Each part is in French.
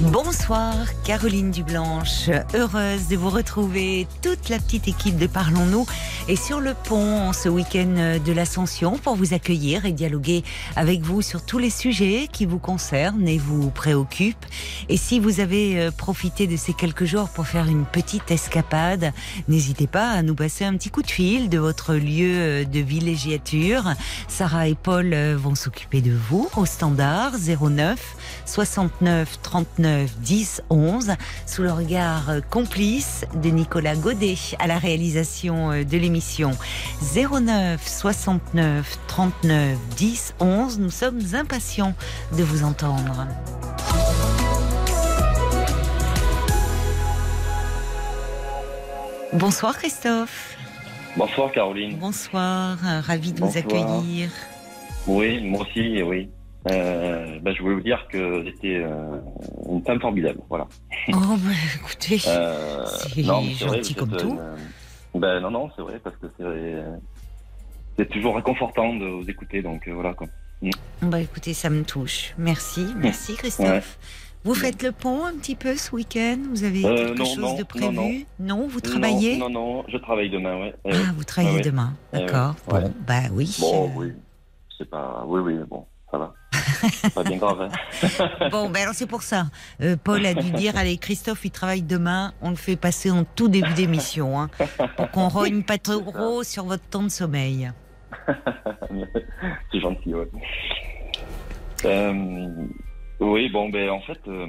Bonsoir, Caroline Dublanche. Heureuse de vous retrouver, toute la petite équipe de Parlons-nous est sur le pont ce week-end de l'Ascension pour vous accueillir et dialoguer avec vous sur tous les sujets qui vous concernent et vous préoccupent. Et si vous avez euh, profité de ces quelques jours pour faire une petite escapade, n'hésitez pas à nous passer un petit coup de fil de votre lieu de villégiature. Sarah et Paul euh, vont s'occuper de vous au standard 09 69 39 10 11 sous le regard complice de Nicolas Godet à la réalisation de l'émission 09 69 39 10 11 nous sommes impatients de vous entendre. Bonsoir Christophe. Bonsoir Caroline. Bonsoir, ravi de vous accueillir. Oui, moi aussi, oui. Euh, bah, je voulais vous dire que j'étais euh, une femme formidable, voilà. Oh, bah, écoutez, Euh, c'est non, mais c'est vrai, gentil vous comme tout. euh, ben non, non, c'est vrai, parce que c'est euh, c'est toujours réconfortant de vous écouter, donc voilà quoi. Bah écoutez, ça me touche. Merci, merci Christophe. Vous faites le pont un petit peu ce week-end? Vous avez quelque non, chose non, de prévu? non. vous travaillez? Non, non, je travaille demain, ouais. Ah, vous travaillez ouais. demain, d'accord. Bon, bah oui. Bon, oui, c'est pas, oui, oui, bon, ça va. C'est pas bien grave. Hein. Bon, ben alors c'est pour ça. Euh, Paul a dû dire, allez, Christophe, il travaille demain, on le fait passer en tout début d'émission, hein, pour qu'on rogne pas trop sur votre temps de sommeil. c'est gentil, ouais. Euh, oui, bon, ben en fait, euh,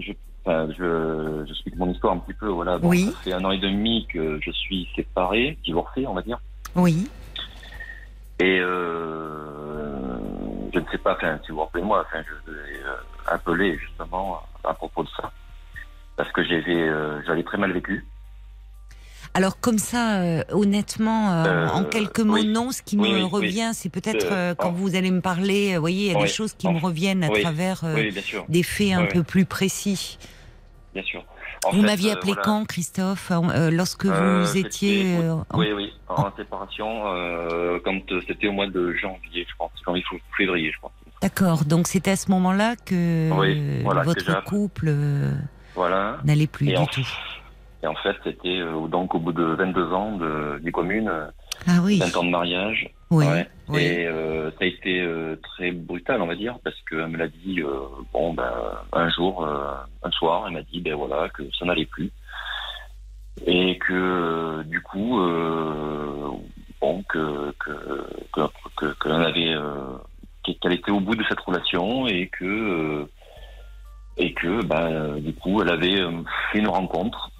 je, enfin, je, je explique mon histoire un petit peu. Voilà, Bon, Oui. Ça fait un an et demi que je suis séparé, divorcé, on va dire. Oui, Et euh, je ne sais pas, enfin, si vous vous rappelez moi, enfin, je ai euh, appelé justement à propos de ça. Parce que j'avais, euh, j'avais très mal vécu. Alors comme ça, euh, honnêtement, euh, en quelques mots, oui. non. Ce qui Oui, me oui, revient, c'est peut-être quand vous allez me parler, vous voyez, il y a des choses qui me reviennent à travers des faits un peu plus précis. Bien sûr. En vous m'aviez euh, appelé voilà. quand, Christophe, euh, lorsque vous étiez euh, en- Oui, oui, en séparation, quand c'était au mois de janvier, je pense, janvier février, je pense. D'accord. Donc c'était à ce moment-là que Oui, voilà, que votre couple Voilà. n'allait plus Et du en, tout. et en fait, c'était donc au bout de 22 ans de, des communes, euh, Ah oui. 20 ans de mariage. Oui. Ouais. oui. Et euh, ça a été euh, très brutal, on va dire, parce qu'elle me l'a dit, euh, bon, ben, un jour, euh, un soir, elle m'a dit, ben voilà, que ça n'allait plus. Et que, euh, du coup, euh, bon, que, que, que, avait, euh, qu'elle était au bout de cette relation et que, euh, et que, ben, du coup, elle avait euh, fait une rencontre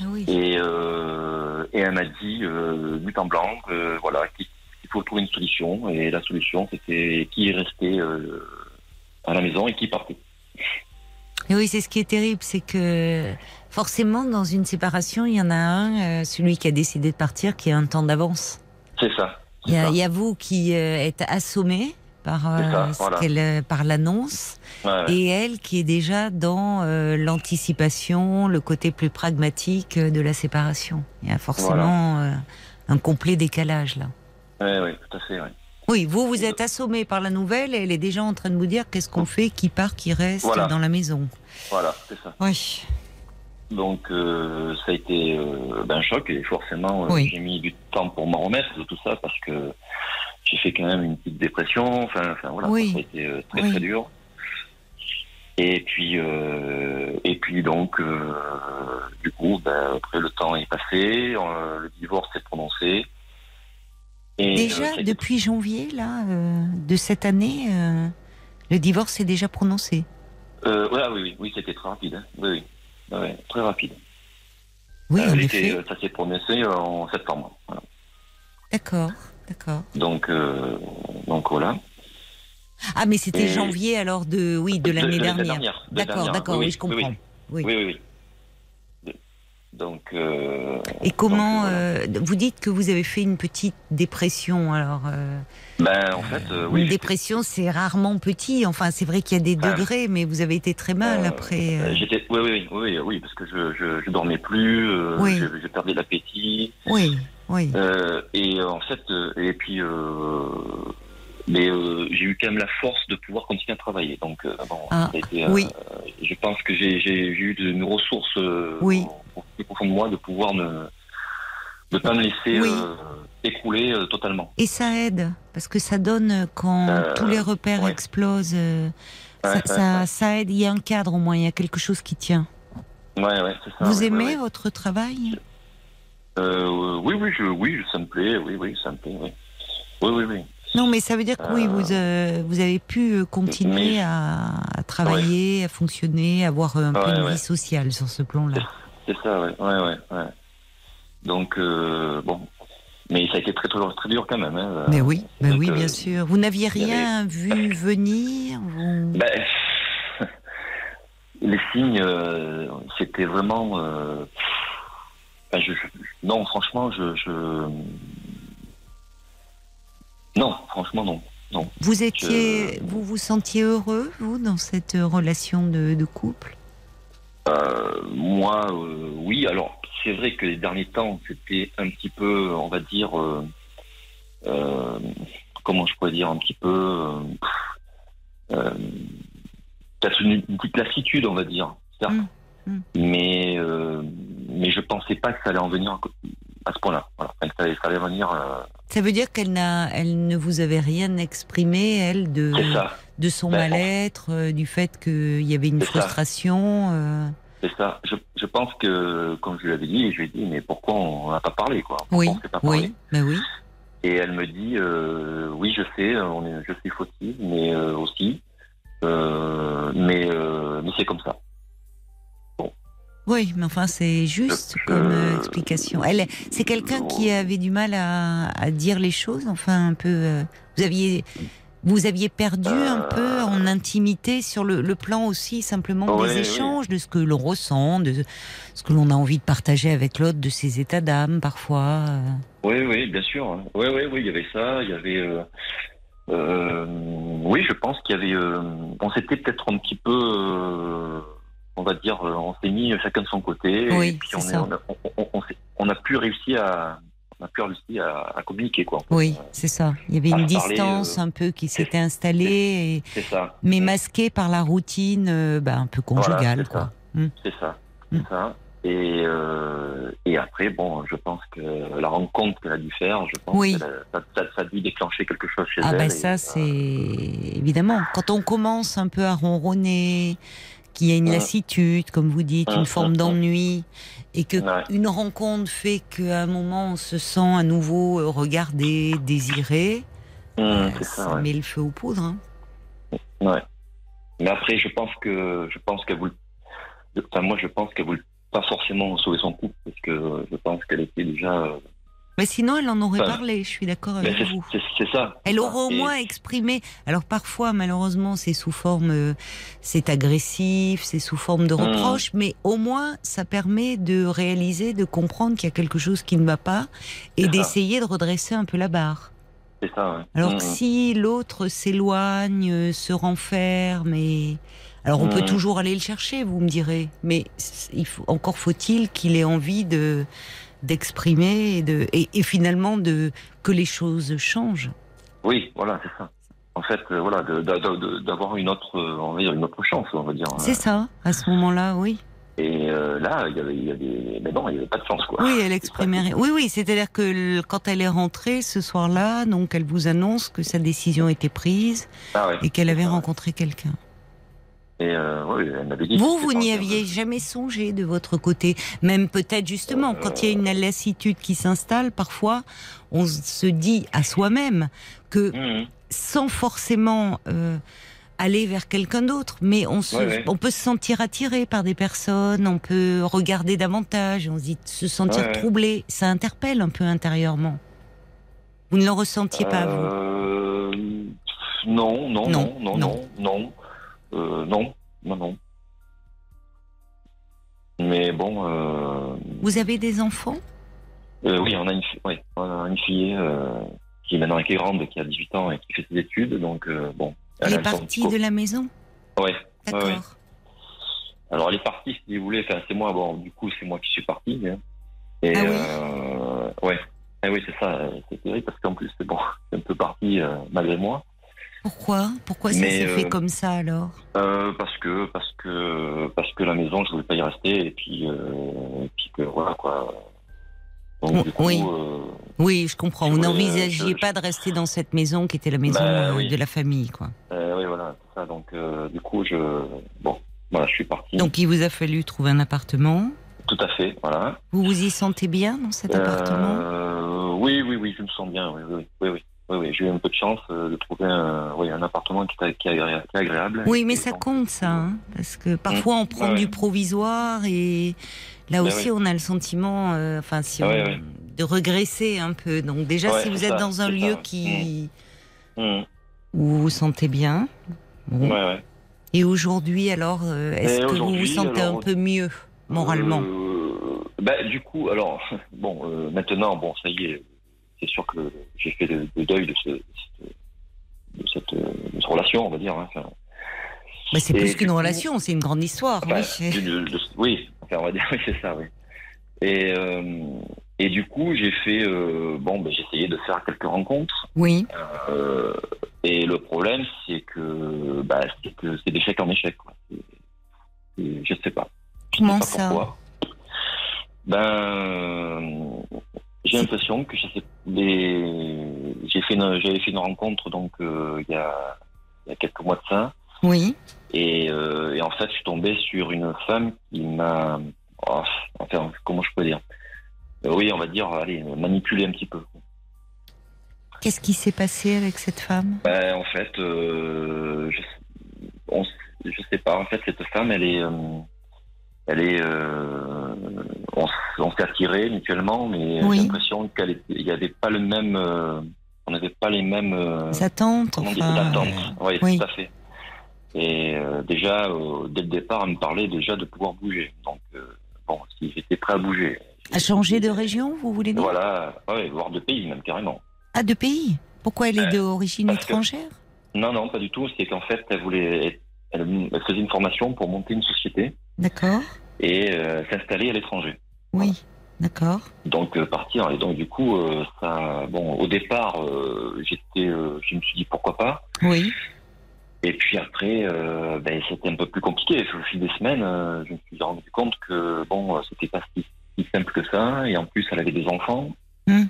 Ah oui. et, euh, et elle m'a dit, euh, but en blanc, que, voilà, qu'il faut trouver une solution. Et la solution, c'était qui est resté euh, à la maison et qui partait. Et oui, c'est ce qui est terrible, c'est que forcément, dans une séparation, il y en a un, euh, celui qui a décidé de partir, qui a un temps d'avance. C'est ça. Il y, a, ça. il y a vous qui euh, êtes assommé par, euh, ça, voilà. par l'annonce, Ouais, ouais. et elle qui est déjà dans l'anticipation, le côté plus pragmatique de la séparation. Il y a forcément un complet décalage là. Ouais, ouais, tout à fait. ouais. Oui, vous, vous êtes assommé par la nouvelle et elle est déjà en train de vous dire qu'est-ce qu'on fait, qui part, qui reste Voilà. dans la maison. Voilà, c'est ça. Oui. Donc, euh, ça a été euh, ben, un choc et forcément, euh, Oui. j'ai mis du temps pour m'en remettre de tout ça parce que j'ai fait quand même une petite dépression. Enfin, enfin voilà, Oui. ça a été euh, très Oui. très dur. Et puis, et puis donc, du coup, ben, après le temps est passé, le divorce s'est prononcé. Et, euh, Déjà, depuis janvier, là, euh, de cette année, euh, le divorce est déjà prononcé. Euh, ouais, oui, oui, oui, c'était très rapide. hein. Oui, oui, Ouais, très rapide. Oui, Euh, en effet. ça s'est prononcé en septembre. Voilà. D'accord, d'accord. Donc, donc voilà. Ah, mais c'était Et- janvier alors de, oui, de l'année de dernière. de D'accord, dernière. d'accord, oui, oui, je comprends. Oui, Oui. oui, Donc. euh, Et comment donc, voilà. euh, Vous dites que vous avez fait une petite dépression. Alors, euh, Ben, en fait, euh, oui. une dépression, c'est rarement petit. Enfin, c'est vrai qu'il y a des degrés, mais vous avez été très mal Euh, après. euh, euh, J'étais, oui, oui, oui, oui, parce que je, je, je dormais plus, euh, Oui. je, je perdais l'appétit, Oui, oui. euh, et euh, en fait, euh, et puis, euh, mais euh, j'ai eu quand même la force de pouvoir continuer à travailler. Donc, euh, bon, Ah, été, euh, oui. je pense que j'ai, eu de, une ressource euh, Oui. au, plus profond de moi de pouvoir ne, ne pas me laisser Oui. euh, écrouler euh, totalement. Et ça aide, parce que ça donne quand tous les repères ouais. explosent. euh, ça, Ouais, ça, ça aide. Il y a un cadre au moins. Il y a quelque chose qui tient. Ouais, ouais, ça. vous ouais, aimez votre travail? Euh, oui, oui, je, oui, ça me plaît, oui, oui, ça me plaît, oui. Oui, oui, oui. Non, mais ça veut dire que oui, Euh, vous, euh, vous avez pu euh, continuer mais- à, à travailler, à fonctionner, avoir euh, un peu Ouais, une ouais. vie sociale sur ce plan-là. C'est ça, ouais, ouais, ouais. Donc, euh, bon. Mais ça a été très, très, très dur quand même. Hein. Mais oui, mais donc, oui, euh, bien sûr. Vous n'aviez rien vu venir vous... Ben, les signes, euh, c'était vraiment. euh, ben, je, je- non, franchement, je, je. Non, franchement, non. Vous étiez, vous vous sentiez heureux, vous, dans cette euh, relation de, de couple? Euh, moi, euh, oui. Alors, c'est vrai que les derniers temps, c'était un petit peu, on va dire, euh, comment je pourrais dire, un petit peu, peut-être une, une petite lassitude, on va dire, certes. Mm, mm. Mais, mais je pensais pas que ça allait en venir à ce point-là. Voilà. Ça allait, ça allait venir. Euh, Ça veut dire qu'elle n'a, elle ne vous avait rien exprimé, elle, de, de son Ben, mal-être, euh, du fait qu'il y avait une frustration. euh, c'est ça. Je, je pense que, comme je lui avais dit, je lui ai dit, mais pourquoi on n'a pas parlé, quoi? Pourquoi Oui, on s'est pas parlé? oui, ben oui. Et elle me dit, euh, oui, je sais, on est, je suis fautive, mais euh, aussi, euh, mais, euh, mais c'est comme ça. Oui, mais enfin, c'est juste comme euh, explication. Elle, c'est quelqu'un qui avait du mal à, à dire les choses. Enfin, un peu. euh, vous aviez, vous aviez perdu un Euh, peu en intimité sur le, le plan aussi simplement Ouais, des échanges, de ce que l'on ressent, de ce que l'on a envie de partager avec l'autre, de ses états d'âme parfois. Oui, oui, bien sûr. Oui, oui, oui, il y avait ça, il y avait. euh, euh, oui, je pense qu'il y avait. euh, on s'était peut-être un petit peu, on va dire, euh, on s'est mis chacun de son côté, Oui, et puis c'est on, est- ça. on, a, on, on- on s'est- on a pu réussir à, on a à, à communiquer, quoi. Oui, c'est ça. Il y avait à une parler, distance euh, un peu qui s'était installée, et- C'est ça. mais masquée par la routine, euh, bah, un peu conjugale, c'est quoi. ça. Hmm. C'est ça. Mm. C'est ça. Et, euh, et après, bon, je pense que la rencontre qu'elle a dû faire, je pense Oui. que ça, ça, ça a dû déclencher quelque chose chez Ah elle. ben et, ça c'est évidemment quand on commence un peu à ronronner, qu'il y a une lassitude comme vous dites, une forme d'ennui et que Ouais. une rencontre fait qu'à un moment on se sent à nouveau euh, regardé, désiré, hum, euh, ça, ça ouais. met le feu aux poudres. hein. Ouais. Mais après, je pense que je pense qu'elle voulait. Enfin, moi, je pense qu'elle voulait pas forcément sauver son couple parce que je pense qu'elle était déjà. Mais sinon elle en aurait Enfin, parlé, je suis d'accord avec c'est vous. c'est- ça. Elle aurait au Et- moins exprimé. Alors parfois, malheureusement, c'est sous forme, euh, c'est agressif, c'est sous forme de Mmh. reproche, mais au moins, ça permet de réaliser, de comprendre qu'il y a quelque chose qui ne va pas et d'essayer de redresser un peu la barre. C'est ça. Ouais. Alors Hum, que si l'autre s'éloigne, euh, se renferme et alors on peut toujours aller le chercher, vous me direz, mais c- il faut, encore faut-il qu'il ait envie de d'exprimer et, de, et, et finalement de que les choses changent. Oui, voilà, c'est ça. En fait, euh, voilà, d'avoir une autre, euh, on va dire une autre chance, on va dire. C'est ça, à ce moment-là, oui. Et euh, là, il y avait, il y avait, mais non, il y avait pas de chance, quoi. Oui, elle exprimait. Oui, oui, c'est-à-dire que le- quand elle est rentrée ce soir-là, donc elle vous annonce que sa décision était prise Ah ouais. et qu'elle avait Ah ouais. rencontré quelqu'un. Et euh, oui, elle m'avait dit. Vous, vous n'y aviez jamais songé de votre côté. Même peut-être justement, quand il y a une lassitude qui s'installe, parfois, on se dit à soi-même que Hum, sans forcément euh, aller vers quelqu'un d'autre, mais on, se, Ouais, ouais. on peut se sentir attiré par des personnes, on peut regarder davantage, on se dit se sentir troublé, ça interpelle un peu intérieurement. Vous ne le ressentiez pas, vous? Euh, Non, non, non, non. non, non, Euh, non, non, non. Mais bon, euh, Vous avez des enfants? Euh, oui, on a une, fi- ouais, on a une fille qui est maintenant qui est grande, qui a 18 ans et qui fait ses études. Donc, bon. Elle est partie de la maison? Ouais. D'accord. ouais. Alors, elle est partie, si vous voulez. Enfin, c'est moi, bon, du coup, c'est moi qui suis parti. hein. Et, Ah oui. ouais. Eh oui, c'est ça. C'est terrible parce qu'en plus, c'est bon, c'est un peu parti malgré moi. Pourquoi? Pourquoi ça s'est fait euh, comme ça alors? Euh, parce que parce que parce que la maison je voulais pas y rester et puis euh, et puis que voilà quoi donc coup Oui. euh, Oui, je comprends. Vous n'envisagiez je- pas de rester dans cette maison qui était la maison Bah, oui. de la famille, quoi. euh, oui voilà ça donc euh, du coup je bon voilà je suis parti Donc il vous a fallu trouver un appartement? tout à fait voilà Vous vous y sentez bien dans cet appartement? oui oui oui je me sens bien oui oui oui oui oui, oui, j'ai eu un peu de chance euh, de trouver un, oui, un appartement qui, est- agréable. Oui, mais ça compte, ça. hein, parce que parfois, on prend Ouais, du provisoire et là Ben aussi, oui. on a le sentiment, euh, enfin, si Ouais, on- ouais. de regresser un peu. Donc, déjà, si vous êtes ça, dans un lieu ça, qui Hum, où vous vous sentez bien, bon. et aujourd'hui, alors, euh, est-ce que vous vous sentez un peu mieux moralement? Euh, bah, du coup, alors, bon, euh, maintenant, bon, ça y est, c'est sûr que j'ai fait le, le deuil de, ce, de cette, de cette, de cette relation, on va dire. hein, enfin, Bah, C'est plus qu'une relation, c'est une grande histoire. enfin, oui. enfin, on va dire, oui, c'est ça, oui. Et, euh, et du coup, j'ai fait, euh, bon, ben, j'ai essayé de faire quelques rencontres. Oui. euh, et le problème, c'est que, bah, c'est que c'est d'échec en échec. Quoi. Je sais pas. Je sais Comment pas ça? pourquoi. Ben, j'ai l'impression que les, j'ai fait une, j'avais fait une rencontre donc euh, il y a, il y a quelques mois de ça, Oui. et, euh, et en fait, je suis tombé sur une femme qui m'a, oh, enfin, comment je peux dire, Euh, oui, on va dire, allez, manipulé un petit peu. Qu'est-ce qui s'est passé avec cette femme? Ben, en fait, je, on, je sais pas. En fait, cette femme, elle est, elle est, on, on s'est attirés mutuellement, mais Oui. j'ai l'impression qu'elle était- il y avait pas le même, euh, on n'avait pas les mêmes euh, enfin, d'attentes. euh, Oui, oui. tout à fait. Et déjà, dès le départ, elle me parlait déjà de pouvoir bouger. Donc, bon, si j'étais prêt à bouger. À changer de région, vous voulez dire? Voilà, ouais, voire de pays même carrément. Ah, de pays? Pourquoi elle est d'origine que- étrangère? Non, non, pas du tout. C'est qu'en fait, elle voulait, elle faisait une formation pour monter une société D'accord. Et euh, s'installer à l'étranger. Oui. D'accord. Donc euh, partir. Et donc du coup, euh, ça, bon, au départ, euh, j'étais, euh, je me suis dit pourquoi pas. Oui. Et puis après, euh, ben, c'était un peu plus compliqué. Au fil des semaines, euh, je me suis rendu compte que bon, c'était pas si, si simple que ça. Et en plus, elle avait des enfants, Hmm.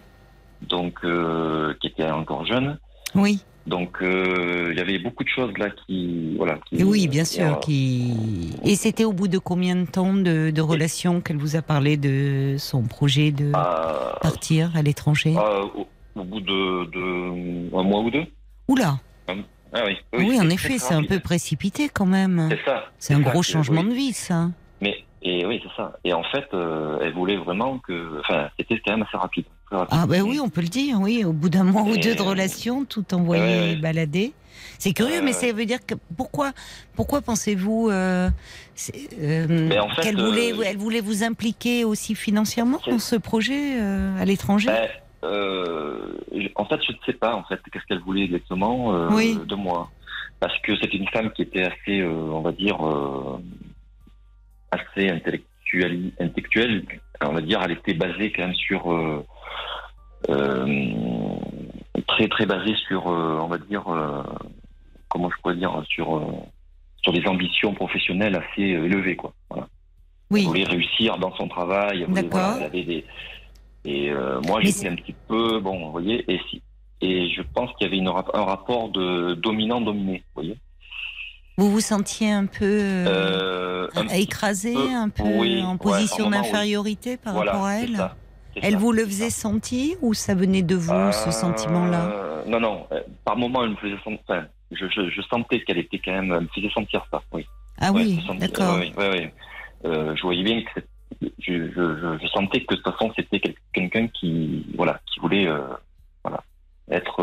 donc euh, qui étaient encore jeunes. Oui. Donc euh, il y avait beaucoup de choses là qui, voilà. Qui, oui, bien sûr. Qui... Et c'était au bout de combien de temps de, de relation qu'elle vous a parlé de son projet de Ah, partir à l'étranger? Ah, au, au bout de, de un mois ou deux. Oula Ah oui, Oui, en effet, c'est un peu précipité quand même. C'est ça. C'est un ça, gros changement oui. de vie, ça. Mais et oui, c'est ça. Et en fait, euh, elle voulait vraiment que, enfin, c'était quand même assez rapide. Ah ben oui, on peut le dire, oui. Au bout d'un mois ou deux de relation, tout envoyé Ouais, balader. C'est curieux, mais ça veut dire que pourquoi, pourquoi pensez-vous euh, euh, Mais en fait, qu'elle voulait, euh, elle voulait vous impliquer aussi financièrement dans ce projet à l'étranger? Ben, en fait, je ne sais pas en fait qu'est-ce qu'elle voulait exactement Oui. de moi, parce que c'était une femme qui était assez, euh, on va dire, euh, assez intellectuelle, intellectuelle. On va dire, elle était basée quand même sur euh, euh, très très basée sur, euh, on va dire, comment je pourrais dire, sur sur des ambitions professionnelles assez élevées, quoi. Voilà. Oui. Elle voulait réussir dans son travail. elle voulait- D'accord. voilà, elle avait des... Et moi, j'étais un petit peu, bon, vous voyez, et, si... et je pense qu'il y avait une, un rapport de dominant-dominé, vous voyez. Vous vous sentiez un peu euh, Euh, un écrasé, peu, un peu oui, en ouais, position un moment, oui. d'infériorité par voilà, rapport à elle ça, Elle ça, vous le faisait ça. sentir ou ça venait de vous, ce Euh, sentiment-là? Non, non, euh, par moment, elle me faisait sentir, enfin, je, je, je sentais qu'elle était quand même, elle me faisait sentir ça, oui. Ah Ouais, oui, d'accord. ouais, ouais, ouais. Euh, je voyais bien que je, je, sentais que de toute façon c'était quel- quelqu'un qui voilà qui voulait euh, voilà être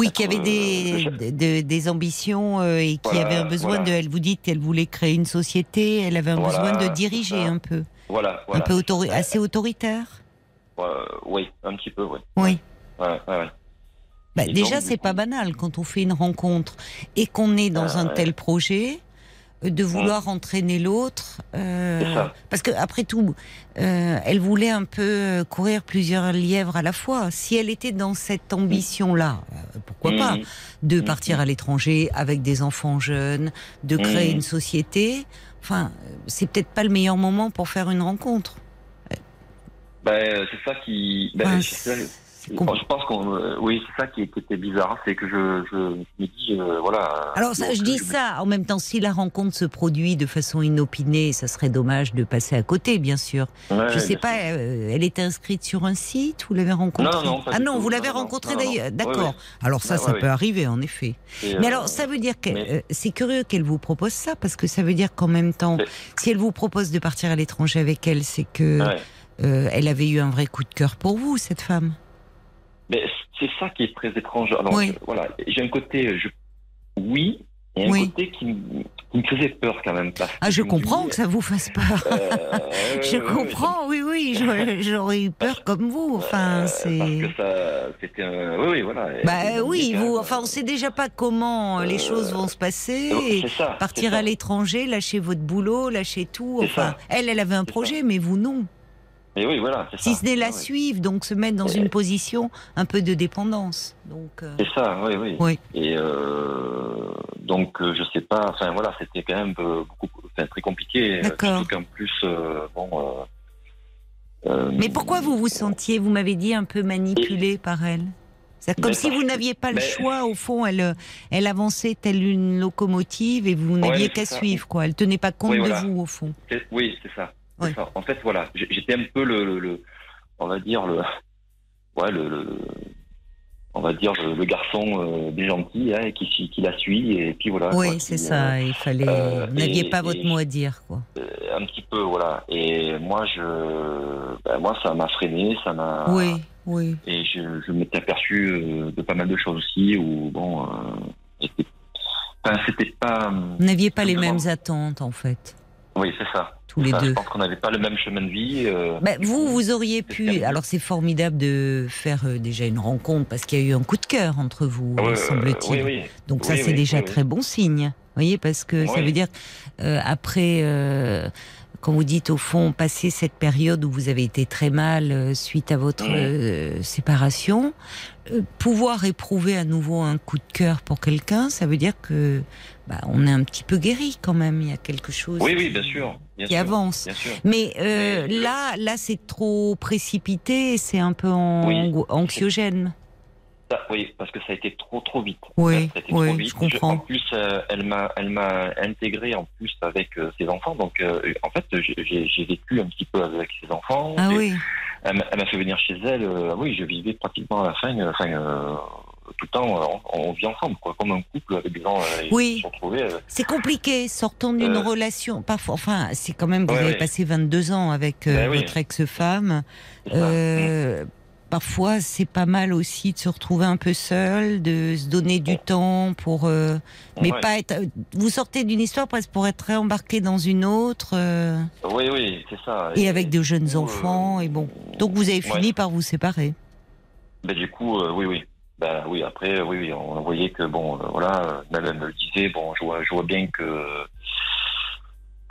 Oui, qui avait euh, des, de- de- des ambitions euh, et qui Voilà, avait un besoin voilà. de. Elle vous dit qu'elle voulait créer une société, elle avait un Voilà, besoin de diriger un peu. Voilà, un peu autori- assez autoritaire. Euh, oui, un petit peu, oui. Oui. Ouais, ouais, ouais. Bah, déjà, c'est pas banal quand on fait une rencontre et qu'on est dans un tel projet euh, de vouloir entraîner l'autre. euh, parce que après tout, euh, elle voulait un peu euh, courir plusieurs lièvres à la fois. Si elle était dans cette ambition-là, euh, pourquoi pas, Mhm. de Mhm. partir à l'étranger avec des enfants jeunes, de créer Mhm. une société. Enfin, c'est peut-être pas le meilleur moment pour faire une rencontre. Ben, c'est ça qui. Ben, je pense qu'on. euh, oui, c'est ça qui, qui était bizarre, c'est que je, je, je me dis, euh, voilà. Alors ça, je dis ça en même temps. Si la rencontre se produit de façon inopinée, ça serait dommage de passer à côté, bien sûr. Ouais, je sais pas, euh, elle était inscrite sur un site, vous l'avez rencontrée? Non, non, pas Ah non, tout. vous l'avez rencontrée d'ailleurs. D'accord. Alors ça, Ouais, ça ouais, peut arriver en effet. Et, Mais euh, alors, ça veut dire que mais- c'est curieux qu'elle vous propose ça, parce que ça veut dire qu'en même temps, Mais- si elle vous propose de partir à l'étranger avec elle, c'est que ouais. euh, elle avait eu un vrai coup de cœur pour vous, cette femme. Mais c'est ça qui est très étrange. Alors, Oui. je- voilà, j'ai un côté, je, oui, et un Oui. côté qui, me- qui me faisait peur quand même. parce Ah, je comprends que ça vous fasse peur. euh, je comprends, oui, oui, j'aurais- eu peur comme vous. Enfin, Euh, c'est. Parce que ça, c'était un. Oui, oui, voilà. Bah oui, vous, euh, enfin, on sait déjà pas comment les euh, choses vont se passer. euh, et ça, partir à l'étranger, lâcher votre boulot, lâcher tout. Enfin, ça. elle, elle avait un projet, mais vous non. Et oui, voilà. c'est Si ça. ce n'est la ouais. suivre, donc se mettre dans Et- une position un peu de dépendance. Donc, euh, C'est ça, oui, oui. Oui. Et euh, donc, euh, je sais pas, enfin voilà, c'était quand même beaucoup, enfin, très compliqué. D'accord. Surtout qu'en plus, euh, bon. Mais pourquoi vous vous sentiez, vous m'avez dit, un peu manipulé par elle? C'est comme si vous n'aviez pas le choix, au fond, elle, elle avançait telle une locomotive et vous n'aviez qu'à suivre, quoi. Elle tenait pas compte Oui, de vous, au fond. Oui, c'est ça. En fait, voilà, j'étais un peu le, le, le- on va dire le, ouais, le, le- on va dire le, garçon euh, gentil hein, qui, qui la suit et puis voilà. Oui, c'est ça. Il fallait. euh, vous n'aviez pas votre et- mot à dire, quoi. euh, un petit peu, voilà. Et moi, je, ben, moi, ça m'a freiné, ça m'a. Oui, oui. Et je, je m'étais aperçu euh, de pas mal de choses aussi où, bon, euh, c'était enfin, pas. Vous n'aviez pas les mêmes attentes, en fait, Oui, c'est ça. tous les deux. Je pense qu'on n'avait pas le même chemin de vie. euh, Ben, vous, vous auriez pu. Alors, c'est formidable de faire euh, déjà une rencontre parce qu'il y a eu un coup de cœur entre vous, euh, semble-t-il. oui, oui. Donc, ça, c'est déjà très bon signe. Vous voyez, parce que ça veut dire, euh, après, euh, quand vous dites, au fond, passer cette période où vous avez été très mal euh, suite à votre euh, séparation, euh, pouvoir éprouver à nouveau un coup de cœur pour quelqu'un, ça veut dire que bah, on est un petit peu guéri quand même. Il y a quelque chose Oui, oui, qui- bien sûr. Bien qui sûr, avance. Bien sûr. Mais, euh, là, là, c'est trop précipité, c'est un peu en- Oui. anxiogène. Oui, parce que ça a été trop, trop vite. Oui, Ça a été oui, trop vite. je comprends. en plus, euh, elle m'a, elle m'a intégré en plus avec euh, ses enfants. Donc, euh, en fait, j'ai, vécu un petit peu avec ses enfants. Ah oui, Elle m'a fait venir chez elle. oui, je vivais pratiquement à la fin, enfin, tout le temps, on, on vit ensemble, quoi, comme un couple avec des gens Oui. c'est compliqué, sortant d'une relation. Parfois, enfin, c'est quand même, vous Ouais, avez ouais. passé 22 ans avec Ben oui. votre ex-femme. Parfois, c'est pas mal aussi de se retrouver un peu seul, de se donner du temps pour, euh, mais Ouais. pas être. Vous sortez d'une histoire presque pour être réembarqué dans une autre, euh, Oui, oui, c'est ça. et avec de jeunes coup, enfants, euh, et bon. Donc vous avez ouais. fini par vous séparer. Ben, du coup, oui, oui. Ben, oui, après, oui, oui, on voyait que, bon, voilà, elle me le disait, bon, je vois, je vois bien que,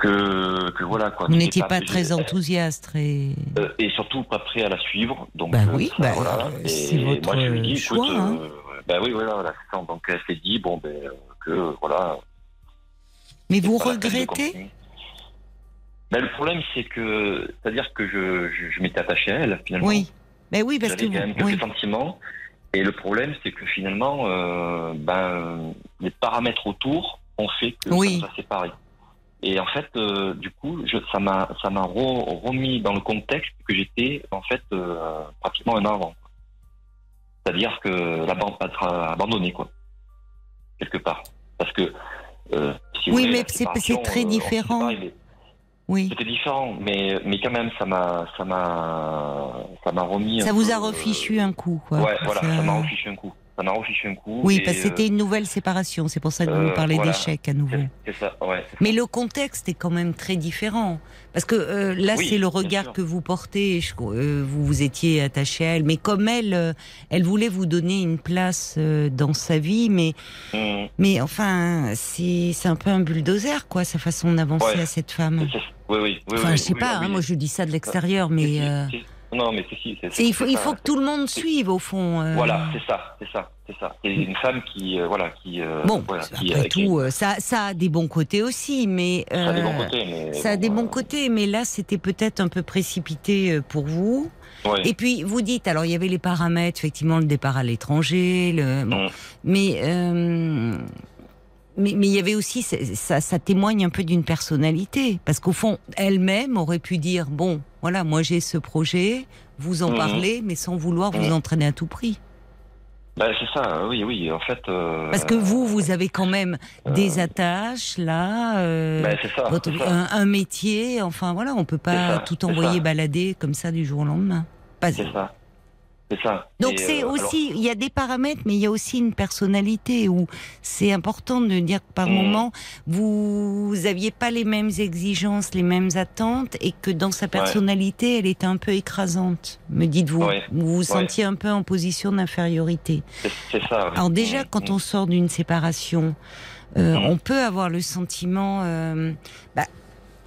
que, que voilà, quoi. Vous n'étiez pas très enthousiaste, très. euh, et surtout pas prêt à la suivre. Donc, Bah euh, oui, bah, voilà. euh, Et c'est votre moi, je lui dis, choix, écoute, hein. ben oui, voilà, voilà, c'est ça. Donc, elle s'est dit, bon, ben, que, voilà. Mais vous regrettez. Ben, le problème, c'est que, c'est-à-dire que je, je, je m'étais attaché à elle, finalement. Oui. Ben oui, parce que J'avais quand même quelques oui. sentiments. Et le problème, c'est que finalement, euh, ben, les paramètres autour ont fait que Oui. ça nous a séparés. Et en fait, euh, du coup, je, ça m'a, ça m'a re- remis dans le contexte que j'étais en fait euh, pratiquement un an avant. C'est-à-dire que la bande être abandonnée, quoi, quelque part. Parce que euh, si Oui, voulez, mais c'est- très différent. Oui. C'était différent, mais mais quand même, ça m'a, ça m'a, ça m'a remis. Ça vous a refichu un coup, quoi. Ouais, voilà, Ça- m'a refiché un coup. Ça m'a refiché un coup. Oui, parce que c'était une nouvelle séparation. C'est pour ça que vous euh, nous parlez voilà. d'échec à nouveau. euh, C'est ça, ouais. c'est Mais le contexte est quand même très différent. Parce que euh, là, Oui, c'est le regard que vous portez. je- euh, vous vous étiez attaché à elle. Mais comme elle, euh, elle voulait vous donner une place euh, dans sa vie. Mais. Hum, mais enfin, c'est un peu un bulldozer, quoi, sa façon d'avancer Ouais. à cette femme. Oui, oui, oui. Enfin, je sais pas, hein, moi je dis ça de l'extérieur, mais. Euh. Non, mais c'est si. c'est- il faut, il faut que tout le monde suive, au fond. euh. Voilà, c'est ça, c'est ça, c'est ça. C'est une femme qui, euh, voilà, qui. euh, Bon, voilà, qui, après euh, qui- tout, ça, ça a des bons côtés aussi, mais. ça a des bons côtés, mais. Ça a bon, des bons côtés, mais là, c'était peut-être un peu précipité pour vous. Et puis, vous dites, alors, il y avait les paramètres, effectivement, le départ à l'étranger, le... bon. Mm. mais, mais, mais il y avait aussi, ça, ça témoigne un peu d'une personnalité. Parce qu'au fond, elle-même aurait pu dire, bon, voilà, moi j'ai ce projet, vous en Mhm. parlez, mais sans vouloir vous Mhm. entraîner à tout prix. Bah, c'est ça, oui, oui, en fait. euh, Parce que vous, vous avez quand même euh, des attaches, là, euh, bah, ça. votre- un, un métier, enfin voilà, on peut C'est pas ça, tout envoyer balader comme ça du jour au lendemain. Pas- C'est ça. C'est ça. Donc c'est euh, aussi, il y a des paramètres, mais il y a aussi une personnalité où c'est important de dire que par Mm. moment vous aviez pas les mêmes exigences, les mêmes attentes, et que dans sa personnalité, elle était un peu écrasante. Me dites-vous, Ouais. vous vous sentiez un peu en position d'infériorité. c'est- ça. Alors déjà, Mm, quand mm. on sort d'une séparation, euh, on peut avoir le sentiment euh, bah,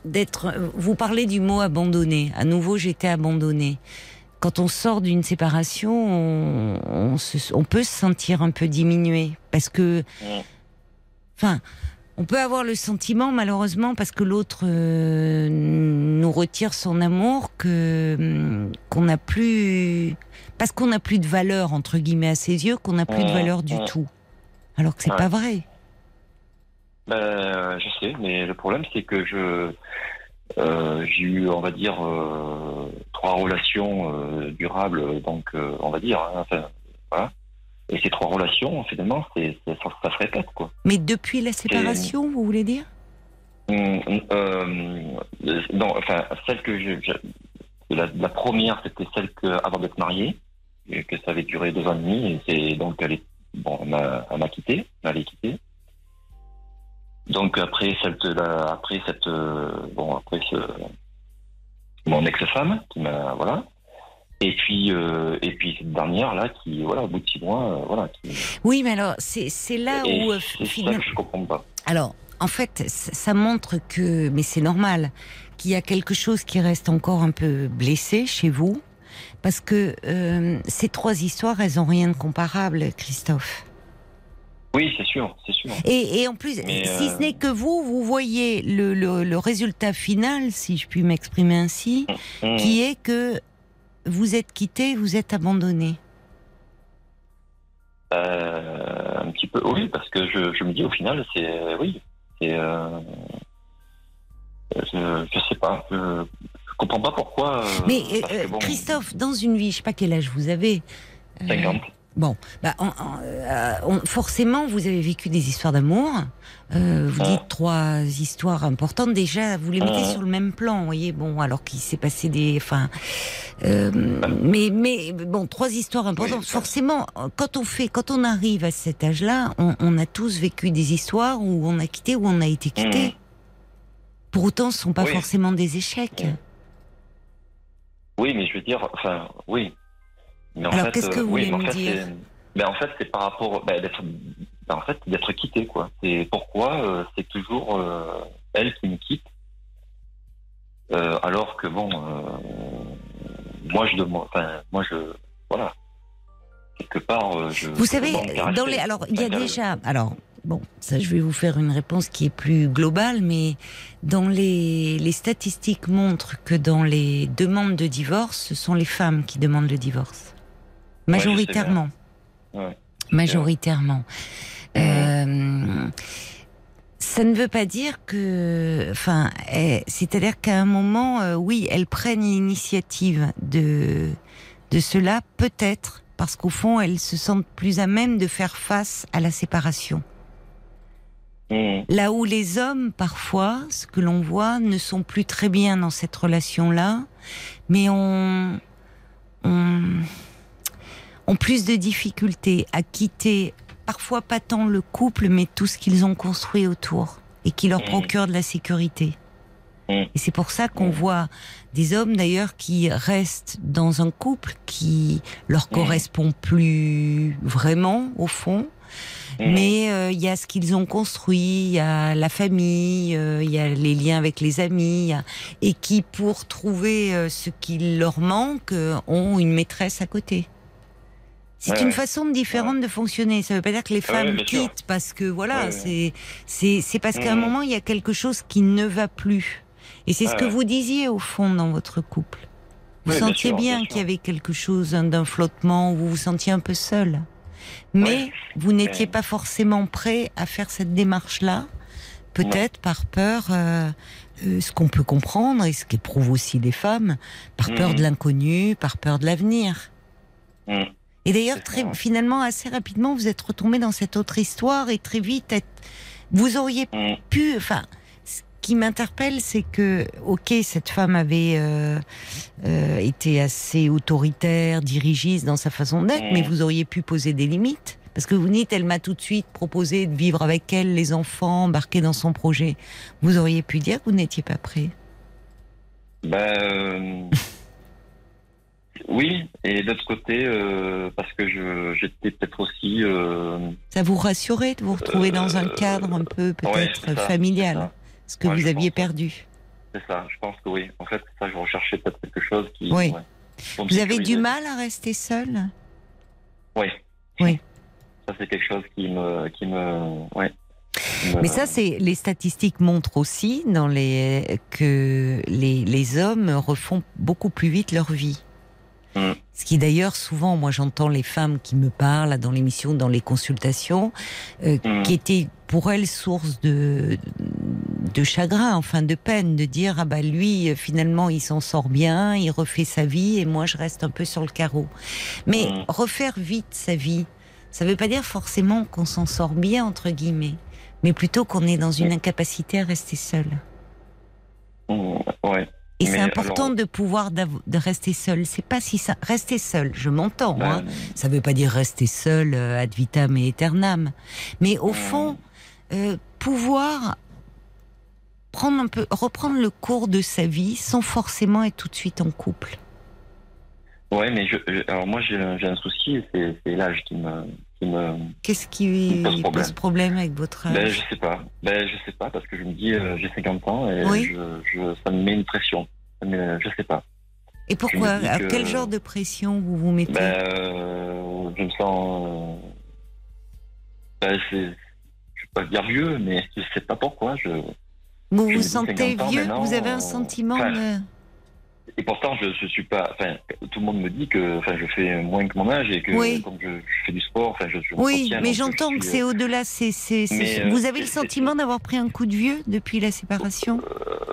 d'être. Vous parlez du mot abandonné. À nouveau, j'étais abandonnée. Quand on sort d'une séparation, on, on se- on peut se sentir un peu diminué parce que, enfin. On peut avoir le sentiment, malheureusement, parce que l'autre euh, nous retire son amour, que hum, qu'on n'a plus, parce qu'on n'a plus de valeur entre guillemets à ses yeux, qu'on n'a plus de Mhm. valeur du Mhm. tout. Alors que c'est Ouais. pas vrai. Ben, je sais, mais le problème, c'est que je. Euh, j'ai eu, on va dire, euh, trois relations euh, durables, donc, on va dire, hein, enfin, voilà. Et ces trois relations, finalement, c'est, ça, ça se répète, quoi. Mais depuis la séparation, vous voulez dire? Hum, euh, non, enfin, celle que je, je- la, la première, c'était celle que avant d'être mariée, et que ça avait duré deux ans et demi, et c'est donc elle est, bon, elle m'a, elle m'a quitté, elle est quittée. Donc après cette, la- après cette, euh, bon, après ce, mon ex-femme qui m'a, voilà. Et puis, euh, et puis cette dernière là, qui, voilà, au bout de six mois, euh, voilà. Qui, Oui, mais alors c'est c'est là et où c'est ça finalement. que je comprends pas. Alors, en fait, ça ça montre que, mais c'est normal, qu'il y a quelque chose qui reste encore un peu blessé chez vous, parce que euh, ces trois histoires, elles ont rien de comparable, Christophe. Oui, c'est sûr, c'est sûr. Et, et en plus, Mais, si euh, ce n'est que vous, vous voyez le, le- le résultat final, si je puis m'exprimer ainsi, Hum. qui est que vous êtes quitté, vous êtes abandonné. Euh, un petit peu, oui, parce que je, je me dis au final, c'est euh, oui, c'est, je, je sais pas, je, je comprends pas pourquoi. Mais bon, Christophe, dans une vie, je sais pas quel âge vous avez. euh, 50. Bon, bah, euh, on- forcément, vous avez vécu des histoires d'amour. Euh, vous Ah. dites trois histoires importantes. Déjà, vous les mettez Ah. sur le même plan, vous voyez. Bon, alors qu'il s'est passé des, enfin, euh, mais mais bon, trois histoires importantes. Oui, forcément, quand on fait, quand on arrive à cet âge-là, on, on a tous vécu des histoires où on a quitté, où on a été quitté. Mhm. Pour autant, ce sont pas Oui. forcément des échecs. Oui, mais je veux dire, enfin, oui. Mais en Alors, qu'est-ce que euh, vous oui, voulez en me fait, dire ben, en fait, c'est par rapport, ben, d'être, ben, en fait, d'être quitté, quoi. C'est pourquoi euh, c'est toujours euh, elle qui me quitte, Euh, alors que bon, moi je demande, enfin, moi je, voilà, quelque part, je. Vous savez, dans les, alors il y a déjà, alors bon, ça je vais vous faire une réponse qui est plus globale, mais dans les, les statistiques montrent que dans les demandes de divorce, ce sont les femmes qui demandent le divorce, Ouais, je sais bien. Majoritairement, Ouais. majoritairement. Euh, ça ne veut pas dire que, enfin, eh, c'est-à-dire qu'à un moment, euh, oui, elles prennent l'initiative de de cela, peut-être parce qu'au fond, elles se sentent plus à même de faire face à la séparation. Mmh. Là où les hommes, parfois, ce que l'on voit, ne sont plus très bien dans cette relation-là, mais on, on ont plus de difficultés à quitter parfois pas tant le couple, mais tout ce qu'ils ont construit autour et qui leur procure de la sécurité. Mhm. Et c'est pour ça qu'on Mhm. voit des hommes d'ailleurs qui restent dans un couple qui leur correspond plus vraiment au fond. Mais euh, il y a ce qu'ils ont construit, il y a la famille, euh, il y a les liens avec les amis, a- et qui, pour trouver euh, ce qui leur manque, ont une maîtresse à côté. C'est Ouais, une ouais. façon différente de fonctionner. Ça ne veut pas dire que les ouais, femmes sûr. quittent parce que voilà, c'est c'est parce qu'à un Mhm. moment il y a quelque chose qui ne va plus. Et c'est ce Ouais, que vous disiez au fond dans votre couple. Vous sentiez bien bien qu'il y avait quelque chose hein, d'un flottement où vous vous sentiez un peu seul. Mais vous n'étiez pas forcément prêt à faire cette démarche-là, peut-être par peur, euh, euh, ce qu'on peut comprendre et ce qu'éprouvent aussi les femmes, par peur de l'inconnu, par peur de l'avenir. Mhm. Et d'ailleurs, très finalement, assez rapidement, vous êtes retombé dans cette autre histoire et très vite, vous auriez Mhm. pu. Enfin, ce qui m'interpelle, c'est que, ok, cette femme avait euh, euh, été assez autoritaire, dirigiste dans sa façon d'être, Mhm. mais vous auriez pu poser des limites. Parce que vous dites, elle m'a tout de suite proposé de vivre avec elle, les enfants, embarquer dans son projet. Vous auriez pu dire que vous n'étiez pas prêt? Ben, euh, oui, et d'autre côté, euh, parce que je j'étais peut-être aussi. euh, Ça vous rassurait de vous retrouver dans un Euh, cadre un peu peut-être ça, familial, ce que Ouais, vous aviez perdu. C'est ça, je pense que oui. En fait, ça, je recherchais peut-être quelque chose qui. Oui. ouais, Vous avez du mal à rester seul Oui. Oui. Ça, c'est quelque chose qui me. Qui me ouais. Mais ça, c'est les statistiques montrent aussi dans les que les, les hommes refont beaucoup plus vite leur vie. Mm. Ce qui d'ailleurs souvent, moi j'entends les femmes qui me parlent dans l'émission, dans les consultations, euh, Mm. qui étaient pour elles source de de chagrin, enfin de peine, de dire ah bah lui euh, finalement il s'en sort bien, il refait sa vie et moi je reste un peu sur le carreau. Mais Mm. refaire vite sa vie, ça veut pas dire forcément qu'on s'en sort bien entre guillemets, mais plutôt qu'on est dans une incapacité à rester seul. Ouais. Et c'est important alors- de pouvoir de rester seul. C'est pas si ça rester seul. Je m'entends. Ben, hein. Ça veut pas dire rester seul euh, ad vitam et aeternam, mais au fond euh, pouvoir prendre un peu, reprendre le cours de sa vie sans forcément être tout de suite en couple. Ouais, mais je, je- alors moi j'ai un, souci, c'est l'âge qui me, qui me, Qu'est-ce qui me pose problème. pose problème avec votre âge Ben, je sais pas. Ben, je sais pas parce que je me dis, euh, j'ai 50 ans et Oui. je, je, ça me met une pression. Me- je sais pas. Et pourquoi À que- quel genre de pression vous vous mettez Ben, euh, je me sens. euh, ben, je vais pas dire vieux, mais je sais pas pourquoi. Je, Vous je vous sentez 50 ans, vieux? Maintenant, Vous avez un sentiment enfin, de... et pourtant, je, je suis pas. Enfin, tout le monde me dit que, enfin, je fais moins que mon âge et que Oui. comme je, je fais du sport, enfin, je, je Oui, mais j'entends je que c'est au-delà. C'est, c'est, c'est- Mais, euh, Vous avez le c'est- sentiment d'avoir pris un coup de vieux depuis la séparation?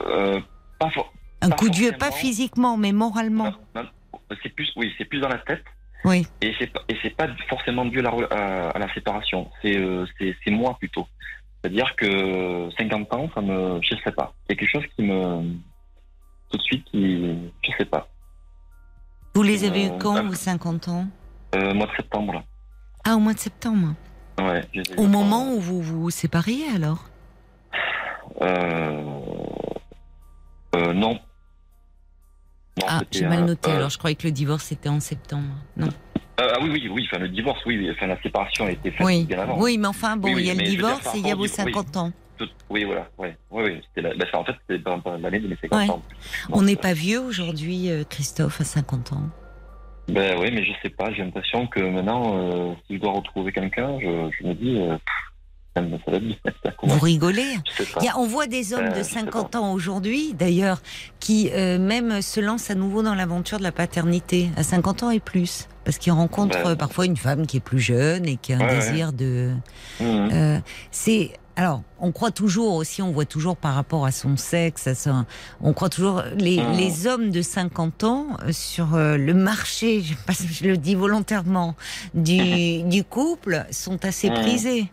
Euh, pas for- Un pas coup de vieux, pas physiquement, mais moralement. c'est plus, oui, c'est plus dans la tête. Oui. Et c'est pas, et c'est pas forcément dû à la, re- à, à la séparation. C'est, euh, c'est, c'est moi plutôt. C'est-à-dire que 50 ans, ça me, je sais pas. Il y a quelque chose qui me, tout de suite, qui, je sais pas. Vous les avez eu Euh, quand, vos 50 ans Euh, mois de septembre. Ah, au mois de septembre. Ouais. Au moment où vous vous sépariez, alors? Euh, euh, non. Non, Ah, j'ai mal noté. euh, Alors, je croyais que le divorce était en septembre. Non. euh, ah oui, oui, oui. Enfin, le divorce, oui, oui. Enfin, la séparation a été faite Oui. bien avant. Oui, mais enfin, bon, Oui, oui, il y a le dire, divorce et il y a vos au divorce, 50 ans. Tout- oui, voilà. Ouais. Oui. C'était bah, en fait, c'était dans, dans l'année de mes 50 Ouais. ans. On n'est pas vieux aujourd'hui, euh, Christophe, à 50 ans. Ben oui, mais je sais pas. J'ai l'impression que maintenant, euh, si je dois retrouver quelqu'un, je, je me dis, euh, ça me ça. Vous rigolez. Il y a- on voit des hommes Euh, de je sais 50 ans aujourd'hui, d'ailleurs, qui euh, même se lancent à nouveau dans l'aventure de la paternité, à 50 ans et plus. Parce qu'ils rencontrent Ben, parfois une femme qui est plus jeune et qui a un Ouais, ouais. désir de... Mhm. Euh, c'est alors, on croit toujours aussi, on voit toujours par rapport à son sexe, à son, on croit toujours les, les hommes de 50 ans euh, sur euh, le marché, je, pas je le dis volontairement, du, du couple sont assez Mhm. prisés.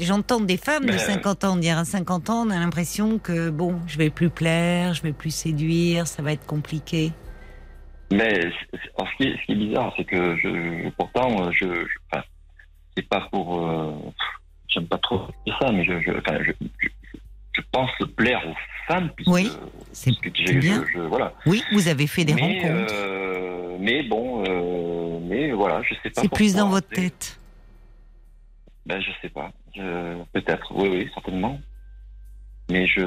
J'entends des femmes de Ben, 50 ans dire à 50 ans, on a l'impression que bon, je vais plus plaire, je vais plus séduire, ça va être compliqué. Mais alors, ce, qui est, ce qui est bizarre, c'est que je, pourtant, euh, je, je enfin, c'est pas pour, euh, j'aime pas trop dire ça, mais je, je, enfin, je, je, je pense plaire aux femmes, puisque, Oui, c'est bien. voilà. Oui, vous avez fait des mais, rencontres. euh, mais bon, euh, mais voilà, je sais pas. c'est plus dans votre tête. Ben, je sais pas. Peut-être. Oui, oui, certainement. Mais je.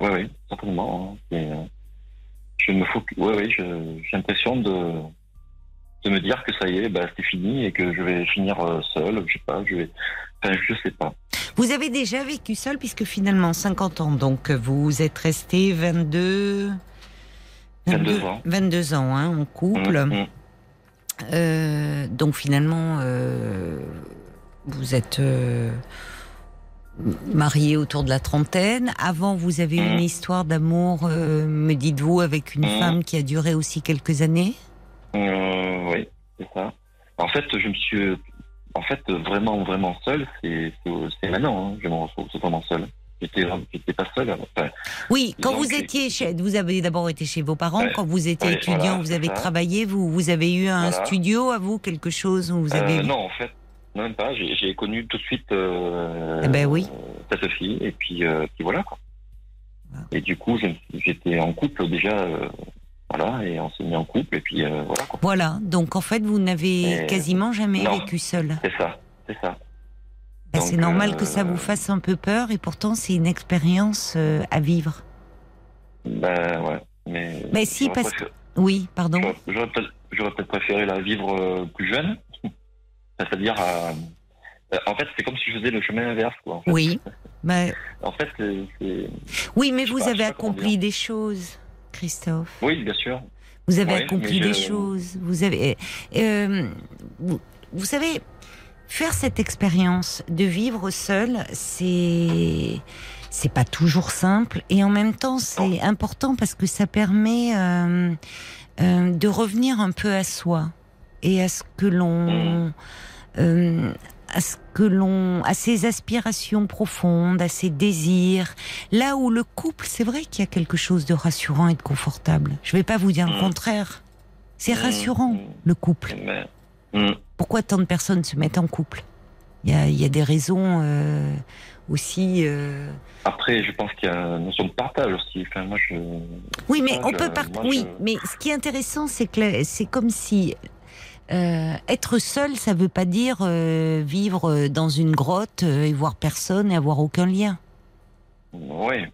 Oui, oui, certainement. hein. Euh, Je me faut. Oui, oui, j'ai l'impression de de me dire que ça y est, ben, c'est fini et que je vais finir euh, seul. Je sais pas. Je vais. Enfin, je sais pas. Vous avez déjà vécu seul puisque finalement 50 ans, donc vous êtes resté 22... 22 ans. 22 ans hein, en couple. Hum, hum. Euh, donc finalement, euh, vous êtes euh, marié autour de la trentaine. Avant, vous avez eu Mhm. une histoire d'amour, euh, me dites-vous, avec une femme qui a duré aussi quelques années? Euh, oui, c'est ça. En fait, je me suis. En fait, vraiment, vraiment seul, c'est maintenant. hein. Je me retrouve totalement seul. J'étais pas seul. Enfin, Oui, quand vous étiez chez, vous avez d'abord été chez vos parents. Ouais. Quand vous étiez Ouais, étudiant, voilà, vous avez ça. travaillé. Vous, vous avez eu un Voilà. studio à vous, quelque chose où vous Euh, avez. non, en fait, même pas. J'ai connu tout de suite euh, Eh ben oui. euh, cette fille, et puis, euh, puis voilà. Quoi. Voilà. Et du coup, j'étais en couple déjà, euh, voilà, et on s'est mis en couple, et puis euh, voilà. Quoi. Voilà. Donc en fait, vous n'avez quasiment jamais non. vécu seul. C'est ça, c'est ça. Ben, Donc, c'est normal que euh, ça vous fasse un peu peur et pourtant c'est une expérience euh, à vivre. Ben ouais, mais. Mais si, parce préféré- Oui, pardon. J'aurais peut-être préféré la vivre euh, plus jeune, c'est-à-dire. à- euh, en fait, c'est comme si je faisais le chemin inverse, quoi. En fait, Oui. Ben, En fait, c'est- oui, mais Je vous pas, avez accompli des choses, Christophe. Oui, bien sûr. Vous avez Ouais, accompli des je- choses. Vous avez. euh, vous, vous savez, faire cette expérience de vivre seul, c'est. C'est pas toujours simple et en même temps c'est important parce que ça permet euh, euh, de revenir un peu à soi et à ce que l'on, euh, à ce que l'on, à ses aspirations profondes, à ses désirs. Là où le couple, c'est vrai qu'il y a quelque chose de rassurant et de confortable. Je vais pas vous dire le Mm. contraire. C'est Mm, rassurant mm. le couple. Pourquoi tant de personnes se mettent en couple? Il y, a, il y a des raisons euh, aussi. euh, Après, je pense qu'il y a une notion de partage aussi. Enfin, moi, je. Oui, mais on peut part... moi, Oui, je- mais ce qui est intéressant, c'est que c'est comme si euh, être seul, ça veut pas dire euh, vivre dans une grotte euh, et voir personne et avoir aucun lien. Oui.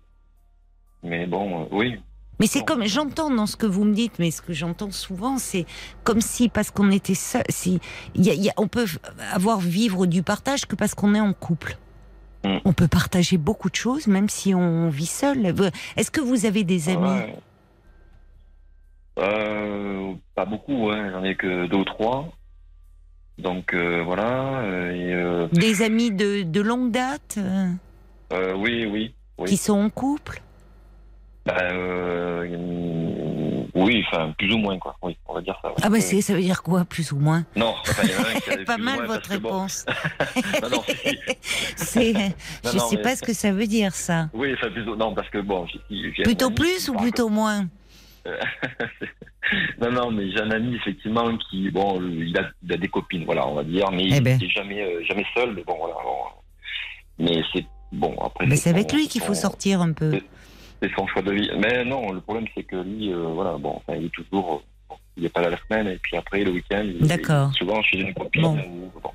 Mais bon, euh, oui. Mais c'est comme j'entends dans ce que vous me dites, mais ce que j'entends souvent, c'est comme si parce qu'on était seul, si il y a- il y a- on peut avoir vivre du partage que parce qu'on est en couple. Mm. On peut partager beaucoup de choses, même si on vit seul. Est-ce que vous avez des amis Ouais. Euh, pas beaucoup, hein. j'en ai que deux ou trois. Donc euh, voilà. euh, et, Des amis de, de longue date oui, oui, oui. qui sont en couple? Ben, mm, oui, enfin plus ou moins quoi. Oui, on va dire ça. ouais. Ah bah ça veut dire quoi, plus ou moins? Non, enfin, il y en a un qui a Pas mal votre bon, réponse. non, non, si. C'est, Non, je non, sais mais- pas ce que ça veut dire ça. Oui, enfin plutôt non parce que bon, Plutôt plus ou plutôt moins? Non, non, mais j'ai un ami effectivement qui, bon, il a, il a des copines, voilà, on va dire, mais Eh il ben. n'est jamais, euh, jamais seul. Mais bon, voilà. bon. mais c'est bon après. Mais c'est avec lui qu'il faut sortir un peu. C'est son choix de vie. Mais non, le problème c'est que lui, euh, voilà, bon, enfin, il est toujours, euh, bon, il est pas là la semaine et puis après le week-end, D'accord. souvent chez une copine. Bon. ou- bon.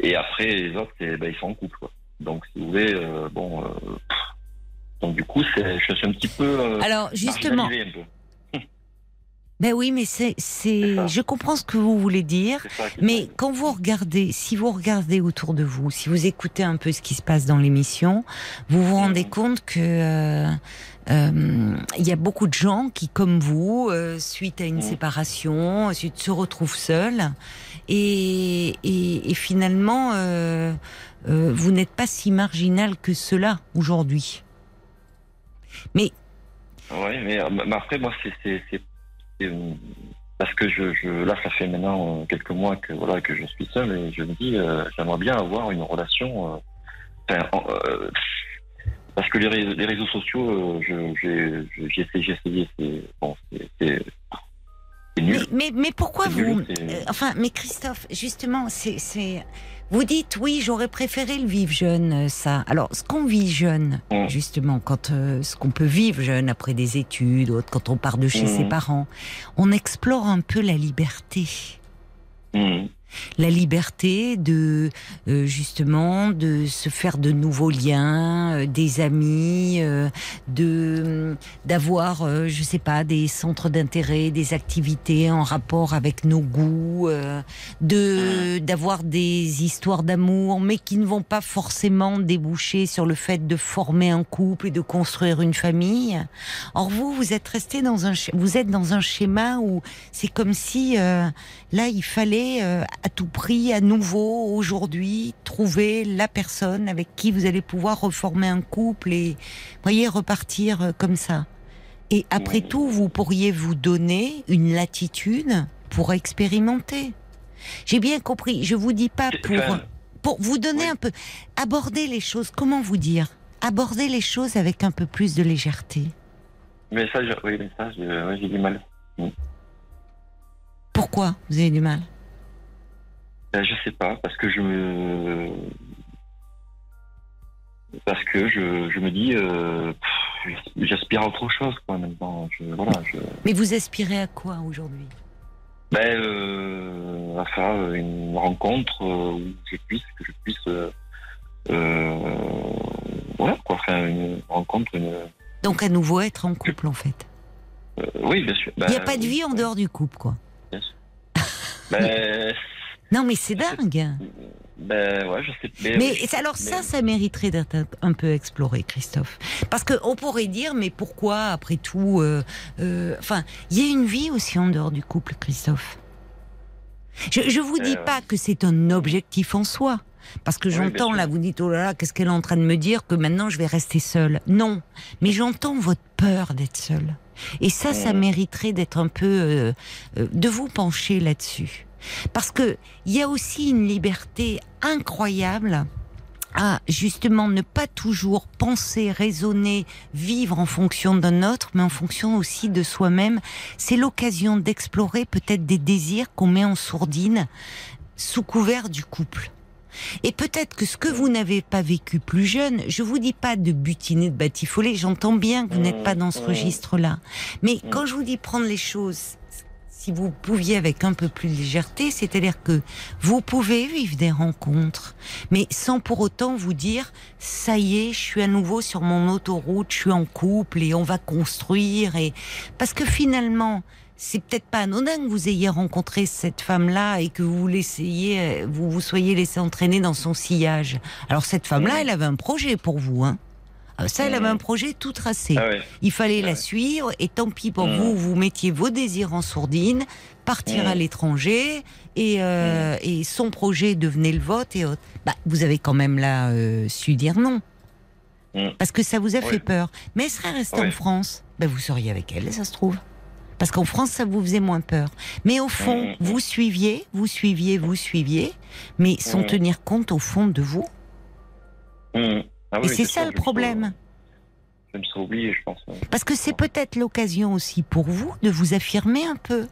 Et après les autres, ben, ils sont en couple, quoi. Donc si vous voulez, euh, bon, euh, pff. Donc du coup, c'est, je suis un petit peu. euh, Alors justement, marginalisé un peu. ben oui, mais c'est, je comprends ce que vous voulez dire. Mais quand vous regardez, si vous regardez autour de vous, si vous écoutez un peu ce qui se passe dans l'émission, vous vous rendez Mhm. compte que euh, euh, il y a beaucoup de gens qui, comme vous, euh, suite à une Mhm. séparation, suite, se retrouvent seuls, et, et, et finalement, euh, vous n'êtes pas si marginal que cela aujourd'hui. Mais Oui, mais, euh, mais après, moi, c'est. Parce que je, je, là, ça fait maintenant quelques mois que, voilà, que je suis seul et je me dis, euh, j'aimerais bien avoir une relation. euh, euh, parce que les, ré- les réseaux sociaux, j'ai essayé, c'est bon, c'est-. Mais, mais, mais pourquoi vous. nul, enfin, mais Christophe, justement, c'est. Vous dites, oui, j'aurais préféré le vivre jeune, euh, ça. Alors, ce qu'on vit jeune, Mm. justement, quand euh, ce qu'on peut vivre jeune après des études, autres, quand on part de chez Mm. ses parents, on explore un peu la liberté. Mhm. La liberté de euh, justement de se faire de nouveaux liens, euh, des amis, euh, de d'avoir euh, je sais pas des centres d'intérêt, des activités en rapport avec nos goûts, euh, de d'avoir des histoires d'amour mais qui ne vont pas forcément déboucher sur le fait de former un couple et de construire une famille. Or vous vous êtes resté dans un vous êtes dans un schéma où c'est comme si euh, Là, il fallait euh, à tout prix, à nouveau, aujourd'hui, trouver la personne avec qui vous allez pouvoir reformer un couple et, voyez, repartir euh, comme ça. Et après tout, vous pourriez vous donner une latitude pour expérimenter. J'ai bien compris. Je vous dis pas pour pour vous donner oui. un peu aborder les choses. Comment vous dire? Aborder les choses avec un peu plus de légèreté. mais ça, je- oui, mais ça, je- ouais, j'ai du mal. Pourquoi? Vous avez du mal? Je sais pas, parce que je me. Parce que je, je me dis, euh, j'aspire à autre chose, quoi, maintenant. Je, voilà, je. Mais vous aspirez à quoi aujourd'hui? Ben, euh, à faire une rencontre euh, où je puisse, que je puisse. Euh, voilà, quoi, faire une rencontre, une. Donc à nouveau être en couple en fait. oui, bien sûr. Il n'y a pas de vie en dehors du couple, quoi. Ben, Non, mais c'est dingue. ben, ouais, je sais. Mais, Mais oui, alors ça, mais- ça mériterait d'être un- peu exploré, Christophe. Parce que on pourrait dire, mais pourquoi, après tout, euh, euh, enfin, il y a une vie aussi en dehors du couple, Christophe. Je, je vous dis Euh, pas que c'est un objectif en soi. Parce que Oui, j'entends là, vous dites oh là là, qu'est-ce qu'elle est en train de me dire que maintenant je vais rester seule. Non, mais j'entends votre peur d'être seule. Et ça, ça Mhm. mériterait d'être un peu euh, euh, de vous pencher là-dessus, parce que il y a aussi une liberté incroyable à justement ne pas toujours penser, raisonner, vivre en fonction d'un autre, mais en fonction aussi de soi-même. C'est l'occasion d'explorer peut-être des désirs qu'on met en sourdine sous couvert du couple. Et peut-être que ce que vous n'avez pas vécu plus jeune, je vous dis pas de butiner, de batifoler, j'entends bien que vous n'êtes pas dans ce Mmh. registre-là. Mais Mmh. quand je vous dis prendre les choses, si vous pouviez avec un peu plus de légèreté, c'est-à-dire que vous pouvez vivre des rencontres, mais sans pour autant vous dire, ça y est, je suis à nouveau sur mon autoroute, je suis en couple et on va construire et, parce que finalement, c'est peut-être pas anodin que vous ayez rencontré cette femme-là et que vous l'essayez, euh, vous vous soyez laissé entraîner dans son sillage. Alors cette femme-là, elle avait un projet pour vous, hein. Euh, Ça, elle avait un projet tout tracé. Ah ouais. Il fallait Ah la ouais. suivre et tant pis pour Mhm. vous, vous mettiez vos désirs en sourdine, partir Mhm. à l'étranger et, euh, et son projet devenait le vote et autres. Bah, vous avez quand même là euh, su dire non. Parce que ça vous a Ouais. fait peur. Mais elle serait restée en. France. Bah, vous seriez avec elle, ça se trouve. Parce qu'en France, ça vous faisait moins peur. Mais au fond, vous suiviez, vous suiviez, vous suiviez, mais sans tenir compte au fond de vous. Mmh. Ah Et c'est ça le problème. Je me serais oublié, je pense. Parce que c'est peut-être l'occasion aussi pour vous de vous affirmer un peu.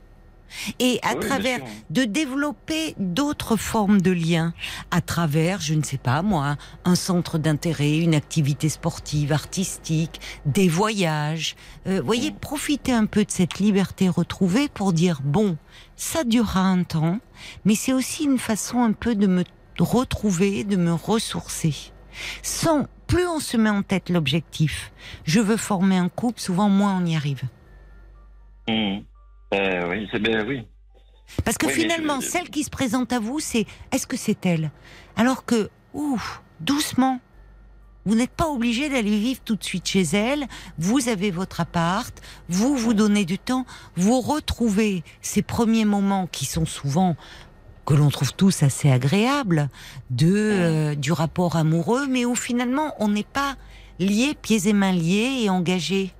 Et à Oui, bien travers, sûr. de développer d'autres formes de liens, à travers, je ne sais pas moi, un centre d'intérêt, une activité sportive, artistique, des voyages. Euh, voyez, Mm. profitez un peu de cette liberté retrouvée pour dire, bon, ça durera un temps, mais c'est aussi une façon un peu de me retrouver, de me ressourcer. Sans, plus on se met en tête l'objectif, je veux former un couple, souvent moins on y arrive. Mmh. Euh, oui, c'est ben oui. Parce que Oui, finalement, je- celle qui se présente à vous, c'est est-ce que c'est elle? Alors que, ouf, doucement. Vous n'êtes pas obligé d'aller vivre tout de suite chez elle. Vous avez votre appart, vous vous donnez du temps, vous retrouvez ces premiers moments qui sont souvent que l'on trouve tous assez agréables de euh, du rapport amoureux, mais où finalement on n'est pas liés, pieds et mains liés et engagés.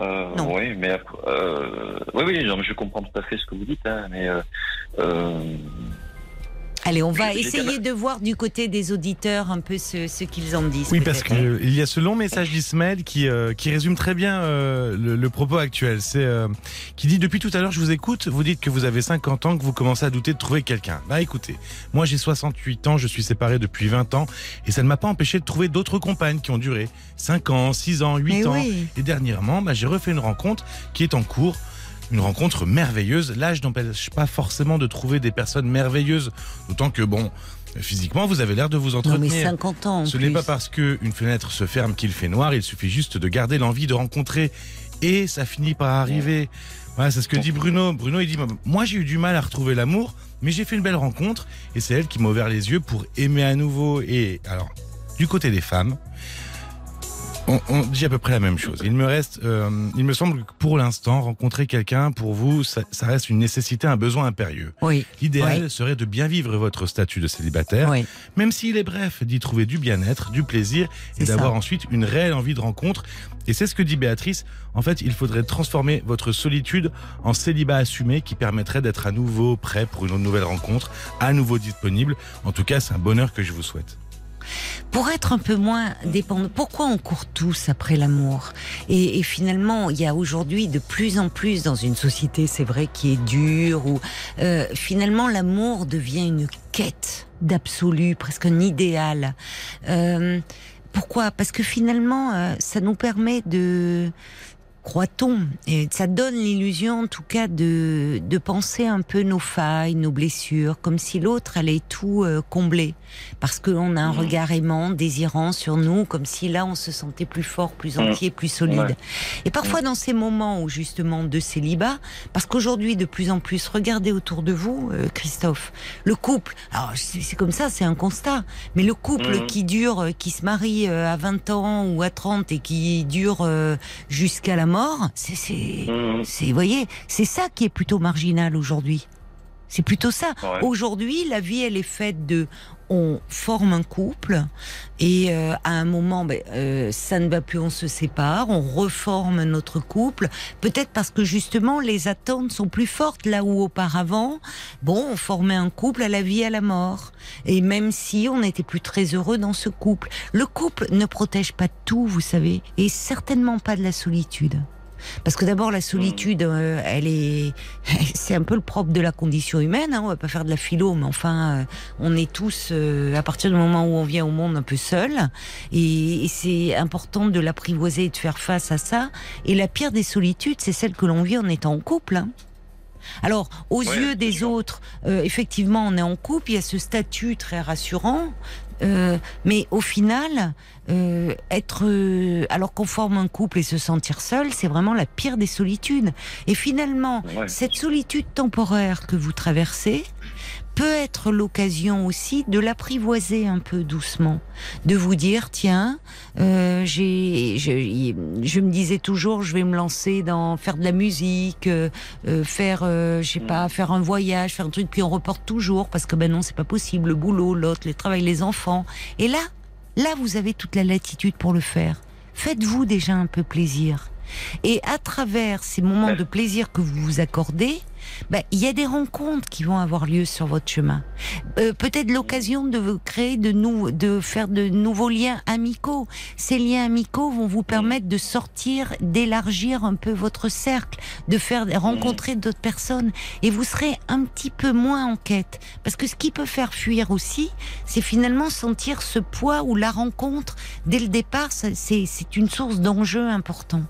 Euh, Non. Oui, mais euh, oui, oui, non, je comprends tout à fait ce que vous dites, hein, mais Allez, on va essayer de voir du côté des auditeurs un peu ce, ce qu'ils en disent. Oui, parce peut-être. qu'il y a ce long message d'Ismaël qui, euh, qui résume très bien euh, le, le propos actuel. C'est euh, qui dit depuis tout à l'heure, je vous écoute, vous dites que vous avez 50 ans, que vous commencez à douter de trouver quelqu'un. Bah écoutez, moi j'ai 68 ans, je suis séparé depuis 20 ans et ça ne m'a pas empêché de trouver d'autres compagnes qui ont duré 5 ans, 6 ans, 8 Mais ans. oui. Et dernièrement, bah, j'ai refait une rencontre qui est en cours. Une rencontre merveilleuse. L'âge n'empêche pas forcément de trouver des personnes merveilleuses. D'autant que, bon, physiquement, vous avez l'air de vous Non, entretenir. mais 50 ans. en Ce n'est pas parce qu'une fenêtre se ferme qu'il fait noir, il suffit juste de garder l'envie de rencontrer. Et ça finit par arriver. Voilà, c'est ce que dit Bruno. Bruno, il dit, moi j'ai eu du mal à retrouver l'amour, mais j'ai fait une belle rencontre, et c'est elle qui m'a ouvert les yeux pour aimer à nouveau. Et alors, du côté des femmes, on, on dit à peu près la même chose. Il me reste, euh, il me semble que pour l'instant, rencontrer quelqu'un, pour vous, ça, ça reste une nécessité, un besoin impérieux. Oui, L'idéal Oui. serait de bien vivre votre statut de célibataire, oui. même s'il est bref, d'y trouver du bien-être, du plaisir et d'avoir ensuite une réelle envie de rencontre. Et c'est ce que dit Béatrice. En fait, il faudrait transformer votre solitude en célibat assumé qui permettrait d'être à nouveau prêt pour une nouvelle rencontre, à nouveau disponible. En tout cas, c'est un bonheur que je vous souhaite. Pour être un peu moins dépendant, pourquoi on court tous après l'amour? Et, et finalement, il y a aujourd'hui de plus en plus dans une société, c'est vrai, qui est dure, où euh, finalement l'amour devient une quête d'absolu, presque un idéal. Euh, pourquoi? Parce que finalement, euh, ça nous permet de croit-on, et ça donne l'illusion en tout cas de, de penser un peu nos failles, nos blessures, comme si l'autre allait tout euh, combler, parce qu'on a un regard aimant, désirant sur nous, comme si là on se sentait plus fort, plus entier, plus solide. Ouais. Et parfois dans ces moments où justement de célibat, parce qu'aujourd'hui de plus en plus, regardez autour de vous, euh, Christophe, le couple, alors c'est comme ça, c'est un constat, mais le couple Mhm. qui dure, euh, qui se marie euh, à 20 ans ou à 30 et qui dure euh, jusqu'à la mort, c'est, c'est, Mmh. vous voyez, c'est ça qui est plutôt marginal aujourd'hui. C'est plutôt ça. Ouais. Aujourd'hui, la vie, elle est faite de, on forme un couple et euh, à un moment, ben, euh, ça ne va plus, on se sépare, on reforme notre couple. Peut-être parce que justement, les attentes sont plus fortes là où auparavant, bon, on formait un couple à la vie, à la mort. Et même si on n'était plus très heureux dans ce couple, le couple ne protège pas tout, vous savez, et certainement pas de la solitude. Parce que d'abord, la solitude, euh, elle est, c'est un peu le propre de la condition humaine. Hein, on va pas faire de la philo, mais enfin, euh, on est tous, euh, à partir du moment où on vient au monde, un peu seul. Et, et c'est important de l'apprivoiser et de faire face à ça. Et la pire des solitudes, c'est celle que l'on vit en étant en couple. hein. Alors, aux Ouais, yeux des autres, effectivement, on est en couple, il y a ce statut très rassurant, euh, mais au final, euh, être, euh, alors qu'on forme un couple et se sentir seul, c'est vraiment la pire des solitudes. Et finalement, Ouais. cette solitude temporaire que vous traversez peut être l'occasion aussi de l'apprivoiser un peu doucement, de vous dire tiens, euh, j'ai, je, je me disais toujours je vais me lancer dans faire de la musique, euh, euh, faire, euh, je sais pas, faire un voyage, faire un truc, puis on reporte toujours parce que ben non c'est pas possible, le boulot, l'autre, le travail, les enfants. Et là, là vous avez toute la latitude pour le faire. Faites-vous déjà un peu plaisir. Et à travers ces moments de plaisir que vous vous accordez, ben, il y a des rencontres qui vont avoir lieu sur votre chemin. Euh, Peut-être l'occasion de créer de nou de faire de nouveaux liens amicaux. Ces liens amicaux vont vous permettre de sortir, d'élargir un peu votre cercle, de faire rencontrer d'autres personnes, et vous serez un petit peu moins en quête. Parce que ce qui peut faire fuir aussi, c'est finalement sentir ce poids ou la rencontre dès le départ. c'est une source d'enjeu important.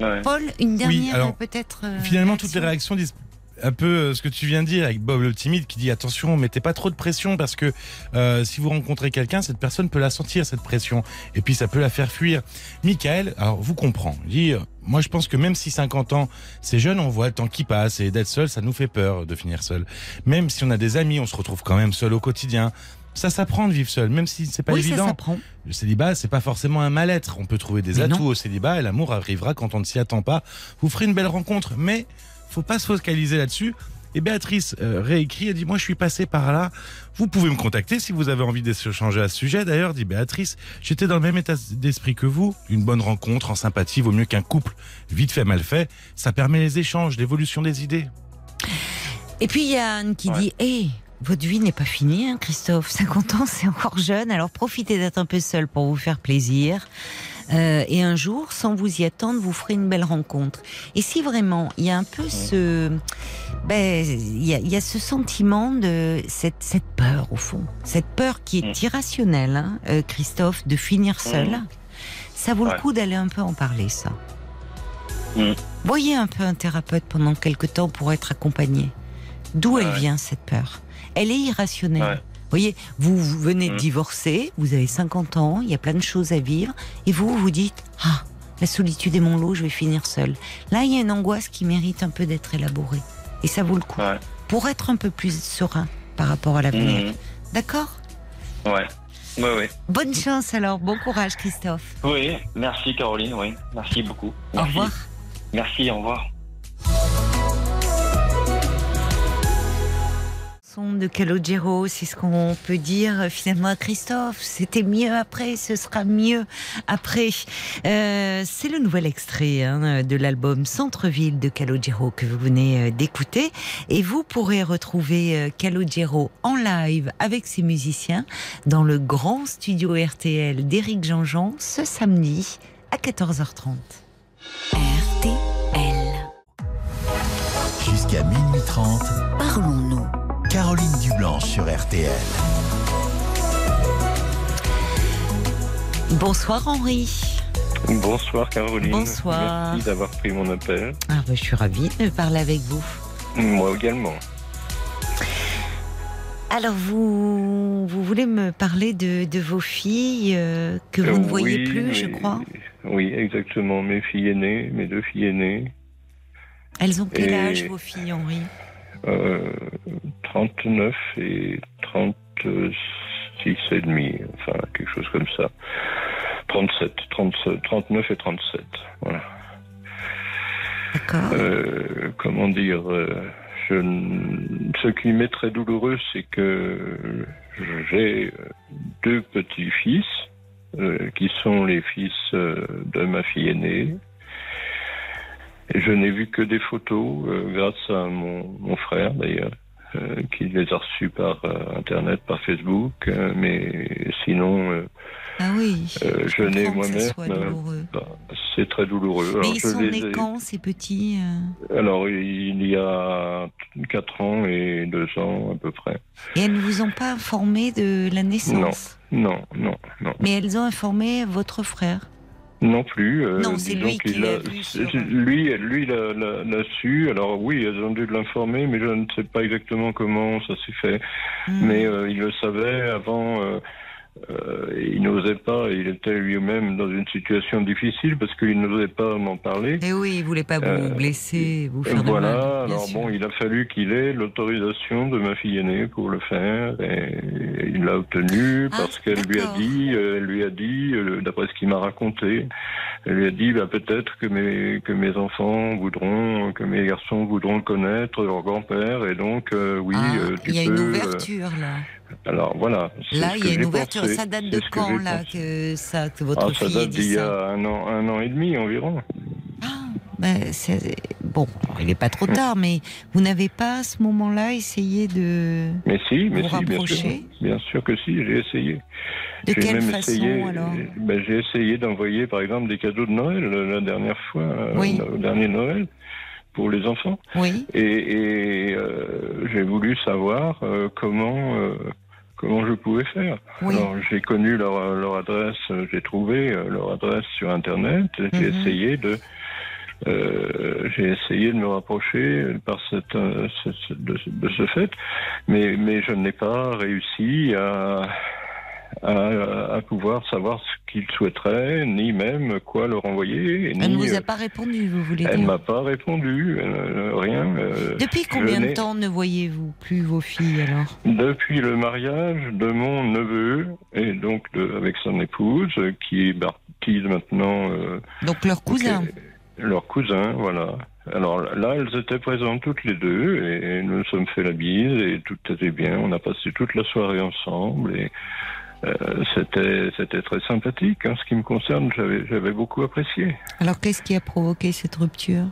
Ouais. Paul, une dernière peut-être. euh, Finalement, toutes les réaction réactions disent un peu euh, ce que tu viens de dire avec Bob le timide qui dit attention, mettez pas trop de pression parce que euh, si vous rencontrez quelqu'un, cette personne peut la sentir cette pression et puis ça peut la faire fuir. Michael, alors vous comprend, il dit euh, moi je pense que même si 50 ans c'est jeune, on voit le temps qui passe et d'être seul, ça nous fait peur de finir seul. Même si on a des amis, on se retrouve quand même seul au quotidien. Ça s'apprend de vivre seul, même si c'est pas oui, ça évident. s'apprend. Le célibat, c'est pas forcément un mal-être. On peut trouver des Mais atouts non. au célibat et l'amour arrivera quand on ne s'y attend pas. Vous ferez une belle rencontre, mais faut pas se focaliser là-dessus. Et Béatrice euh, réécrit, elle dit Moi, je suis passé par là. Vous pouvez me contacter si vous avez envie d'échanger à ce sujet. D'ailleurs, dit Béatrice, j'étais dans le même état d'esprit que vous. Une bonne rencontre en sympathie vaut mieux qu'un couple vite fait, mal fait. Ça permet les échanges, l'évolution des idées. Et puis il y a Anne qui Ouais. dit Hé, Votre vie n'est pas finie, hein, Christophe. 50 ans, c'est encore jeune. Alors profitez d'être un peu seul pour vous faire plaisir. Euh, et un jour, sans vous y attendre, vous ferez une belle rencontre. Et si vraiment il y a un peu ce, ben, il y a, il y a ce sentiment de cette, cette peur au fond, cette peur qui est Mm. irrationnelle, hein, euh, Christophe, de finir seul. Mm. Ça vaut le coup d'aller un peu en parler, ça. Mm. Voyez un peu un thérapeute pendant quelque temps pour être accompagné. D'où elle vient cette peur? Elle est irrationnelle. Ouais. Voyez, vous, vous venez de Mm. divorcer, vous avez 50 ans, il y a plein de choses à vivre, et vous, vous dites Ah, la solitude est mon lot, je vais finir seule. Là, il y a une angoisse qui mérite un peu d'être élaborée. Et ça vaut le coup. Ouais. Pour être un peu plus serein par rapport à l'avenir. Mhm. D'accord? Ouais. Ouais, ouais. Bonne chance alors, bon courage Christophe. Oui, merci Caroline, oui. Merci beaucoup. Au Merci. revoir. Merci, au revoir. De Calogero, c'est ce qu'on peut dire euh, finalement à Christophe. C'était mieux après, ce sera mieux après. Euh, c'est le nouvel extrait hein, de l'album Centre-ville de Calogero que vous venez euh, d'écouter. Et vous pourrez retrouver Calogero en live avec ses musiciens dans le grand studio RTL d'Éric Jean-Jean ce samedi à 14h30. RTL. Jusqu'à minuit 30, Parlons-nous. Caroline Dublanche sur RTL. Bonsoir Henri. Bonsoir Caroline. Bonsoir. Merci d'avoir pris mon appel. Ah, bah, je suis ravie de parler avec vous. Moi également. Alors, vous, vous voulez me parler de, de vos filles euh, que vous Euh, ne voyez oui, plus, je crois Oui, exactement. Mes filles aînées, mes deux filles aînées, Elles ont quel Et- âge, vos filles, Henri? euh, 39 et 36 et demi, enfin quelque chose comme ça. 37, 37 39 et 37. Voilà. D'accord. Euh, comment dire euh, je, Ce qui m'est très douloureux, c'est que j'ai euh, deux petits-fils euh, qui sont les fils euh, de ma fille aînée. Et je n'ai vu que des photos euh, grâce à mon, mon frère d'ailleurs, euh, qui les a reçus par euh, Internet, par Facebook. mais sinon, ah oui. je n'ai moi-même. bah, c'est très douloureux. Mais Alors, ils je sont nés quand, ces petits alors, il y a 4 ans et 2 ans à peu près. Et elles ne vous ont pas informé de la naissance? Non, non, non. Mais elles ont informé votre frère? Non plus. euh, Non, c'est lui qui l'a Lui, lui l'a, su. Alors oui, elles ont dû l'informer, mais je ne sais pas exactement comment ça s'est fait. Hmm. Mais euh, il le savait avant. euh, euh, il n'osait pas. Il était lui-même dans une situation difficile parce qu'il n'osait pas m'en parler. Eh oui, il voulait pas vous Euh, blesser, vous faire de Voilà, mal. bien alors sûr. bon, il a fallu qu'il ait l'autorisation de ma fille aînée pour le faire et il l'a obtenu Ah, parce qu'elle lui a dit, euh, elle lui a dit, euh, d'après ce qu'il m'a raconté, elle lui a dit, bah, peut-être que mes, que mes enfants voudront, que mes garçons voudront connaître leur grand-père et donc, euh, oui, Ah, tu il y a peux. une ouverture là. Alors voilà. Là, il y a une ouverture. pensé. Ça date de que quand là que ça, que votre Ah, ça fille date d'il y a un an, un an et demi environ. Ah, ben, bon, il n'est pas trop tard, mais vous n'avez pas à ce moment-là essayé de. Mais si, mais Vous si, bien sûr. rapprocher? Bien sûr que si, j'ai essayé. De J'ai quelle même façon essayé, alors? ben, J'ai essayé d'envoyer par exemple des cadeaux de Noël la dernière fois, euh, Oui. au dernier Noël, pour les enfants. Oui. Et, et, euh, j'ai voulu savoir euh, comment euh, comment je pouvais faire. Oui. Alors j'ai connu leur, leur adresse, euh, j'ai trouvé euh, leur adresse sur Internet. et J'ai Mhm. essayé de euh, j'ai essayé de me rapprocher par cette, ce- ce- de, de ce fait, mais, mais je n'ai pas réussi à, à, à pouvoir savoir ce qu'ils souhaiteraient, ni même quoi leur envoyer. Elle ne vous euh, a pas répondu, vous voulez elle dire m'a pas répondu, euh, rien. euh, Depuis combien de temps ne voyez-vous plus vos filles alors? Depuis le mariage de mon neveu et donc de, avec son épouse, euh, qui est partie maintenant, euh, Donc leur cousin. leur cousin, voilà. Alors là, elles étaient présentes toutes les deux et nous nous sommes fait la bise et tout était bien. On a passé toute la soirée ensemble et euh, c'était c'était très sympathique. En ce qui me concerne, j'avais j'avais beaucoup apprécié. Alors qu'est-ce qui a provoqué cette rupture?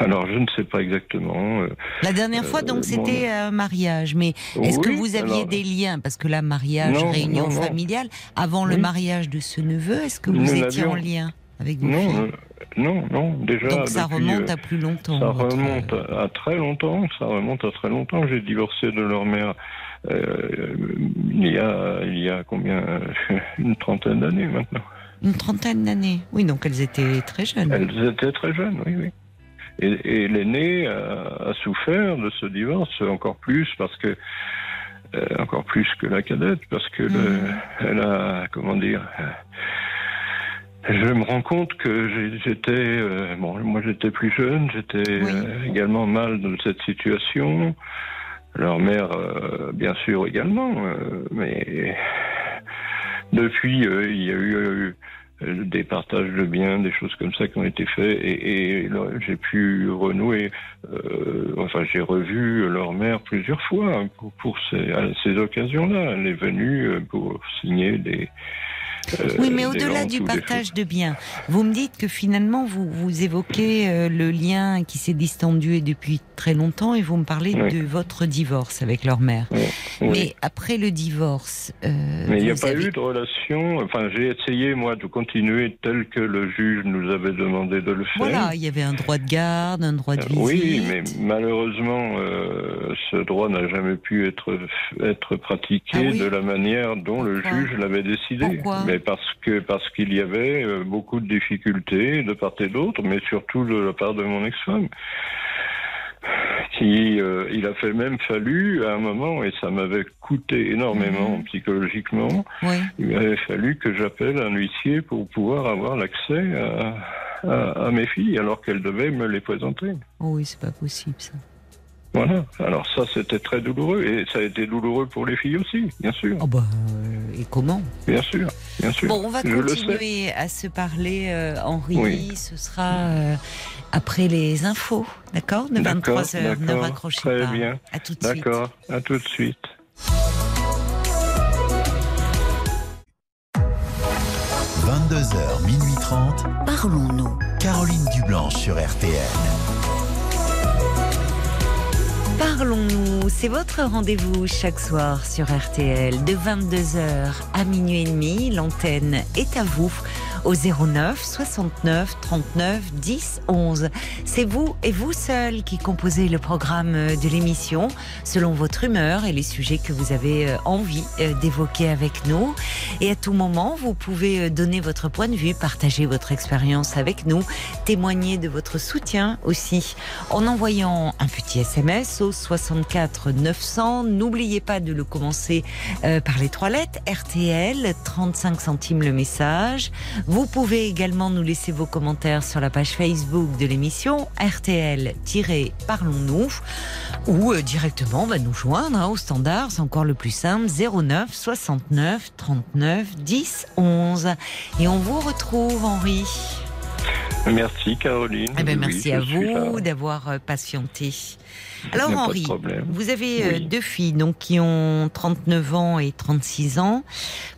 Alors, je ne sais pas exactement. euh, La dernière fois, Euh, donc, mon- c'était un mariage. Mais est-ce que vous aviez alors- des liens? Parce que là, mariage, Non, réunion non, non. familiale. Avant le mariage de ce neveu, est-ce que vous étiez en lien avec vos Non, filles? euh, non, non, déjà. Donc ça depuis, remonte euh, à plus longtemps. Ça votre- remonte à, très longtemps, ça remonte à très longtemps. J'ai divorcé de leur mère euh, il, y a, il y a combien Une trentaine d'années maintenant. Une trentaine d'années. Oui, donc elles étaient très jeunes. Elles étaient très jeunes, oui, oui. Et, et l'aînée a, a souffert de ce divorce encore plus parce que euh, encore plus que la cadette parce que le- Mhm. elle a comment dire euh, je me rends compte que j'étais euh, bon moi j'étais plus jeune j'étais Oui. euh, également mal dans cette situation leur mère euh, bien sûr également euh, mais depuis euh, il y a eu euh, des partages de biens, des choses comme ça qui ont été faits, et, et j'ai pu renouer. euh, enfin, j'ai revu leur mère plusieurs fois pour, pour ces, à ces occasions-là. Elle est venue pour signer des. Euh, Oui, mais au-delà du partage de biens, vous me dites que finalement, vous, vous évoquez euh, le lien qui s'est distendu depuis très longtemps et vous me parlez Oui. de votre divorce avec leur mère. Oui. Mais après le divorce, euh, Mais il n'y a pas avez- eu de relation. Enfin, j'ai essayé, moi, de continuer tel que le juge nous avait demandé de le faire. Voilà, il y avait un droit de garde, un droit de visite. Oui, mais malheureusement, euh, ce droit n'a jamais pu être être pratiqué Ah oui de la manière dont le juge l'avait décidé. Pourquoi? Mais parce que parce qu'il y avait euh, beaucoup de difficultés de part et d'autre, mais surtout de la part de mon ex-femme. Qui, euh, il a fait même fallu à un moment, et ça m'avait coûté énormément Mhm. psychologiquement, Oui. il avait fallu que j'appelle un huissier pour pouvoir avoir l'accès à, à- à mes filles, alors qu'elles devaient me les présenter. Oh oui, c'est pas possible ça. Voilà. Alors ça, c'était très douloureux, et ça a été douloureux pour les filles aussi, bien sûr, Oh bah, euh, et comment? Bien sûr, bien sûr. Bon, on va Je continuer à se parler, euh, Henri. Oui. Ce sera euh, après les infos, d'accord? De D'accord, 23h. Ne raccrochez très pas. bien. À tout de suite. D'accord. À tout de suite. 22h, minuit 30. Parlons-nous. Caroline Dublanche sur RTL. Parlons-nous, c'est votre rendez-vous chaque soir sur RTL de 22h à minuit et demi. L'antenne est à vous au 09 69 39 10 11. C'est vous et vous seul qui composez le programme de l'émission selon votre humeur et les sujets que vous avez euh, envie euh, d'évoquer avec nous. Et à tout moment, vous pouvez euh, donner votre point de vue, partager votre expérience avec nous, témoigner de votre soutien aussi en envoyant un petit SMS au 64 900. N'oubliez pas de le commencer euh, par les trois lettres RTL, 35 centimes le message. Vous pouvez également nous laisser vos commentaires sur la page Facebook de l'émission RTL-Parlons-nous ou euh, directement bah, nous joindre hein, au standard, c'est encore le plus simple 09 69 39 10 11. Et on vous retrouve Henri. Merci Caroline. Eh ben, Oui, merci à vous d'avoir euh, patienté. Alors Henri, vous avez euh, Oui. deux filles donc qui ont 39 ans et 36 ans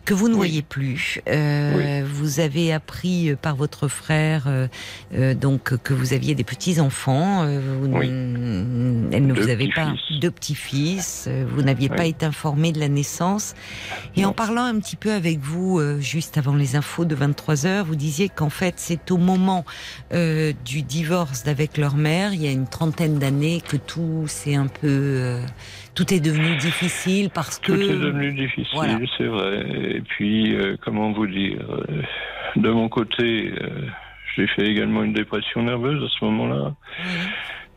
que vous ne Oui. voyez plus. Euh, Vous avez appris euh, par votre frère euh, donc que vous aviez des petits enfants. vous elle ne Deux vous avait pas petits-fils. deux petits-fils. euh, Vous n'aviez pas été informé de la naissance. Et en parlant un petit peu avec vous euh, juste avant les infos de 23 heures, vous disiez qu'en fait c'est au moment du divorce d'avec leur mère, il y a une trentaine d'années, que tout c'est un peu, euh, tout est devenu difficile parce que Tout est devenu difficile, Voilà. c'est vrai. Et puis, euh, comment vous dire euh, De mon côté, j'ai fait également une dépression nerveuse à ce moment-là.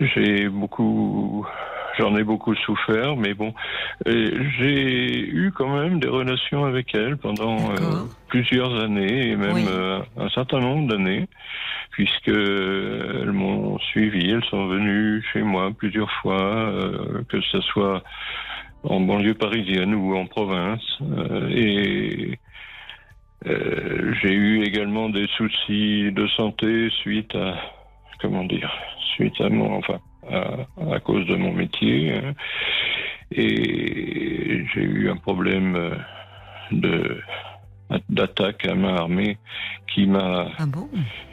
Oui. J'ai beaucoup, j'en ai beaucoup souffert, mais bon, j'ai eu quand même des relations avec elle pendant plusieurs années et même Oui. un certain nombre d'années, puisque elles m'ont suivi, elles sont venues chez moi plusieurs fois, euh, que ce soit en banlieue parisienne ou en province, euh, et euh, j'ai eu également des soucis de santé suite à, comment dire, suite à mon, enfin, à, à cause de mon métier. Et j'ai eu un problème de, d'attaque à main armée qui m'a Ah bon?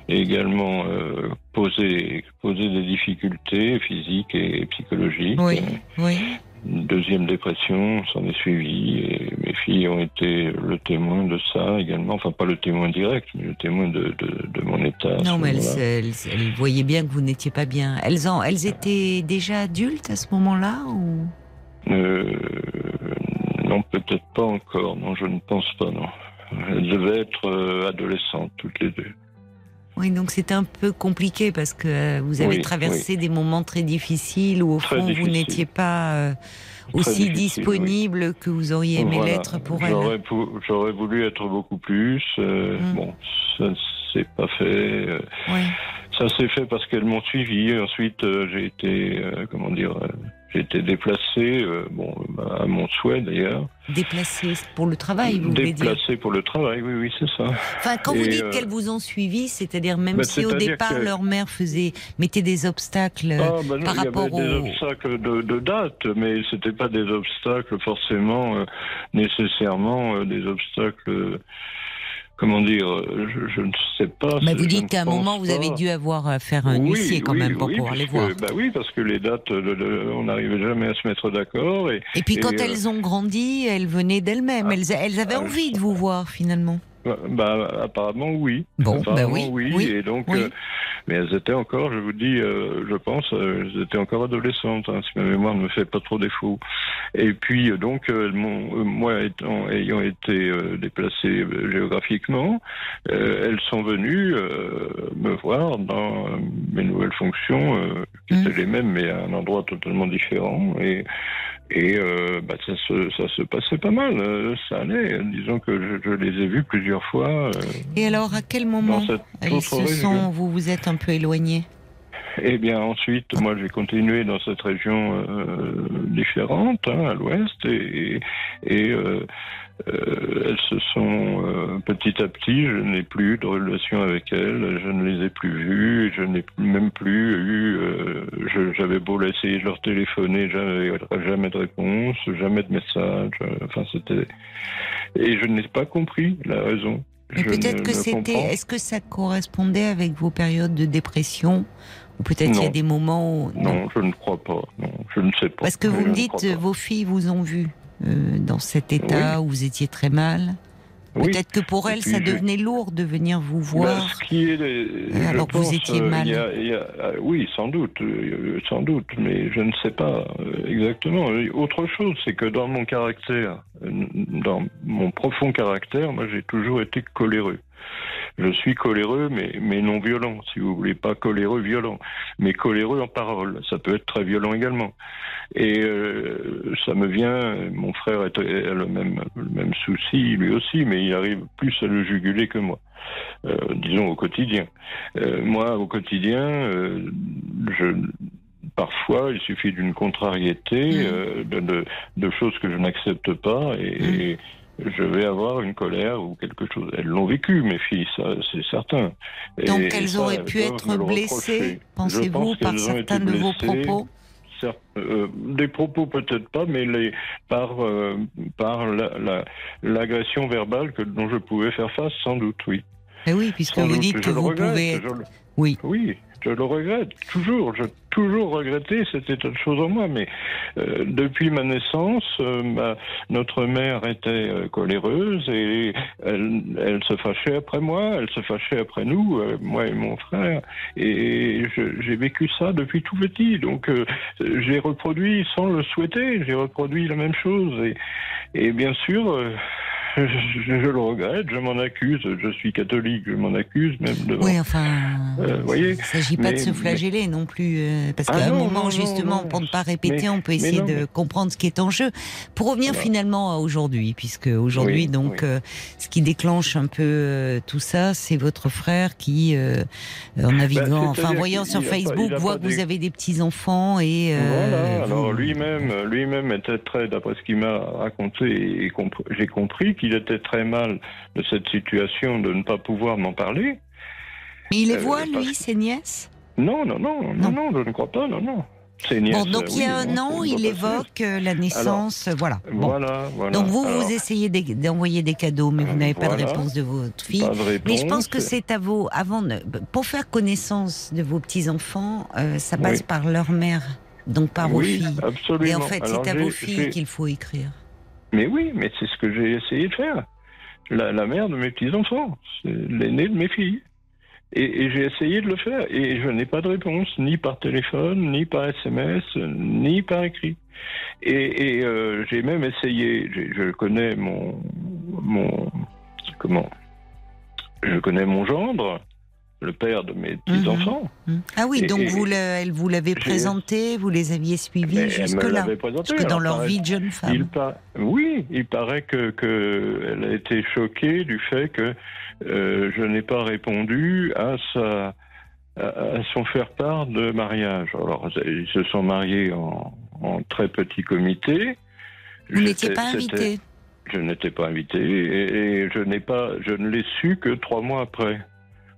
également euh, posé, posé des difficultés physiques et psychologiques. Oui, oui. Une deuxième dépression s'en est suivie et mes filles ont été le témoin de ça également. Enfin, pas le témoin direct, mais le témoin de, de, de mon état. Non, mais elles, moment-là. elles- elles voyaient bien que vous n'étiez pas bien. Elles, en, elles étaient déjà adultes à ce moment-là ou... Euh, non, peut-être pas encore. Non, je ne pense pas, non. Elles devaient être euh, adolescentes, toutes les deux. Oui, donc c'était un peu compliqué parce que euh, vous avez Oui, traversé des moments très difficiles où au Très fond vous n'étiez pas euh, aussi disponible que vous auriez aimé Voilà. l'être pour elles. J'aurais, voulu être beaucoup plus. euh, Mm. Bon, ça s'est pas fait. Ouais. Ça s'est fait parce qu'elles m'ont suivi. Ensuite, j'ai été, euh, comment dire, euh, été déplacé, euh, bon, à mon souhait d'ailleurs. Déplacé pour le travail, vous voulez dire. Déplacé pour le travail, oui, oui, c'est ça. Enfin, quand vous dites euh, qu'elles vous ont suivi, c'est-à-dire même bah, si au départ que- leur mère faisait mettait des obstacles. Ah, bah non, par il y avait des obstacles de, de date, mais c'était pas des obstacles forcément euh, nécessairement euh, des obstacles. Euh, comment dire euh, je, je ne sais pas. Mais vous dites qu'à un moment vous avez dû avoir à faire un Oui, huissier quand oui, même pour oui, pouvoir les voir. Bah oui, parce que les dates, de- de- on n'arrivait jamais à se mettre d'accord. Et, Et puis quand euh, elles ont grandi, elles venaient d'elles-mêmes. Elles, elles avaient ah, envie de vous voir finalement. Bah, apparemment oui. Bon, bah apparemment, oui, oui, Et donc, oui. euh, mais elles étaient encore, je vous dis, euh, je pense, euh, elles étaient encore adolescentes, hein, si ma mémoire ne me fait pas trop défaut. Et puis, euh, donc, euh, euh, moi étant, ayant été euh, déplacé géographiquement, euh, elles sont venues euh, me voir dans mes nouvelles fonctions, euh, qui Mhm. étaient les mêmes, mais à un endroit totalement différent. Et, et euh, bah, ça, se, ça se passait pas mal, euh, ça allait. Disons que je, je les ai vues plusieurs fois. euh, Et alors à quel moment autre se sont, vous vous êtes un peu éloigné Eh bien, ensuite, moi, j'ai continué dans cette région différente, hein, à l'ouest, et, et euh, elles se sont euh, petit à petit, je n'ai plus de relation avec elles, je ne les ai plus vues, je n'ai même plus eu, euh, j'avais beau essayer de leur téléphoner, jamais, jamais de réponse, jamais de message, enfin, c'était. Et je n'ai pas compris la raison. Et peut-être que c'était. Est-ce que ça correspondait avec vos périodes de dépression? Ou peut-être il y a des moments où. Non, je ne crois pas. Non, je ne sais pas. Parce que vous me dites, vos filles vous ont vu dans cet état où vous étiez très mal. Oui. Peut-être que pour puis ça je- devenait lourd de venir vous Bah, voir. ce qui est, euh, alors que vous étiez euh, mal. il y a- il y a- euh, oui, sans doute, euh, sans doute, mais je ne sais pas euh, exactement. Et Autre chose, c'est que dans mon caractère, euh, dans mon profond caractère, moi, j'ai toujours été coléreux. Je suis coléreux, mais, mais non violent, si vous voulez, pas coléreux violent, mais coléreux en parole. Ça peut être très violent également. Et euh, ça me vient, mon frère a le même, le même souci, lui aussi, mais il arrive plus à le juguler que moi. Euh, disons au quotidien. Euh, moi, au quotidien, euh, je, parfois, il suffit d'une contrariété, Mhm. euh, de, de, de choses que je n'accepte pas, et, et je vais avoir une colère ou quelque chose. Elles l'ont vécu, mes filles, ça, c'est certain. Et- Donc et elles ça, auraient pu être blessées, pensez-vous, pense par certains de vos propos euh, des propos peut-être pas, mais les, par, euh, par la- la- l'agression verbale que, dont je pouvais faire face, sans doute, oui. Eh oui, puisque Sans vous doute, dites que vous regrette, pouvez être. je le- Oui. Oui, je le regrette, toujours. Toujours regretté cet état de choses en moi, mais euh, depuis ma naissance, euh, ma- notre mère était euh, coléreuse et elle, elle se fâchait après moi, elle se fâchait après nous, euh, moi et mon frère, et je- j'ai vécu ça depuis tout petit, donc euh, j'ai reproduit sans le souhaiter, j'ai reproduit la même chose, et, et bien sûr... euh, je, je le regrette, je m'en accuse, je suis catholique, je m'en accuse même devant Oui, enfin. Euh, il ne s'agit pas mais- de se flageller non plus. euh, parce Ah qu'à un moment, non, justement, non, pour ne pas répéter, mais- on peut essayer non, de mais- comprendre ce qui est en jeu. Pour revenir Voilà. finalement à aujourd'hui, puisque aujourd'hui, Oui, donc, oui. euh, ce qui déclenche un peu euh, tout ça, c'est votre frère qui, euh, en naviguant, Bah, enfin, en voyant sur pas- Facebook, voit que vous avez des petits-enfants et. euh, Voilà, vous- alors lui-même, lui-même était très, d'après ce qu'il m'a raconté, et j'ai compris qu'il était très mal de cette situation de ne pas pouvoir m'en parler. Mais il les euh, voit, lui, ses nièces? Non, non, non, Non. non, je ne crois pas, non, non. Ses nièces, Bon, donc il y a un an, il évoque euh, la naissance. euh, voilà. Bon. Voilà, voilà. Donc vous, Alors, vous essayez d'e- d'envoyer des cadeaux, mais vous Euh, n'avez pas de réponse de votre fille. pas de Mais je pense réponse. que c'est à vous, avant de, pour faire connaissance de vos petits-enfants, euh, ça passe Oui. par leur mère, donc par vos oui, filles. absolument. Et en fait, c'est à vos filles qu'il faut écrire. Mais oui, mais c'est ce que j'ai essayé de faire. La, la mère de mes petits-enfants, c'est l'aîné de mes filles. Et, et j'ai essayé de le faire. Et je n'ai pas de réponse, ni par téléphone, ni par SMS, ni par écrit. Et, et, euh, j'ai même essayé, je connais mon, mon. Comment? Je connais mon gendre, le père de mes petits-enfants. Hmm. Ah oui, Et- donc vous, le- elle vous l'avez j'ai- présenté, vous les aviez suivis jusque-là. l'avait. Jusque dans leur vie de jeune Il femme. par- Oui, il paraît que, que elle a été choquée du fait que euh, je n'ai pas répondu à sa à, son faire part de mariage. Alors ils se sont mariés en, en très petit comité. Vous n'étiez pas invité. Je n'étais pas invité et, et je n'ai pas, je ne l'ai su que trois mois après.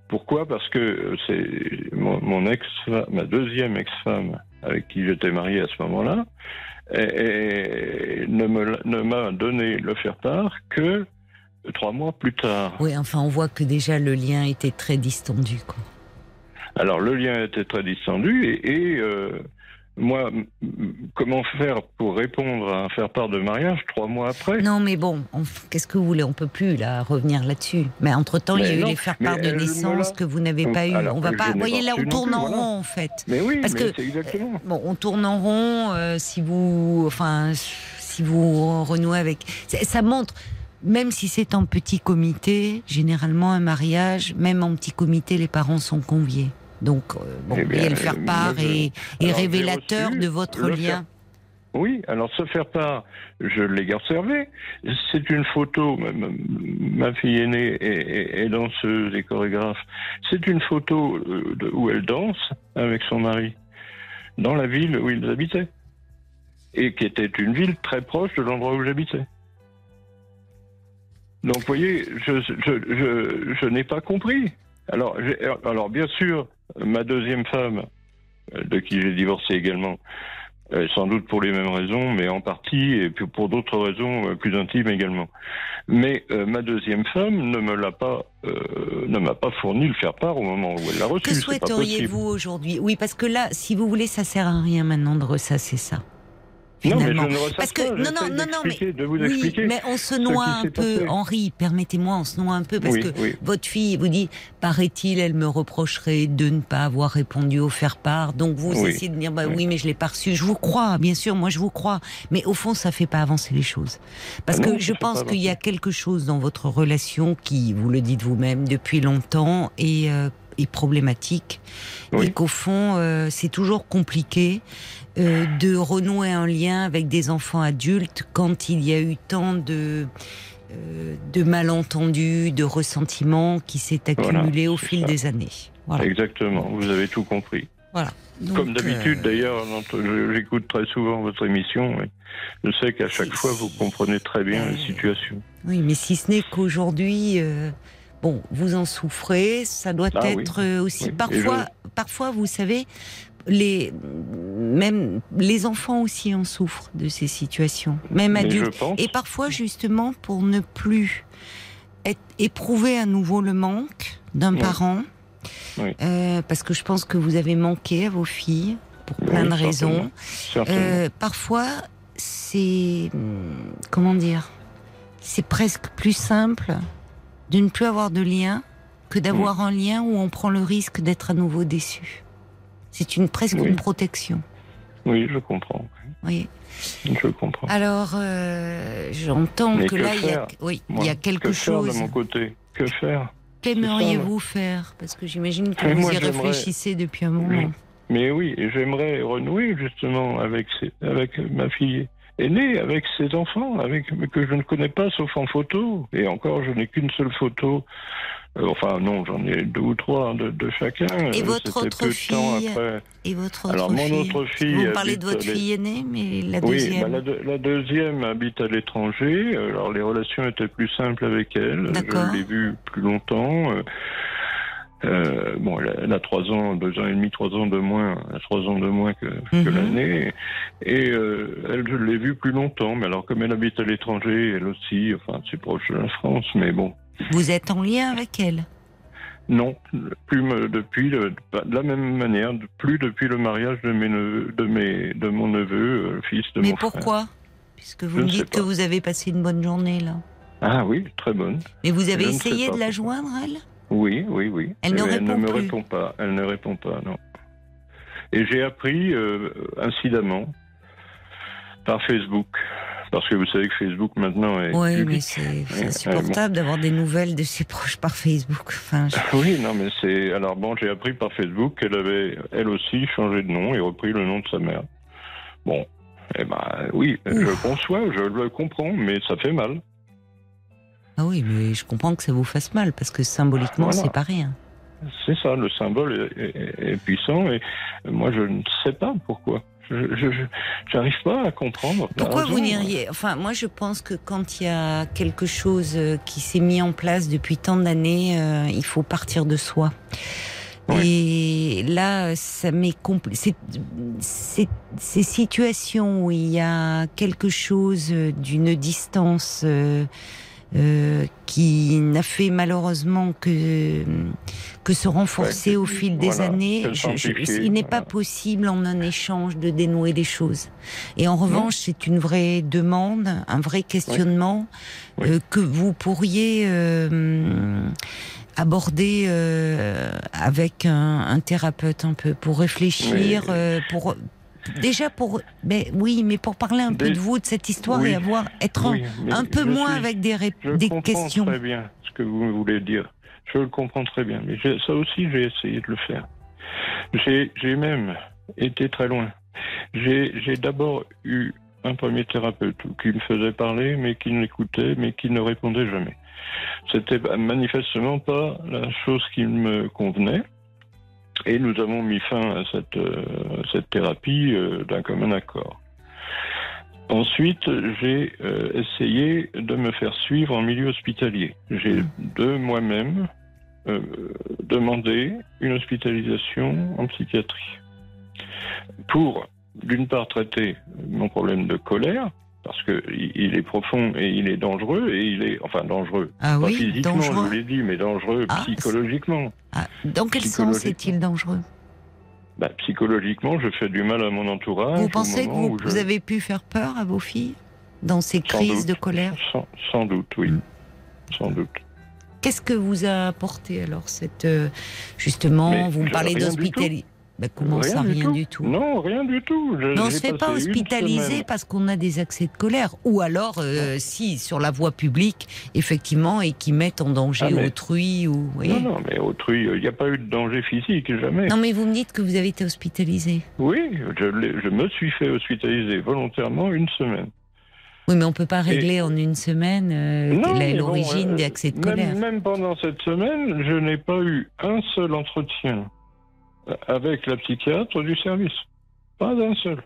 Pourquoi? Parce que c'est mon, mon ex, ma deuxième ex-femme avec qui j'étais marié à ce moment-là, et, et ne me- ne m'a donné le faire part que trois mois plus tard. Oui, enfin, on voit que déjà le lien était très distendu. Quoi. Alors le lien était très distendu et, et, euh, moi, comment faire pour répondre à un faire part de mariage trois mois après? Non, mais bon, on- qu'est-ce que vous voulez? On peut plus là revenir là-dessus. Mais entre temps, il y a eu les faire-part mais de naissance que vous n'avez pas eu. On va pas. Vous voyez, là, on tourne plus, en voilà. rond, en fait. Mais oui, Parce mais que- c'est exactement. Bon, on tourne en rond. euh, si vous, enfin, si vous renouez avec, ça montre. Même si c'est en petit comité, généralement un mariage, même en petit comité, les parents sont conviés. Donc, euh, bon, Eh bien, le faire euh, part je- est, est alors, j'ai révélateur de votre lien. faire- Oui, alors se faire part, je l'ai observé. C'est une photo, ma, fille aînée est, est- est danseuse et chorégraphe. C'est une photo euh, où elle danse avec son mari dans la ville où ils habitaient. Et qui était une ville très proche de l'endroit où j'habitais. Donc, vous voyez, je, je, je, je n'ai pas compris. Alors, alors, bien sûr, ma deuxième femme, euh, de qui j'ai divorcé également, euh, sans doute pour les mêmes raisons, mais en partie, et puis pour d'autres raisons euh, plus intimes également. Mais euh, ma deuxième femme ne me l'a pas, euh, ne m'a pas fourni le faire part au moment où elle l'a reçu. Que souhaiteriez-vous aujourd'hui? Oui, parce que là, si vous voulez, ça sert à rien maintenant de ressasser ça. Non, mais je Finalement. ne ressasse Parce que- pas, non, non, non, non, mais- d'expliquer, de vous oui, mais on se noie un peu. Henri, permettez-moi, on se noie un peu parce Oui, que oui. votre fille vous dit, paraît-il, elle me reprocherait de ne pas avoir répondu au faire-part. Donc vous essayez de dire, bah Oui. mais je l'ai pas reçu. Je vous crois, bien sûr, moi je vous crois. Mais au fond, ça fait pas avancer les choses. Parce Ah non, que je pense qu'il y a quelque chose dans votre relation qui, vous le dites vous-même, depuis longtemps est, euh, est problématique. Oui. Et qu'au fond, euh, c'est toujours compliqué euh, de renouer un lien avec des enfants adultes quand il y a eu tant de euh, de malentendus, de ressentiments qui s'est accumulé Voilà, au fil ça. des années. Voilà. Exactement, vous avez tout compris. Donc, Comme d'habitude, euh, d'ailleurs, j'écoute très souvent votre émission. et je sais qu'à chaque fois, vous comprenez très bien Euh, la situation. Oui, mais si ce n'est qu'aujourd'hui, bon, vous en souffrez, ça doit Ah oui. être aussi Oui. Parfois, parfois, vous savez, les même les enfants aussi en souffrent de ces situations, même Mais adultes. Et parfois, justement, pour ne plus être, éprouver à nouveau le manque d'un Oui. parent, Oui. euh, parce que je pense que vous avez manqué à vos filles pour plein Oui, de raisons. certainement. Euh, parfois, c'est comment dire, c'est presque plus simple de ne plus avoir de lien que d'avoir un lien où on prend le risque d'être à nouveau déçu. C'est une presque Oui. une protection. Oui, je comprends. voyez. Je comprends. Alors, euh, j'entends Mais que, que là, il y a, faire, oui, Moi, il y a quelque que faire chose. de mon côté? Que faire? Qu'aimeriez-vous faire? Parce que j'imagine que Mais vous moi, y réfléchissez depuis un moment. Mais oui, et j'aimerais renouer justement avec, ses- avec ma fille aînée, avec ses enfants, avec que je ne connais pas sauf en photo. Et encore, je n'ai qu'une seule photo. Euh, enfin, non, j'en ai deux ou trois hein, de, de chacun. Et Euh, votre c'était autre peu de temps fille après. Et votre autre Alors, mon fille autre fille Vous parlez de votre les- fille aînée, mais la Oui, deuxième. bah, la, la deuxième habite à l'étranger. Alors les relations étaient plus simples avec elle. D'accord. Je l'ai vue plus longtemps. Euh, bon, elle a, trois ans, deux ans et demi, trois ans de moins, trois ans de moins que, que Mhm. l'année. Et euh, elle, je l'ai vue plus longtemps. Mais alors, comme elle habite à l'étranger, elle aussi, enfin, c'est proche de la France, mais bon, Vous êtes en lien avec elle? Non, plus depuis le- de la même manière, plus depuis le mariage de mes neveux, de mes, de mon neveu, euh, fils de Mais mon frère. pourquoi? Puisque vous Je me dites que vous avez passé une bonne journée là. Ah oui, très bonne. Mais vous avez Je essayé de la joindre, elle? Oui, oui, oui. Elle ne me plus. répond pas. Elle ne répond pas, non. Et j'ai appris euh, incidemment par Facebook, parce que vous savez que Facebook maintenant est Oui, mais c'est Ouais, insupportable d'avoir des nouvelles de ses proches par Facebook. Enfin, je- Oui, non, mais c'est. Alors bon, j'ai appris par Facebook qu'elle avait, elle aussi, changé de nom et repris le nom de sa mère. Bon, eh ben oui, je conçois, je le comprends, mais ça fait mal. Ah oui, mais je comprends que ça vous fasse mal parce que symboliquement, Voilà. c'est pas rien. C'est ça, le symbole est, est- est puissant et moi je ne sais pas pourquoi. Je j'arrive pas à comprendre. Pourquoi raison. vous n'iriez Enfin, moi, je pense que quand il y a quelque chose euh, qui s'est mis en place depuis tant d'années, euh, il faut partir de soi. Et là, ça m'est compl- Ces situations où il y a quelque chose euh, d'une distance euh, euh, qui n'a fait malheureusement que que se renforcer Ouais, au fil des voilà, années. Je- je- il n'est voilà. pas possible en un échange de dénouer les choses. Et en revanche, c'est une vraie demande, un vrai questionnement Oui. euh, que vous pourriez euh, aborder euh, avec un, un thérapeute un peu pour réfléchir, pour déjà pour, mais oui, mais pour parler un peu de vous, de cette histoire Oui. et avoir être un- Oui, mais un, peu moins suis- avec des, ré- Je des comprends questions. très bien ce que vous voulez dire. Je le comprends très bien, mais ça aussi j'ai essayé de le faire. J'ai même été très loin. J'ai d'abord eu un premier thérapeute qui me faisait parler, mais qui m'écoutait, mais qui ne répondait jamais. C'était manifestement pas la chose qui me convenait. Et nous avons mis fin à cette, euh, cette thérapie euh, d'un commun accord. Ensuite, j'ai euh, essayé de me faire suivre en milieu hospitalier. J'ai de moi-même euh, demandé une hospitalisation en psychiatrie pour, d'une part, traiter mon problème de colère, parce que il est profond et il est dangereux, et il est, enfin, dangereux. Ah Pas oui, physiquement, je dangereux. vous l'ai dit, mais dangereux Ah, psychologiquement. Ah, dans quel sens est-il dangereux? Bah, psychologiquement, je fais du mal à mon entourage. Vous pensez que vous, je- avez pu faire peur à vos filles dans ces Sans crises doute. de colère? Sans, sans doute, oui. Mm. Sans doute. Qu'est-ce que vous a apporté alors cette euh, justement Mais vous me je- parlez d'hospitalité bah, Comment Rien ça du rien tout. du tout Non, rien du tout. Je- Mais on j'ai se fait pas hospitaliser parce qu'on a des accès de colère ou alors euh, si sur la voie publique effectivement et qui mettent en danger Ah, mais- autrui ou oui. Non, non, mais autrui, il n'y a pas eu de danger physique, jamais. Non, mais vous me dites que vous avez été hospitalisé. Oui, je, me suis fait hospitaliser volontairement une semaine. Oui, mais on peut pas régler en une semaine euh, Non, bon, l'origine euh, des accès de même- colère. Même, pendant cette semaine, je n'ai pas eu un seul entretien avec la psychiatre du service. Pas un seul.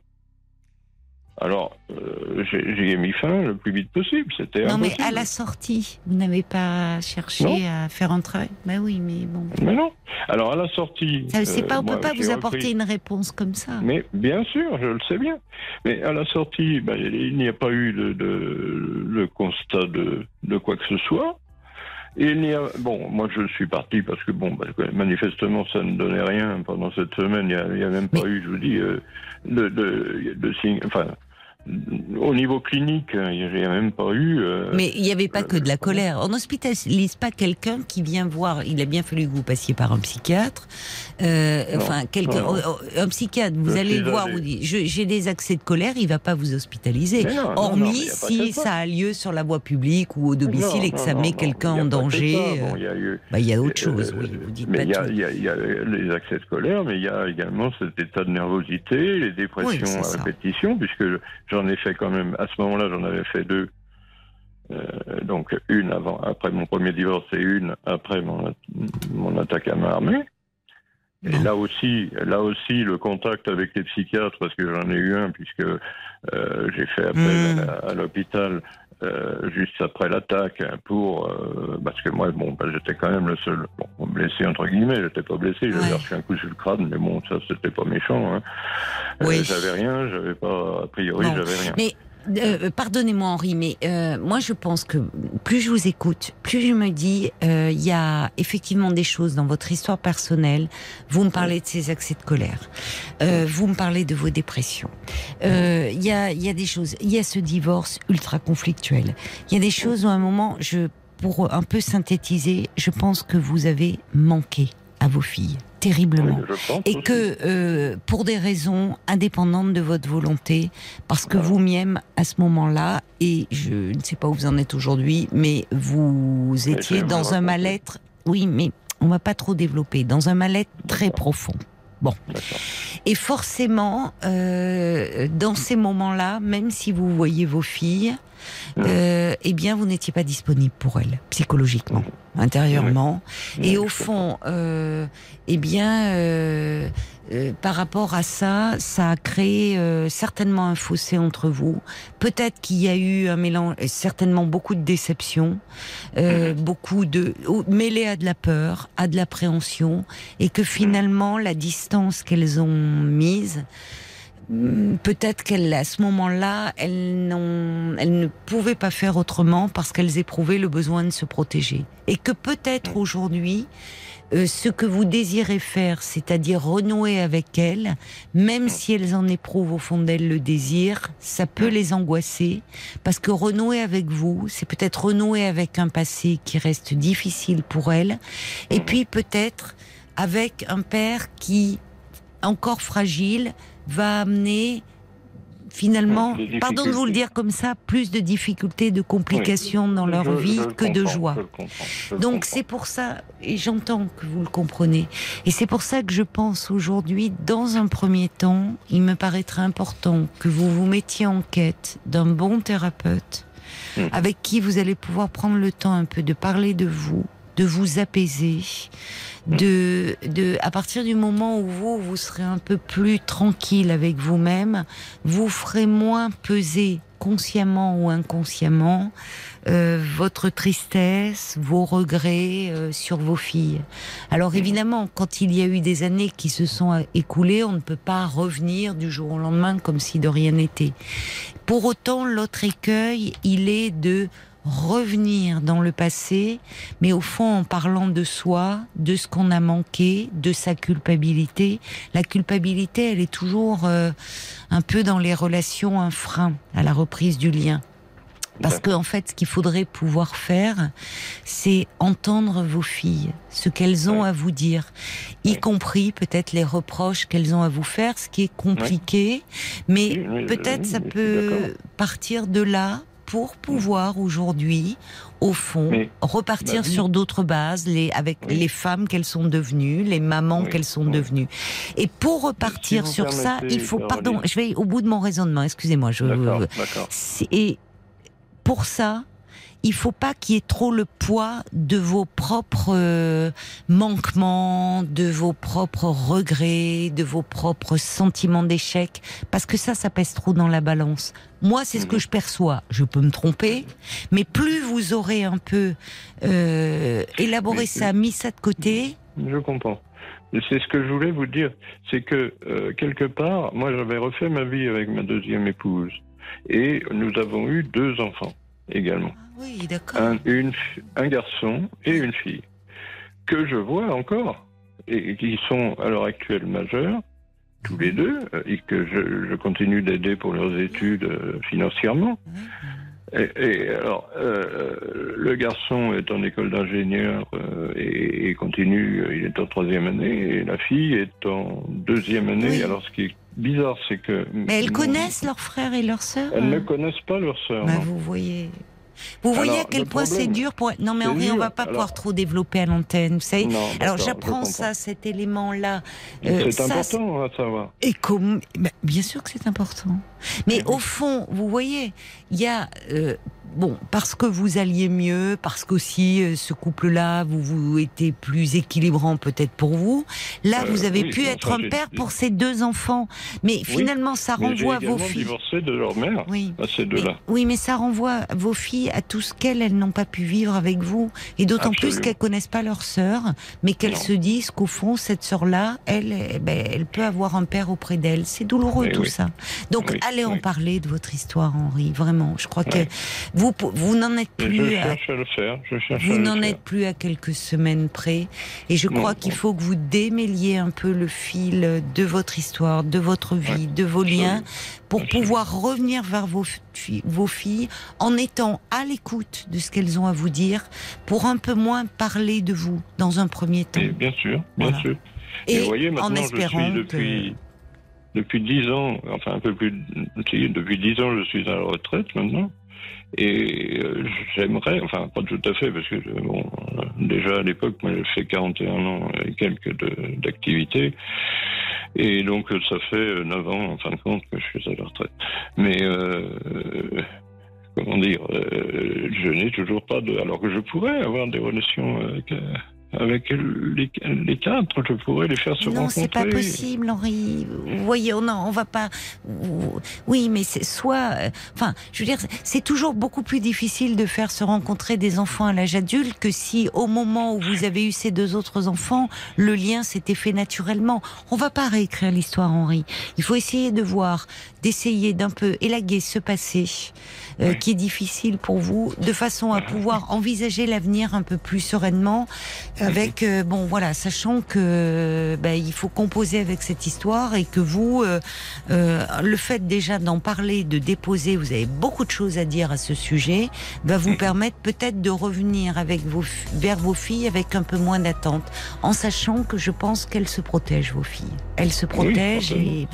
Alors, euh, j'ai j'y ai mis fin le plus vite possible. C'était Non, mais à la sortie, vous n'avez pas cherché Non. à faire un travail Ben oui, mais bon. Mais non. Alors, à la sortie. Ça, c'est euh, pas, on moi, peut pas vous repris- apporter une réponse comme ça. Mais bien sûr, je le sais bien. Mais à la sortie, ben, il n'y a pas eu de, de- de constat de, de quoi que ce soit. Et il n'y a bon, moi je suis parti parce que bon, parce que manifestement ça ne donnait rien pendant cette semaine. Il n'y a, a même pas eu, je vous dis, euh, de, de, de signe- enfin, au niveau clinique, il n'y a même pas eu. euh, Mais il n'y avait pas euh, que de la colère. On n'hospitalise pas quelqu'un qui vient voir. Il a bien fallu que vous passiez par un psychiatre. Euh, Non, enfin, quelqu'un, oh, oh, un psychiatre. Vous Je allez voir. Vous dites, j'ai des accès de colère. Il va pas vous hospitaliser. Non, non, Hormis si ça. a lieu sur la voie publique ou au domicile et que ça met quelqu'un en danger. euh, il y a eu, bah, il y a autre Euh, chose. oui, vous dites mais pas il y, a, y y les accès scolaires, mais il y a également cet état de nervosité, les dépressions Oui, à répétition, puisque j'en ai fait quand même, à ce moment-là, j'en avais fait deux. Euh, donc une avant, après mon premier divorce et une après mon, mon attaque à main armée. Et Bon. là aussi, là aussi, le contact avec les psychiatres, parce que j'en ai eu un, puisque euh, j'ai fait appel Mm. à, la- à l'hôpital, euh, juste après l'attaque pour euh, parce que moi bon bah, j'étais quand même le seul bon, blessé entre guillemets j'étais pas blessé j'avais Ouais. reçu un coup sur le crâne mais bon ça c'était pas méchant hein. Euh, Oui. j'avais rien j'avais pas a priori j'avais rien Mais euh, pardonnez-moi Henri, mais euh, moi je pense que plus je vous écoute, plus je me dis euh, il y a effectivement des choses dans votre histoire personnelle. Vous me parlez de ces accès de colère, euh, vous me parlez de vos dépressions. Euh, Il y a y a des choses. Il y a ce divorce ultra conflictuel. Il y a des choses où à un moment je pour un peu synthétiser, je pense que vous avez manqué à vos filles terriblement. Oui, Et que euh, pour des raisons indépendantes de votre volonté, parce que vous m'aimez à ce moment-là, et je ne sais pas où vous en êtes aujourd'hui, mais vous étiez dans un mal-être, oui, mais on va pas trop développer, dans un mal-être très profond. D'accord. Et forcément, euh, dans ces moments-là, même si vous voyez vos filles, euh, eh bien, vous n'étiez pas disponible pour elles, psychologiquement, intérieurement. Et au fond, euh, eh bien, euh, euh, par rapport à ça, ça a créé euh, certainement un fossé entre vous. Peut-être qu'il y a eu un mélange, certainement beaucoup de déception, euh, beaucoup de ou- mêlé à de la peur, à de l'appréhension, et que finalement la distance qu'elles ont mise. Peut-être qu'elles, à ce moment-là, elles, elles ne pouvaient pas faire autrement parce qu'elles éprouvaient le besoin de se protéger. Et que peut-être aujourd'hui, euh, ce que vous désirez faire, c'est-à-dire renouer avec elles, même si elles en éprouvent au fond d'elles le désir, ça peut les angoisser, parce que renouer avec vous, c'est peut-être renouer avec un passé qui reste difficile pour elles, et puis peut-être avec un père qui, encore fragile, va amener finalement, pardon de vous le dire comme ça, plus de difficultés, de complications dans leur Je- vie je que de joie. Donc c'est pour ça, et j'entends que vous le comprenez, et c'est pour ça que je pense aujourd'hui, dans un premier temps, il me paraîtrait important que vous vous mettiez en quête d'un bon thérapeute, Mhm. avec qui vous allez pouvoir prendre le temps un peu de parler de vous, de vous apaiser, de, de, à partir du moment où vous, vous serez un peu plus tranquille avec vous-même, vous ferez moins peser consciemment ou inconsciemment euh, votre tristesse, vos regrets euh, sur vos filles. Alors évidemment, quand il y a eu des années qui se sont écoulées, on ne peut pas revenir du jour au lendemain comme si de rien n'était. Pour autant, l'autre écueil, il est de revenir dans le passé, mais au fond en parlant de soi, de ce qu'on a manqué, de sa culpabilité. La culpabilité, elle est toujours euh, un peu dans les relations un frein à la reprise du lien. Parce que en fait, ce qu'il faudrait pouvoir faire, c'est entendre vos filles, ce qu'elles ont Ouais. à vous dire, y Ouais. compris peut-être les reproches qu'elles ont à vous faire, ce qui est compliqué, mais Oui, oui, peut-être oui, ça peut partir de là pour pouvoir aujourd'hui, au fond, Mais, repartir bah sur d'autres bases, les, avec Oui. les femmes qu'elles sont devenues, les mamans Oui, qu'elles sont oui. devenues. Et pour repartir sur ça, il faut, pardon, je vais au bout de mon raisonnement, excusez-moi, je, Et pour ça, il faut pas qu'il y ait trop le poids de vos propres euh, manquements, de vos propres regrets, de vos propres sentiments d'échec, parce que ça, ça pèse trop dans la balance. Moi, c'est ce que Mhm. je perçois. Je peux me tromper, mais plus vous aurez un peu euh, élaboré Mais- ça, mis ça de côté, Je comprends. C'est ce que je voulais vous dire, c'est que euh, quelque part, moi j'avais refait ma vie avec ma deuxième épouse et nous avons eu deux enfants également, Ah oui, d'accord. un, un garçon et une fille que je vois encore et qui sont à l'heure actuelle majeurs tous les deux euh, et que je, je continue d'aider pour leurs études euh, financièrement. Et, et alors, euh, le garçon est en école d'ingénieur euh, et, et continue, il est en troisième année, et la fille est en deuxième année. Oui. Alors, ce qui est bizarre, c'est que... Mais elles mon- connaissent leurs frères et leurs sœurs Elles ne hein? connaissent pas leur sœur. Bah, vous voyez. Vous voyez Alors, à quel point c'est dur pour. Non, mais c'est Henri, on va pas Alors- pouvoir trop développer à l'antenne. Vous savez. Non, Alors j'apprends ça, cet élément-là. C'est Euh, ça, important à savoir. Et comme, bah, bien sûr que c'est important. Mais au fond, vous voyez, il y a, euh, bon, parce que vous alliez mieux, parce qu'aussi euh, ce couple-là, vous vous étiez plus équilibrant peut-être pour vous. Là, Euh, vous avez oui, pu être un père pour ces deux enfants. Mais finalement, ça Mais renvoie vos filles. divorcé de leur mère, Oui. à ces Mais- deux-là. oui, mais ça renvoie vos filles à tout ce qu'elles, elles n'ont pas pu vivre avec vous. Et d'autant plus qu'elles connaissent pas leur sœur, mais qu'elles se disent qu'au fond, cette sœur-là, elle, eh ben, elle peut avoir un père auprès d'elle. C'est douloureux Mais tout ça. Donc, allez en parler de votre histoire, Henri. Vraiment. Je crois que Ouais. Vous, vous n'en êtes je plus à cherche à le faire. Je cherche à vous n'en êtes plus à quelques semaines près. Et je crois qu'il faut que vous démêliez un peu le fil de votre histoire, de votre vie, de vos liens, pour Absolument. pouvoir revenir vers vos, fi- vos filles en étant à l'écoute de ce qu'elles ont à vous dire, pour un peu moins parler de vous dans un premier temps. Et bien sûr, bien Voilà. sûr. Et Et vous voyez, maintenant, en je espérant suis depuis, que... depuis 10 ans, enfin un peu plus, depuis 10 ans, je suis à la retraite maintenant. Et euh, j'aimerais, enfin pas tout à fait, parce que euh, bon, euh, déjà à l'époque, moi j'ai fait 41 ans et quelques d'activité. Et donc ça fait euh, 9 ans en fin de compte que je suis à la retraite. Mais comment dire, je n'ai toujours pas de... Alors que je pourrais avoir des relations avec, avec les, les quatre, je pourrais les faire se Non, rencontrer. c'est pas possible, Henri. Vous voyez, on, on va pas. Oui, mais c'est soit. euh, Enfin, je veux dire, c'est toujours beaucoup plus difficile de faire se rencontrer des enfants à l'âge adulte que si, au moment où vous avez eu ces deux autres enfants, le lien s'était fait naturellement. On va pas réécrire l'histoire, Henri. Il faut essayer de voir, d'essayer d'un peu élaguer ce passé euh, Oui. qui est difficile pour vous, de façon à pouvoir envisager l'avenir un peu plus sereinement avec euh, bon voilà sachant que ben, il faut composer avec cette histoire et que vous euh, euh, le fait déjà d'en parler de déposer vous avez beaucoup de choses à dire à ce sujet va vous permettre peut-être de revenir avec vos vers vos filles avec un peu moins d'attente en sachant que je pense qu'elles se protègent vos filles. Elles se protègent et.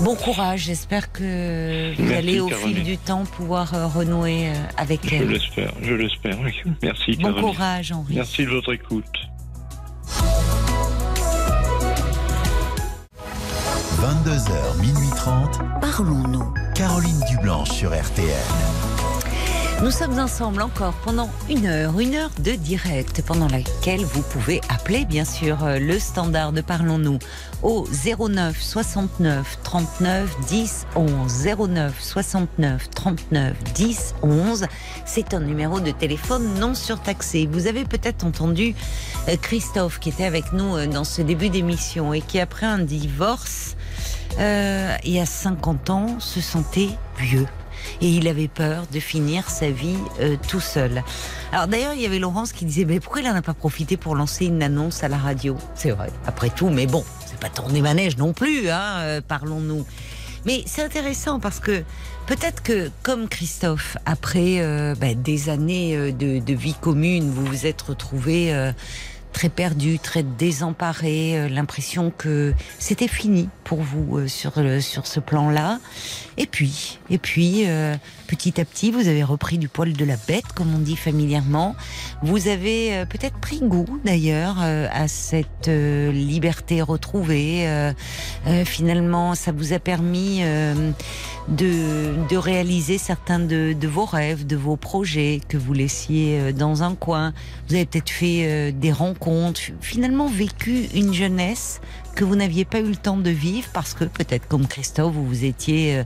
Bon courage j'espère que vous Merci, allez au Caroline. fil du temps pouvoir euh, renouer euh, avec Je elles l'espère, je l'espère. oui. Merci, bon Caroline. courage Henri Merci de votre écoute. 22h, minuit 30. parlons-nous Caroline Dublanche sur RTL. Nous sommes ensemble encore pendant une heure, une heure de direct pendant laquelle vous pouvez appeler bien sûr euh, le standard de Parlons-nous au 09 69 39 10 11 09 69 39 10 11. C'est un numéro de téléphone non surtaxé. Vous avez peut-être entendu euh, Christophe qui était avec nous euh, dans ce début d'émission et qui après un divorce il y a 50 ans se sentait vieux et il avait peur de finir sa vie euh, tout seul. Alors d'ailleurs, il y avait Laurence qui disait mais pourquoi il n'en a pas profité pour lancer une annonce à la radio? C'est vrai, après tout, mais bon, c'est pas tourner manège non plus, hein, euh, parlons-nous. Mais c'est intéressant parce que peut-être que comme Christophe, après euh, bah, des années de, de vie commune, vous vous êtes retrouvé très perdu, très désemparé, euh, l'impression que c'était fini pour vous euh, sur le- sur ce plan-là. Et puis, et puis, euh, petit à petit, vous avez repris du poil de la bête, comme on dit familièrement. Vous avez euh, peut-être pris goût, d'ailleurs, euh, à cette euh, liberté retrouvée. Finalement, ça vous a permis de, de réaliser certains de, de vos rêves, de vos projets que vous laissiez dans un coin. Vous avez peut-être fait des rencontres, finalement vécu une jeunesse que vous n'aviez pas eu le temps de vivre parce que peut-être comme Christophe, vous vous étiez euh,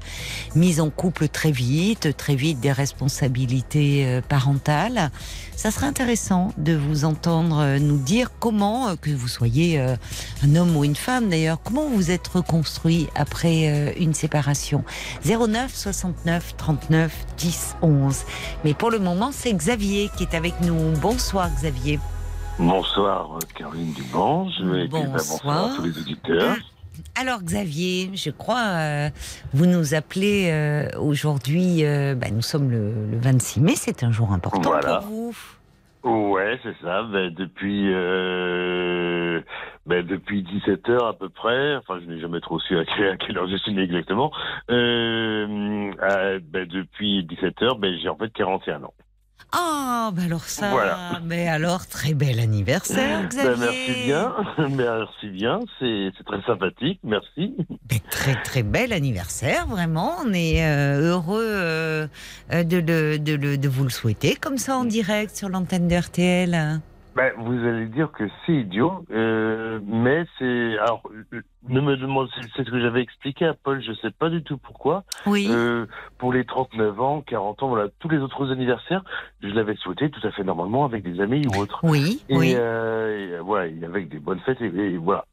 mise en couple très vite, très vite des responsabilités euh, parentales. Ça serait intéressant de vous entendre euh, nous dire comment, que vous soyez un homme ou une femme d'ailleurs, comment vous êtes reconstruit après une séparation. 09 69 39 10 11. Mais pour le moment, c'est Xavier qui est avec nous. Bonsoir Xavier. Bonsoir Caroline Dublanche, et puis, bonsoir Bonsoir. à tous les auditeurs. Alors Xavier, je crois, euh, vous nous appelez euh, aujourd'hui, euh, bah, nous sommes le, le 26 mai, c'est un jour important Voilà. pour vous. Ouais, c'est ça. Ben, depuis euh, ben, depuis 17 heures à peu près. Enfin, je n'ai jamais trop su à quelle, heure je suis né exactement. Euh, euh, ben, depuis 17 heures, ben, j'ai en fait 41 ans. Ah, bah alors ça, Voilà. mais alors très bel anniversaire, Ben, Xavier. merci bien, merci bien, c'est très sympathique, merci. Mais très très bel anniversaire, vraiment. On est euh, heureux euh, euh, de, vous le souhaiter comme ça en direct sur l'antenne de RTL. Ben, vous allez dire que c'est idiot, euh, mais c'est alors ne me demande c'est ce que j'avais expliqué à Paul, je sais pas du tout pourquoi. Oui. Euh, pour les 39 ans, 40 ans, voilà, tous les autres anniversaires, je l'avais souhaité tout à fait normalement avec des amis ou autres. oui, Et, oui. euh, et, voilà, et avec des bonnes fêtes et, et voilà.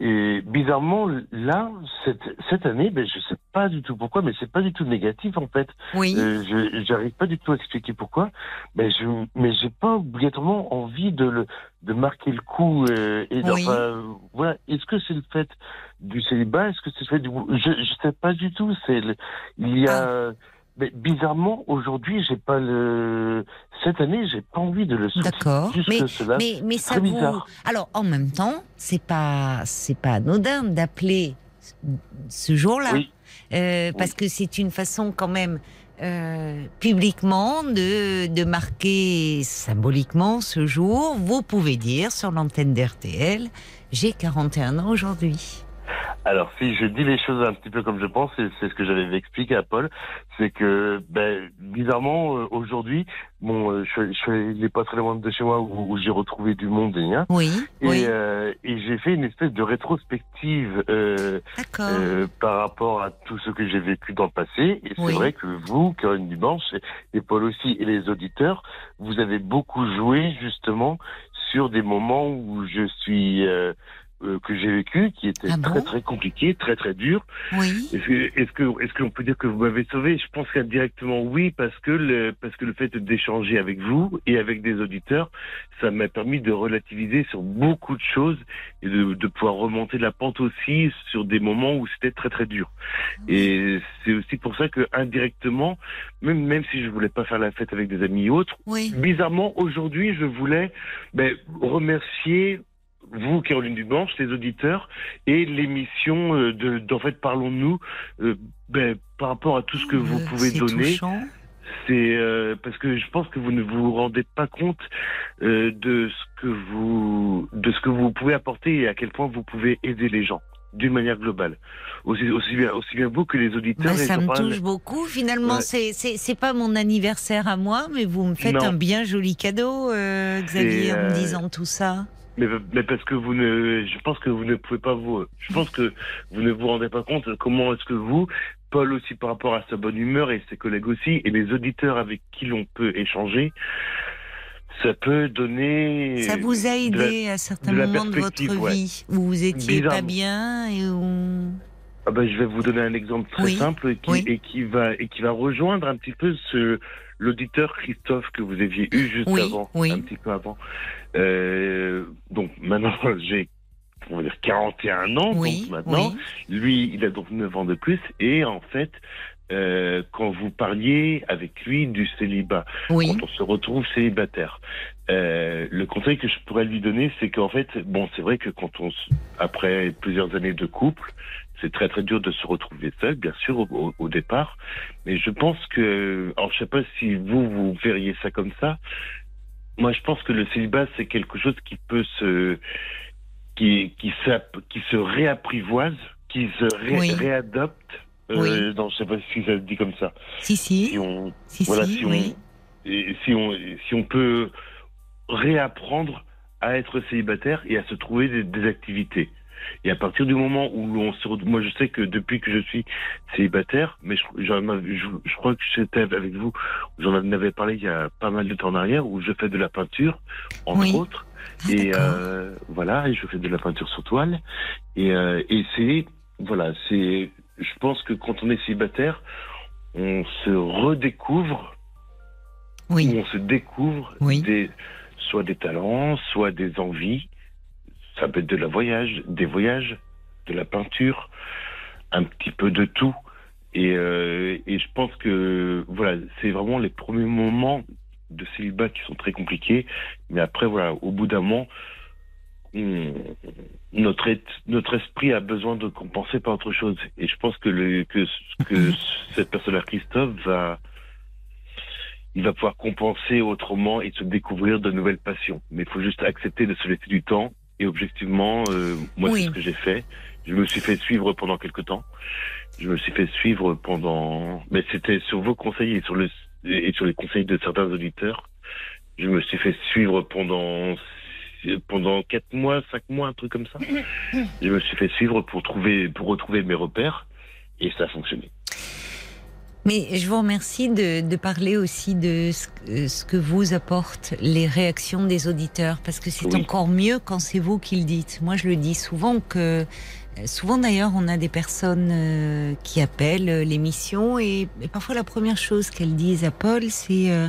Et bizarrement, là, cette, cette année, ben, je sais pas du tout pourquoi, mais c'est pas du tout négatif en fait. oui. Euh, je j'arrive pas du tout à expliquer pourquoi, mais je mais j'ai pas obligatoirement envie de le de marquer le coup euh, et Oui. euh, voilà. Est-ce que c'est le fait du célibat? Est-ce que c'est le fait du je je sais pas du tout. C'est le- il y a Ah. mais bizarrement aujourd'hui j'ai pas le cette année j'ai pas envie de le soutenir. D'accord. Mais, mais, mais ça vous. Alors, en même temps, c'est pas, c'est pas anodin d'appeler ce jour-là. Oui. Euh, parce que c'est une façon quand même euh, publiquement de, de marquer symboliquement ce jour. Vous pouvez dire sur l'antenne d'RTL, j'ai 41 ans aujourd'hui. Alors, si je dis les choses un petit peu comme je pense, et c'est ce que j'avais expliqué à Paul, c'est que, ben, bizarrement, euh, aujourd'hui, bon, euh, je, je il n'est pas très loin de chez moi où, où j'ai retrouvé du monde rien, Oui, et, oui, euh, et j'ai fait une espèce de rétrospective euh, euh, par rapport à tout ce que j'ai vécu dans le passé. Et c'est Oui. vrai que vous, Corinne Dimanche, et, et Paul aussi, et les auditeurs, vous avez beaucoup joué justement sur des moments où je suis euh, euh, que j'ai vécu, qui étaient Ah très bon très compliqués, très très durs. oui, Est-ce que est-ce que est-ce qu'on peut dire que vous m'avez sauvé? Je pense qu'indirectement oui, parce que le parce que le fait d'échanger avec vous et avec des auditeurs, ça m'a permis de relativiser sur beaucoup de choses et de, de pouvoir remonter la pente aussi sur des moments où c'était très très dur. Et c'est aussi pour ça que indirectement, même même si je voulais pas faire la fête avec des amis et autres, oui. bizarrement aujourd'hui, je voulais ben, remercier vous, Caroline Dubanche, les auditeurs, et l'émission euh, de d'en fait parlons-nous euh, ben, par rapport à tout ce que vous Euh, pouvez donner. touchant. C'est euh, parce que je pense que vous ne vous rendez pas compte euh, de ce que vous de ce que vous pouvez apporter et à quel point vous pouvez aider les gens d'une manière globale. Aussi aussi bien aussi bien vous que les auditeurs. Bah, ça me parle- touche beaucoup. Finalement, Ouais. c'est c'est c'est pas mon anniversaire à moi, mais vous me faites Non. un bien joli cadeau, euh, Xavier, en me disant tout ça. Mais, mais parce que vous ne, je pense que vous ne pouvez pas vous, je pense que vous ne vous rendez pas compte comment est-ce que vous, Paul aussi par rapport à sa bonne humeur et ses collègues aussi, et les auditeurs avec qui l'on peut échanger, ça peut donner. Ça vous a la- aidé à certains de moments de votre ouais. vie où vous étiez pas bien et où. Ah ben, je vais vous donner un exemple très Oui, simple et qui, oui. et qui va et qui va rejoindre un petit peu ce l'auditeur Christophe que vous aviez eu juste Oui, avant, oui. un petit peu avant. Euh, donc maintenant j'ai on va dire 41 ans Oui, donc maintenant lui il a donc 9 ans de plus et en fait euh, quand vous parliez avec lui du célibat Oui. quand on se retrouve célibataire. Euh, le conseil que je pourrais lui donner, c'est qu'en fait, bon, c'est vrai que quand on, après plusieurs années de couple, c'est très très dur de se retrouver seul, bien sûr, au, départ. Mais je pense que, alors je sais pas si vous vous verriez ça comme ça. Moi, je pense que le célibat, c'est quelque chose qui peut se, qui qui, qui se réapprivoise, qui se ré- Oui. réadopte. Euh, non, je sais pas si ça se dit comme ça. Si, si. Si on, Si, voilà, si, si oui. on, et si on, si on peut réapprendre à être célibataire et à se trouver des, des activités. Et à partir du moment où on se, moi je sais que depuis que je suis célibataire, mais je, je, je crois que j'étais avec vous, j'en avais parlé il y a pas mal de temps en arrière, où je fais de la peinture, entre Oui. autres, Ah, et euh, voilà, et je fais de la peinture sur toile, et, euh, et c'est, voilà, c'est, je pense que quand on est célibataire, on se redécouvre Oui. on se découvre Oui. des, soit des talents, soit des envies. Ça peut être de la voyage, des voyages, de la peinture, un petit peu de tout. Et, euh, et je pense que voilà, c'est vraiment les premiers moments de célibat qui sont très compliqués. Mais après, voilà, au bout d'un moment, on- notre, et- notre esprit a besoin de compenser par autre chose. Et je pense que, le, que, que cette personne-là, Christophe, va, il va pouvoir compenser autrement et se découvrir de nouvelles passions. Mais il faut juste accepter de se laisser du temps. Et objectivement, euh, moi, Oui. c'est ce que j'ai fait. Je me suis fait suivre pendant quelque temps. Je me suis fait suivre pendant, mais c'était sur vos conseils et sur le et sur les conseils de certains auditeurs. Je me suis fait suivre pendant pendant quatre mois, cinq mois, un truc comme ça. Je me suis fait suivre pour trouver pour retrouver mes repères et ça a fonctionné. Mais je vous remercie de, de parler aussi de ce, que- ce que vous apportent les réactions des auditeurs, parce que c'est Oui. encore mieux quand c'est vous qui le dites. Moi, je le dis souvent que, souvent d'ailleurs, on a des personnes euh, qui appellent euh, l'émission et, et parfois la première chose qu'elles disent à Paul, c'est euh,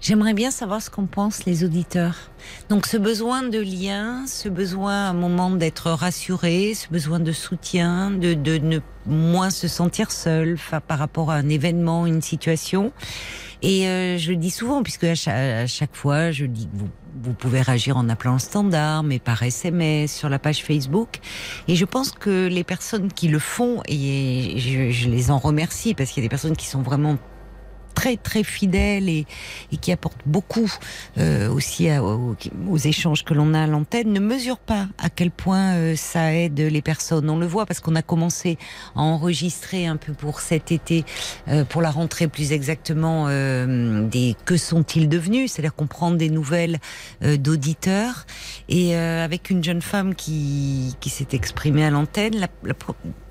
J'aimerais bien savoir ce qu'en pensent les auditeurs. Donc ce besoin de lien, ce besoin à un moment d'être rassuré, ce besoin de soutien, de, de ne moins se sentir seul par rapport à un événement, une situation. Et euh, je le dis souvent, puisque à chaque, à chaque fois, je dis que vous, vous pouvez réagir en appelant le standard, mais par SMS, sur la page Facebook. Et je pense que les personnes qui le font, et je, je les en remercie, parce qu'il y a des personnes qui sont vraiment très très fidèles et, et qui apportent beaucoup euh, aussi aux, échanges que l'on a à l'antenne. Ne mesurent pas à quel point euh, ça aide les personnes. On le voit parce qu'on a commencé à enregistrer un peu pour cet été, euh, pour la rentrée plus exactement, euh, des que sont-ils devenus? C'est-à-dire qu'on prend des nouvelles euh, d'auditeurs. Et euh, avec une jeune femme qui, qui s'est exprimée à l'antenne, la- la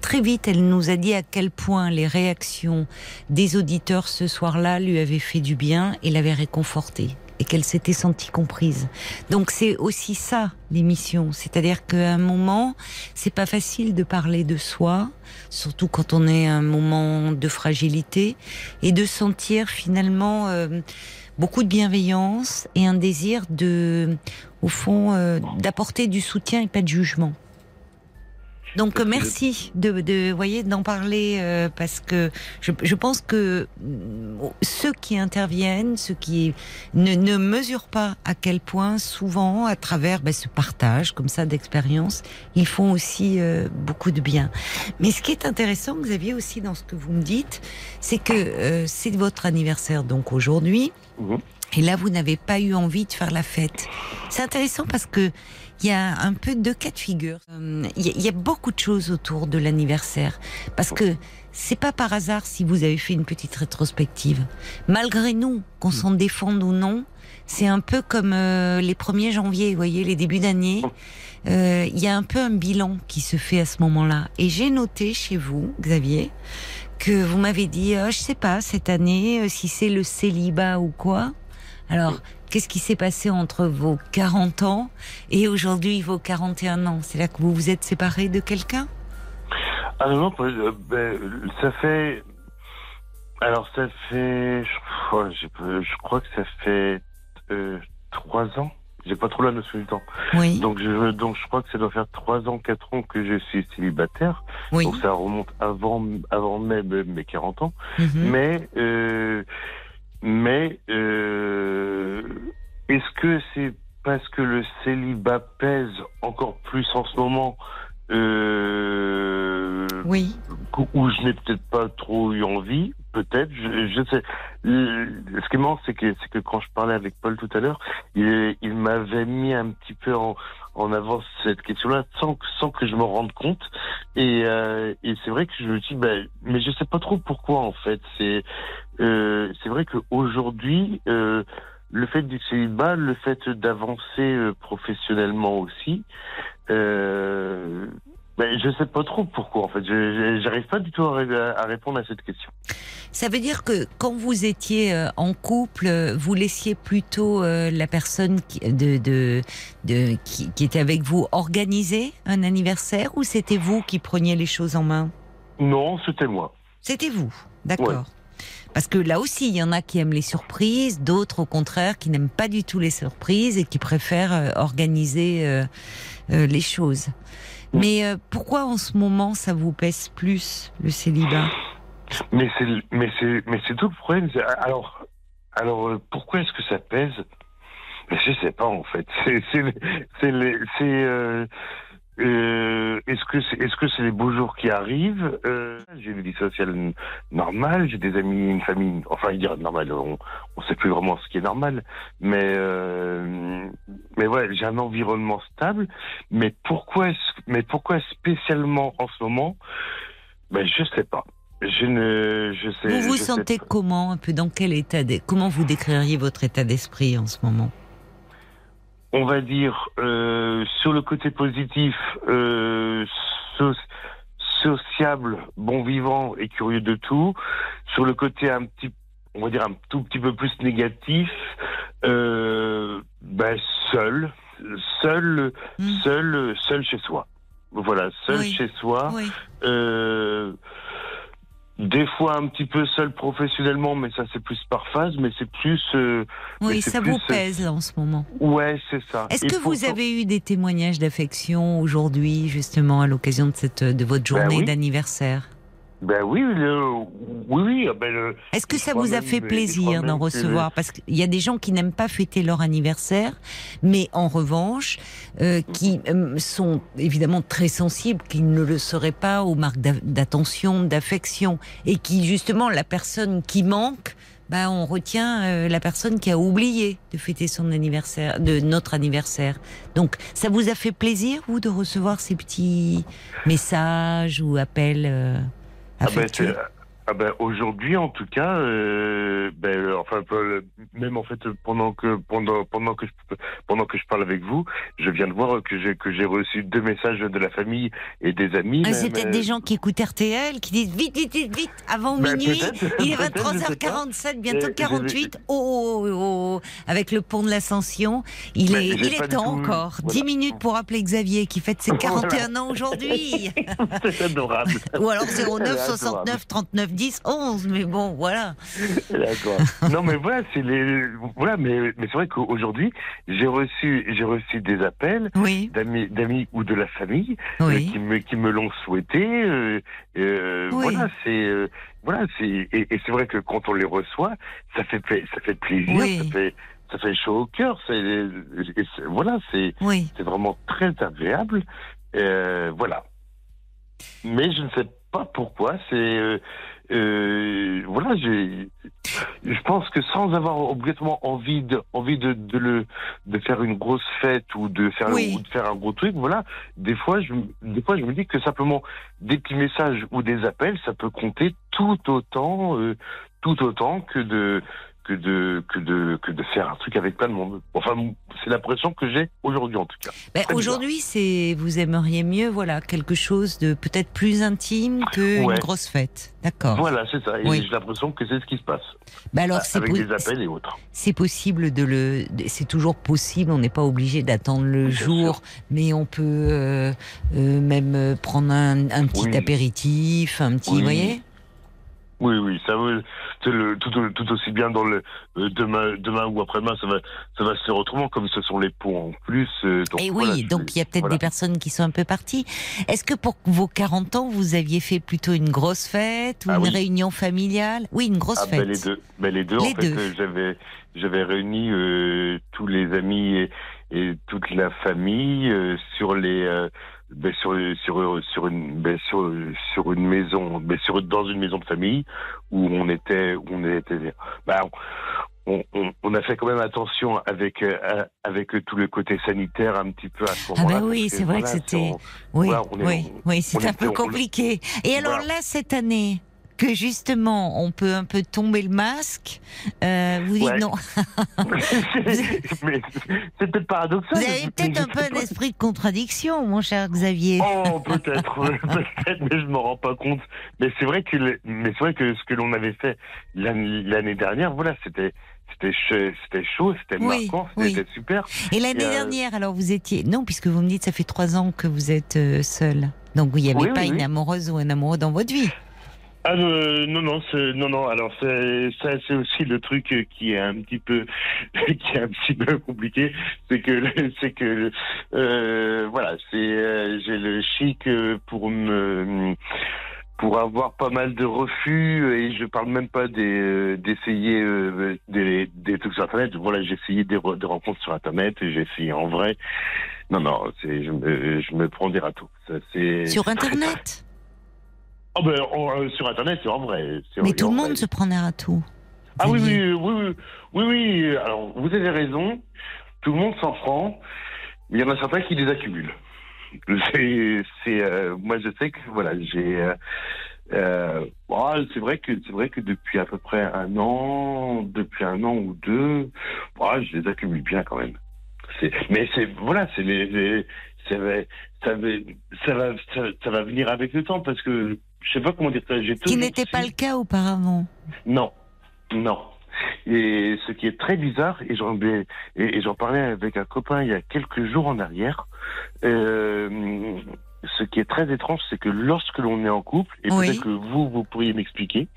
très vite elle nous a dit à quel point les réactions des auditeurs ce soir-là lui avaient fait du bien et l'avaient réconfortée et qu'elle s'était sentie comprise. Donc c'est aussi ça l'émission, c'est-à-dire qu'à un moment, c'est pas facile de parler de soi, surtout quand on est à un moment de fragilité et de sentir finalement euh, beaucoup de bienveillance et un désir de au fond euh, d'apporter du soutien et pas de jugement. Donc que- merci de, de voyez d'en parler euh, parce que je, je pense que mm, ceux qui interviennent, ceux qui ne, ne mesurent pas à quel point souvent à travers ben, ce partage comme ça d'expérience, ils font aussi euh, beaucoup de bien. Mais ce qui est intéressant, Xavier, aussi dans ce que vous me dites, c'est que euh, c'est votre anniversaire donc aujourd'hui. Mhm. Et là, vous n'avez pas eu envie de faire la fête. C'est intéressant parce que il y a un peu deux cas de figure. Euh, Il y, a- beaucoup de choses autour de l'anniversaire parce que c'est pas par hasard si vous avez fait une petite rétrospective. Malgré nous, qu'on s'en défende ou non, c'est un peu comme euh, les 1er janvier, vous voyez, les débuts d'année. Euh, Il y a un peu un bilan qui se fait à ce moment-là. Et j'ai noté chez vous, Xavier, que vous m'avez dit, euh, je sais pas, cette année, si c'est le célibat ou quoi. Alors, qu'est-ce qui s'est passé entre vos 40 ans et aujourd'hui vos 41 ans? C'est là que vous vous êtes séparés de quelqu'un? Ah non, euh, ben, ça fait. Alors, ça fait. Je, crois- que ça fait euh, trois ans. J'ai pas trop la notion du temps. Oui, Donc, je, donc, je crois que ça doit faire trois ans, quatre ans que je suis célibataire. oui. Donc, ça remonte avant, avant même mes 40 ans. Mhm. Mais, euh, mais, euh, est-ce que c'est parce que le célibat pèse encore plus en ce moment, euh, Oui, où je n'ai peut-être pas trop eu envie, peut-être, je, je sais. Le- Ce qui est marrant, c'est que, que quand je parlais avec Paul tout à l'heure, il, il m'avait mis un petit peu en, en avant cette question-là sans, que- sans que je me rende compte. Et, euh, et c'est vrai que je me dis, ben, mais je sais pas trop pourquoi en fait. C'est, euh, c'est vrai qu'aujourd'hui, euh, le fait du célibat, le fait d'avancer euh, professionnellement aussi, euh, ben, je sais pas trop pourquoi en fait. Je- J'arrive pas du tout à, ré- à répondre à cette question. ça veut dire que quand vous étiez euh, en couple, euh, vous laissiez plutôt euh, la personne qui, de, de, de, qui, qui était avec vous organiser un anniversaire ou c'était vous qui preniez les choses en main? Non, c'était moi. C'était vous, d'accord. Parce que là aussi, il y en a qui aiment les surprises, d'autres au contraire qui n'aiment pas du tout les surprises et qui préfèrent organiser les choses. Mm. Mais euh, pourquoi en ce moment ça vous pèse plus le célibat? Mais c'est mais c'est mais c'est tout le problème. Alors alors euh, pourquoi est-ce que ça pèse? Mais Je sais pas en fait. C'est c'est c'est c'est euh, est-ce que c'est est-ce que c'est les beaux jours qui arrivent? Euh, J'ai une vie sociale normale, j'ai des amis, une famille. Enfin, il dire normal, on on sait plus vraiment ce qui est normal, mais euh, mais ouais, j'ai un environnement stable. Mais pourquoi est-ce- mais pourquoi spécialement en ce moment? Ben je sais pas. Je ne je sais. Vous vous je sentez comment un peu dans quel état d'e- Comment vous décririez votre état d'esprit en ce moment? On va dire euh, sur le côté positif, euh, so- sociable, bon vivant et curieux de tout. Sur le côté un petit, on va dire un tout petit peu plus négatif, euh, ben seul, seul, Hmm. seul, seul chez soi. Voilà, seul Oui. chez soi. Oui. Euh, des fois un petit peu seul professionnellement, mais ça c'est plus par phase, mais c'est plus. euh, Oui, ça plus, vous euh, pèse là en ce moment. ouais, c'est ça. Est-ce que vous avez eu des témoignages d'affection aujourd'hui, justement, à l'occasion de cette de votre Ben journée oui. d'anniversaire? Ben oui, le, oui, oui. ah Ben le, Est-ce que ça vous a fait plaisir d'en recevoir? Parce qu'il y a des gens qui n'aiment pas fêter leur anniversaire, mais en revanche, euh, qui euh, sont évidemment très sensibles, qui ne le seraient pas aux marques d'a- d'attention, d'affection, et qui justement, la personne qui manque, bah, on retient euh, la personne qui a oublié de fêter son anniversaire, de notre anniversaire. Donc, ça vous a fait plaisir, vous, de recevoir ces petits messages ou appels euh, ah ben, affectueux c'est- ah ben, aujourd'hui en tout cas, euh, ben, euh, enfin même en fait pendant que pendant pendant que je, pendant que je parle avec vous, je viens de voir que j'ai que j'ai reçu deux messages de la famille et des amis. Ah, c'est peut-être euh, des gens qui écoutent RTL, qui disent vite, vite, vite, vite, avant Ben, minuit. Il est peut-être, je sais 23h47, bientôt Et- 48. Oh, oh, oh, avec le pont de l'Ascension. Il Ben, est, il est temps tout- encore. voilà. 10 minutes pour appeler Xavier qui fête ses 41 ans aujourd'hui. c'est adorable. Ou alors Elle 09 est 69 39 10 11. Mais bon, voilà. D'accord. Non, mais voilà, c'est les, voilà, mais, mais c'est vrai qu'aujourd'hui, j'ai reçu, j'ai reçu des appels Oui, d'amis, d'amis ou de la famille euh, qui me, qui me l'ont souhaité. euh, euh, Oui. Voilà, c'est, voilà, c'est, et, et c'est vrai que quand on les reçoit, ça fait, ça fait plaisir, ça fait, ça fait chaud au cœur. C'est, voilà, c'est, Oui. c'est vraiment très agréable. Euh, voilà. Mais je ne sais pas pourquoi. C'est euh, euh, voilà, j'ai. Je pense que sans avoir obligatoirement envie de envie de, de le de faire une grosse fête ou de faire Oui. ou de faire un gros truc, voilà. Des fois, je me- des fois je me dis que simplement des petits messages ou des appels, ça peut compter tout autant euh, tout autant que de que de que de que de faire un truc avec plein de monde. Enfin, c'est l'impression que j'ai aujourd'hui en tout cas. Ben, Très aujourd'hui, c'est vous aimeriez mieux, voilà, quelque chose de peut-être plus intime qu'une Ouais. grosse fête. D'accord. Voilà, c'est ça. Et Oui. j'ai l'impression que c'est ce qui se passe. Ben alors, c'est avec des appels et autres. c'est possible de le, c'est toujours possible. On n'est pas obligé d'attendre le jour, mais on peut euh, euh, même prendre un, un petit Oui. apéritif, un petit, Oui. vous voyez. Oui, oui, ça le, tout, tout aussi bien dans le euh, demain, demain ou après-demain, ça va, ça va se autrement, comme ce sont les ponts en plus. euh, donc Et voilà, oui, donc il y a peut-être voilà. des personnes qui sont un peu parties. Est-ce que pour vos 40 ans, vous aviez fait plutôt une grosse fête ou Ah une oui. réunion familiale? Oui, une grosse Ah, ben, fête. les deux, ben, les deux Les en fait, euh, j'avais, j'avais réuni euh, tous les amis et, et toute la famille euh, sur les, euh, ben, sur, sur, sur une, ben, sur, sur une maison, ben, sur, dans une maison de famille où on était, où on était, ben, on, on, on a fait quand même attention avec, euh, avec tout le côté sanitaire un petit peu à ce Ah moment-là. ben oui, c'est vrai que c'était- Oui, Voilà, oui, oui, c'est un peu compliqué. Et alors là, cette année, que justement, on peut un peu tomber le masque, euh, vous dites Ouais. non. mais c'est peut-être paradoxal. Vous avez peut-être un peu un esprit de contradiction, mon cher Xavier. Oh, peut-être, peut-être, mais je me rends pas compte. Mais c'est vrai que, le- mais c'est vrai que ce que l'on avait fait l'année dernière, voilà, c'était, c'était, ch- c'était chaud, c'était Oui, marquant, oui. c'était super. Et l'année euh, dernière, alors vous étiez non, puisque vous me dites ça fait trois ans que vous êtes euh, seul. Donc il n'y avait Oui, pas une amoureuse ou un amoureux dans votre vie. Ah euh, non non c'est non non alors ça c'est aussi le truc euh, qui est un petit peu qui est un petit peu compliqué. C'est que c'est que euh, voilà c'est euh, j'ai le chic euh, pour me pour avoir pas mal de refus et je parle même pas des euh, d'essayer euh, des, des trucs sur internet. Voilà j'ai essayé des, des rencontres sur internet et j'ai essayé en vrai. Non, non, c'est, je, me, je me prends des râteaux. Ça, c'est, Sur Internet? Oh ben, on- euh, sur Internet, c'est en vrai. Mais tout le vrai. monde se prend des râteaux. Ah oui, oui, oui, oui, oui, oui. Alors, vous avez raison. Tout le monde s'en prend. Mais il y en a certains qui les accumulent. C'est, euh, moi, je sais que voilà, j'ai. Euh, bon, c'est vrai que c'est vrai que depuis à peu près un an, depuis un an ou deux, bon, je les accumule bien quand même. Mais c'est voilà, c'est les, les- ça va, ça va, ça va, ça, ça va venir avec le temps parce que je sais pas comment dire ça. J'ai Ce qui n'était pas le cas auparavant. non, non. Et ce qui est très bizarre, et j'en et, et j'en parlais avec un copain il y a quelques jours en arrière, euh, ce qui est très étrange, c'est que lorsque l'on est en couple, et Oui. peut-être que vous, vous pourriez m'expliquer,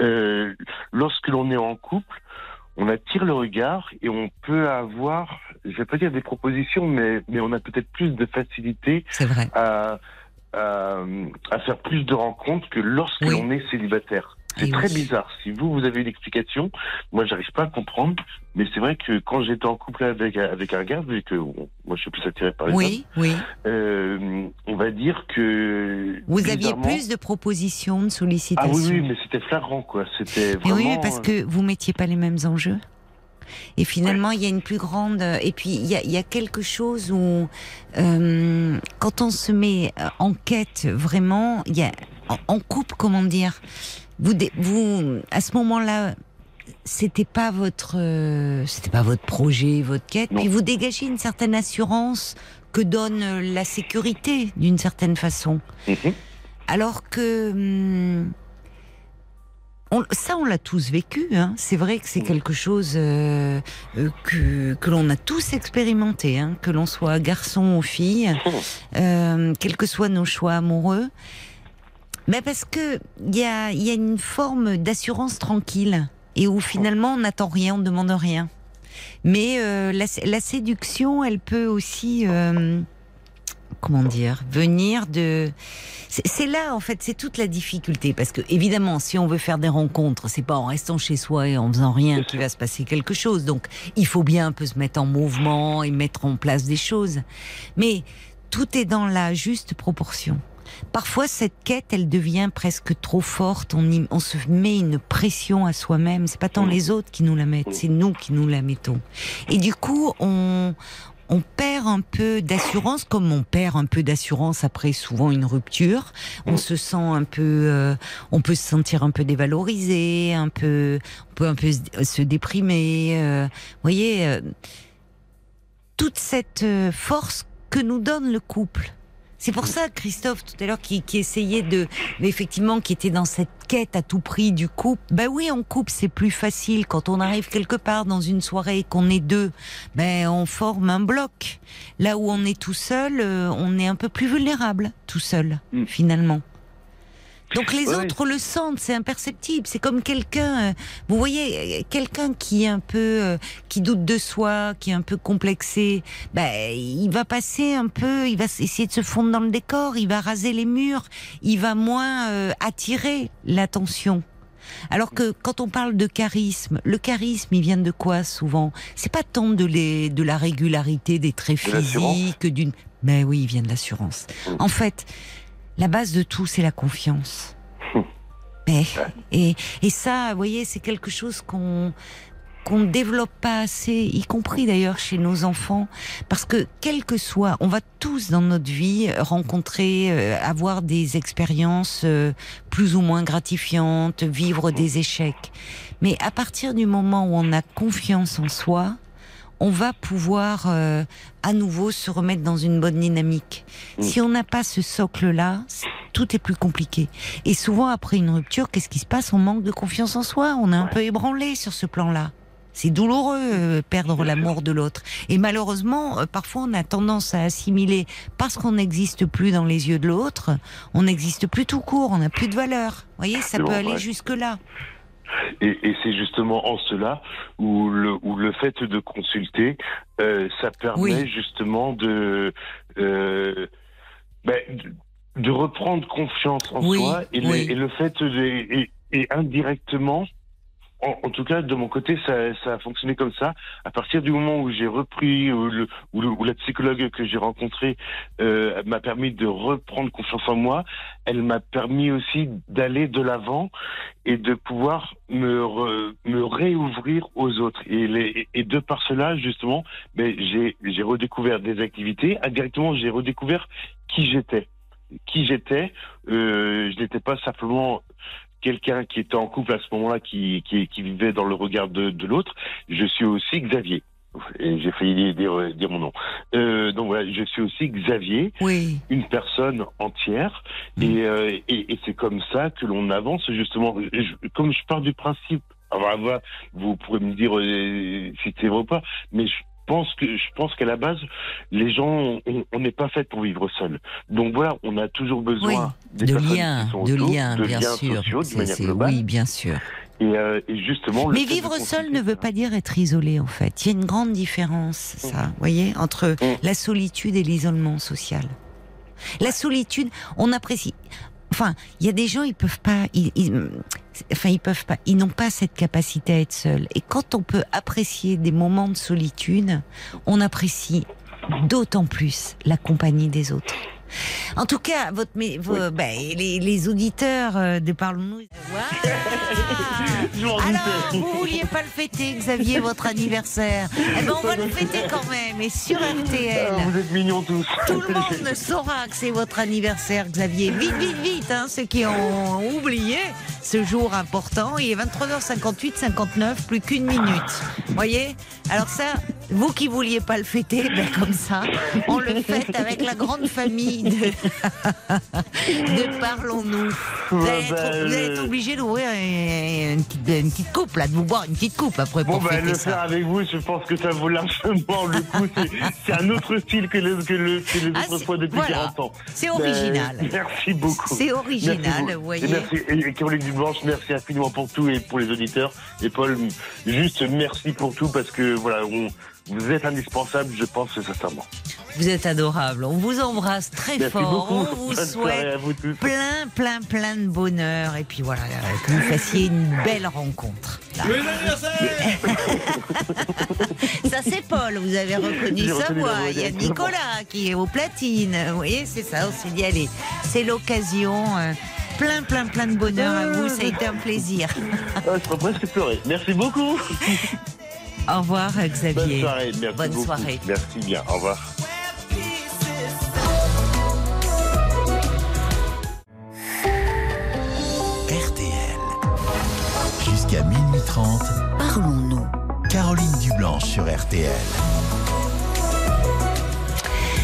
euh, lorsque l'on est en couple, on attire le regard et on peut avoir, je vais pas dire des propositions, mais, mais on a peut-être plus de facilité C'est vrai. à, à, à faire plus de rencontres que lorsque Oui. l'on est célibataire. C'est très oui. bizarre. Si vous, vous avez une explication, moi, j'arrive pas à comprendre. Mais c'est vrai que quand j'étais en couple avec, avec un gars, vu que bon, moi, je suis plus attiré par les Oui, oui. euh, on va dire que... Vous aviez plus de propositions, de Ah sollicitations. oui, oui, mais c'était flagrant, quoi. C'était Mais vraiment... oui, mais parce que vous mettiez pas les mêmes enjeux. Et finalement, il y a une plus grande. Et puis, il y a, il y a quelque chose où, euh, quand on se met euh, en quête vraiment, il y a, en, en couple, comment dire, vous, vous, à ce moment-là, c'était pas votre, euh, c'était pas votre projet, votre quête. Puis vous dégagez une certaine assurance que donne la sécurité, d'une certaine façon. Mhm. Alors que hum, on- ça, on l'a tous vécu. Hein. C'est vrai que c'est quelque chose euh, euh, que, que l'on a tous expérimenté, hein, que l'on soit garçon ou fille, euh, quels que soient nos choix amoureux. Mais parce que il y a, y a une forme d'assurance tranquille et où finalement on n'attend rien, on ne demande rien. Mais euh, la, la séduction, elle peut aussi, euh, comment dire, venir de. C'est là, en fait, c'est toute la difficulté. Parce que, évidemment, si on veut faire des rencontres, c'est pas en restant chez soi et en faisant rien qu'il va se passer quelque chose. Donc, il faut bien un peu se mettre en mouvement et mettre en place des choses. Mais tout est dans la juste proportion. Parfois, cette quête, elle devient presque trop forte. On, y- on se met une pression à soi-même. C'est pas tant les autres qui nous la mettent, c'est nous qui nous la mettons. Et du coup, on, on perd un peu d'assurance, comme on perd un peu d'assurance après souvent une rupture. On se sent un peu, euh, on peut se sentir un peu dévalorisé, un peu, on peut un peu se, déprimer. euh, vous voyez, euh, toute cette euh, force que nous donne le couple. C'est pour ça, Christophe, tout à l'heure, qui, qui essayait de, effectivement, qui était dans cette quête à tout prix du couple. Ben oui, en couple, c'est plus facile quand on arrive quelque part dans une soirée et qu'on est deux. Ben, on forme un bloc. Là où on est tout seul, euh, on est un peu plus vulnérable, tout seul, Mm. finalement. Donc les autres le sentent, c'est imperceptible. C'est comme quelqu'un, euh, vous voyez, euh, quelqu'un qui est un peu, euh, qui doute de soi, qui est un peu complexé. Ben, il va passer un peu, il va essayer de se fondre dans le décor, il va raser les murs, il va moins euh, attirer l'attention. Alors que quand on parle de charisme, le charisme, il vient de quoi souvent? C'est pas tant de, les, de la régularité des traits De physiques, d'une. Mais oui, il vient de l'assurance. Mm. En fait, la base de tout, c'est la confiance. Mais, et, et ça, vous voyez, c'est quelque chose qu'on qu'on ne développe pas assez, y compris d'ailleurs chez nos enfants, parce que quel que soit, on va tous dans notre vie rencontrer, euh, avoir des expériences euh, plus ou moins gratifiantes, vivre des échecs. Mais à partir du moment où on a confiance en soi, on va pouvoir euh, à nouveau se remettre dans une bonne dynamique. Mm. Si on n'a pas ce socle-là, tout est plus compliqué. Et souvent, après une rupture, qu'est-ce qui se passe? On manque de confiance en soi. On est un peu ébranlé sur ce plan-là. C'est douloureux euh, perdre l'amour de l'autre. Et malheureusement, euh, parfois, on a tendance à assimiler parce qu'on n'existe plus dans les yeux de l'autre, on n'existe plus tout court, on n'a plus de valeur. Vous voyez, ça peut aller jusque-là. Et, et c'est justement en cela où le, où le fait de consulter, euh, ça permet Oui. justement de, euh, ben, de, de reprendre confiance en Oui, soi et, le- oui. et le fait de, et, et indirectement en, en tout cas, de mon côté, ça, ça a fonctionné comme ça. À partir du moment où j'ai repris, où, le, où, le- où la psychologue que j'ai rencontrée euh, m'a permis de reprendre confiance en moi, elle m'a permis aussi d'aller de l'avant et de pouvoir me, re- me réouvrir aux autres. Et, les, et de par cela, justement, ben, j'ai redécouvert des activités. Indirectement, j'ai redécouvert qui j'étais. Qui j'étais. Euh, je n'étais pas simplement quelqu'un qui était en couple à ce moment-là, qui, qui, qui vivait dans le regard de, de l'autre. Je suis aussi Xavier. J'ai failli dire, dire mon nom. Euh, donc voilà, je suis aussi Xavier, Oui. une personne entière, et, euh, et, et c'est comme ça que l'on avance justement. Je- comme je pars du principe, alors vous pourrez me dire euh, si c'est vrai ou pas, mais je pense que je pense qu'à la base, les gens, on n'est pas fait pour vivre seul. Donc voilà, on a toujours besoin des De liens, de liens, bien liens sûr. sociaux, de manière globale. oui, bien sûr. Et, euh, et justement, le Mais vivre seul ne veut pas dire être isolé, en fait. Il y a une grande différence, ça, vous voyez, entre Mm. la solitude et l'isolement social. La solitude, on apprécie. Enfin, il y a des gens, ils peuvent pas, ils, ils- enfin, ils peuvent pas, ils n'ont pas cette capacité à être seuls. Et quand on peut apprécier des moments de solitude, on apprécie d'autant plus la compagnie des autres. En tout cas, votre, mais, vos- ben, les, les auditeurs euh, de Parlons-nous. Alors, vous vouliez pas le fêter, Xavier, votre anniversaire Eh ben, on va le fêter quand même, et sur RTL. Ah, vous êtes mignons tous. Tout le monde saura que c'est votre anniversaire, Xavier. Vite, vite, vite, hein, ceux qui ont oublié ce jour important. Il est 23h58, 59, plus qu'une minute. Voyez? Alors ça, vous qui vouliez pas le fêter, ben comme ça, on le fête avec la grande famille de, de Parlons-nous. Vous allez être, être le- obligé d'ouvrir une, une petite, une petite coupe, là, de vous boire une petite coupe après Bon, pour bah, fêter le ça. faire avec vous, je pense que ça vaut largement le coup. C'est- un autre style que, le, que, le, que les Ah, autres fois depuis voilà. 40 ans. C'est original. Mais merci beaucoup. C'est original, Merci vous voyez. Et merci. Et Caroline Dublanche, merci infiniment pour tout et pour les auditeurs. Et Paul, juste merci pour tout parce que voilà, on, vous êtes indispensable, je pense sincèrement. Vous êtes adorable. On vous embrasse très Merci fort. beaucoup. On vous Bonne souhaite à vous tous. plein, plein, plein de bonheur. Et puis voilà, que vous fassiez une belle rencontre. Là. Ça, c'est Paul. Vous avez reconnu sa voix. Il y a. Nicolas qui est aux platines. Vous voyez, c'est ça. On s'est dit, allez, c'est l'occasion. euh, Plein, plein, plein de bonheur à vous. Ça a été un plaisir. Ah, je peux presque pleurer. Merci beaucoup. Au revoir, Bonne Xavier. soirée. Merci Bonne beaucoup. soirée. Merci bien. Au revoir. RTL. Jusqu'à minuit 30, Parlons-nous. Caroline Dublanche sur RTL.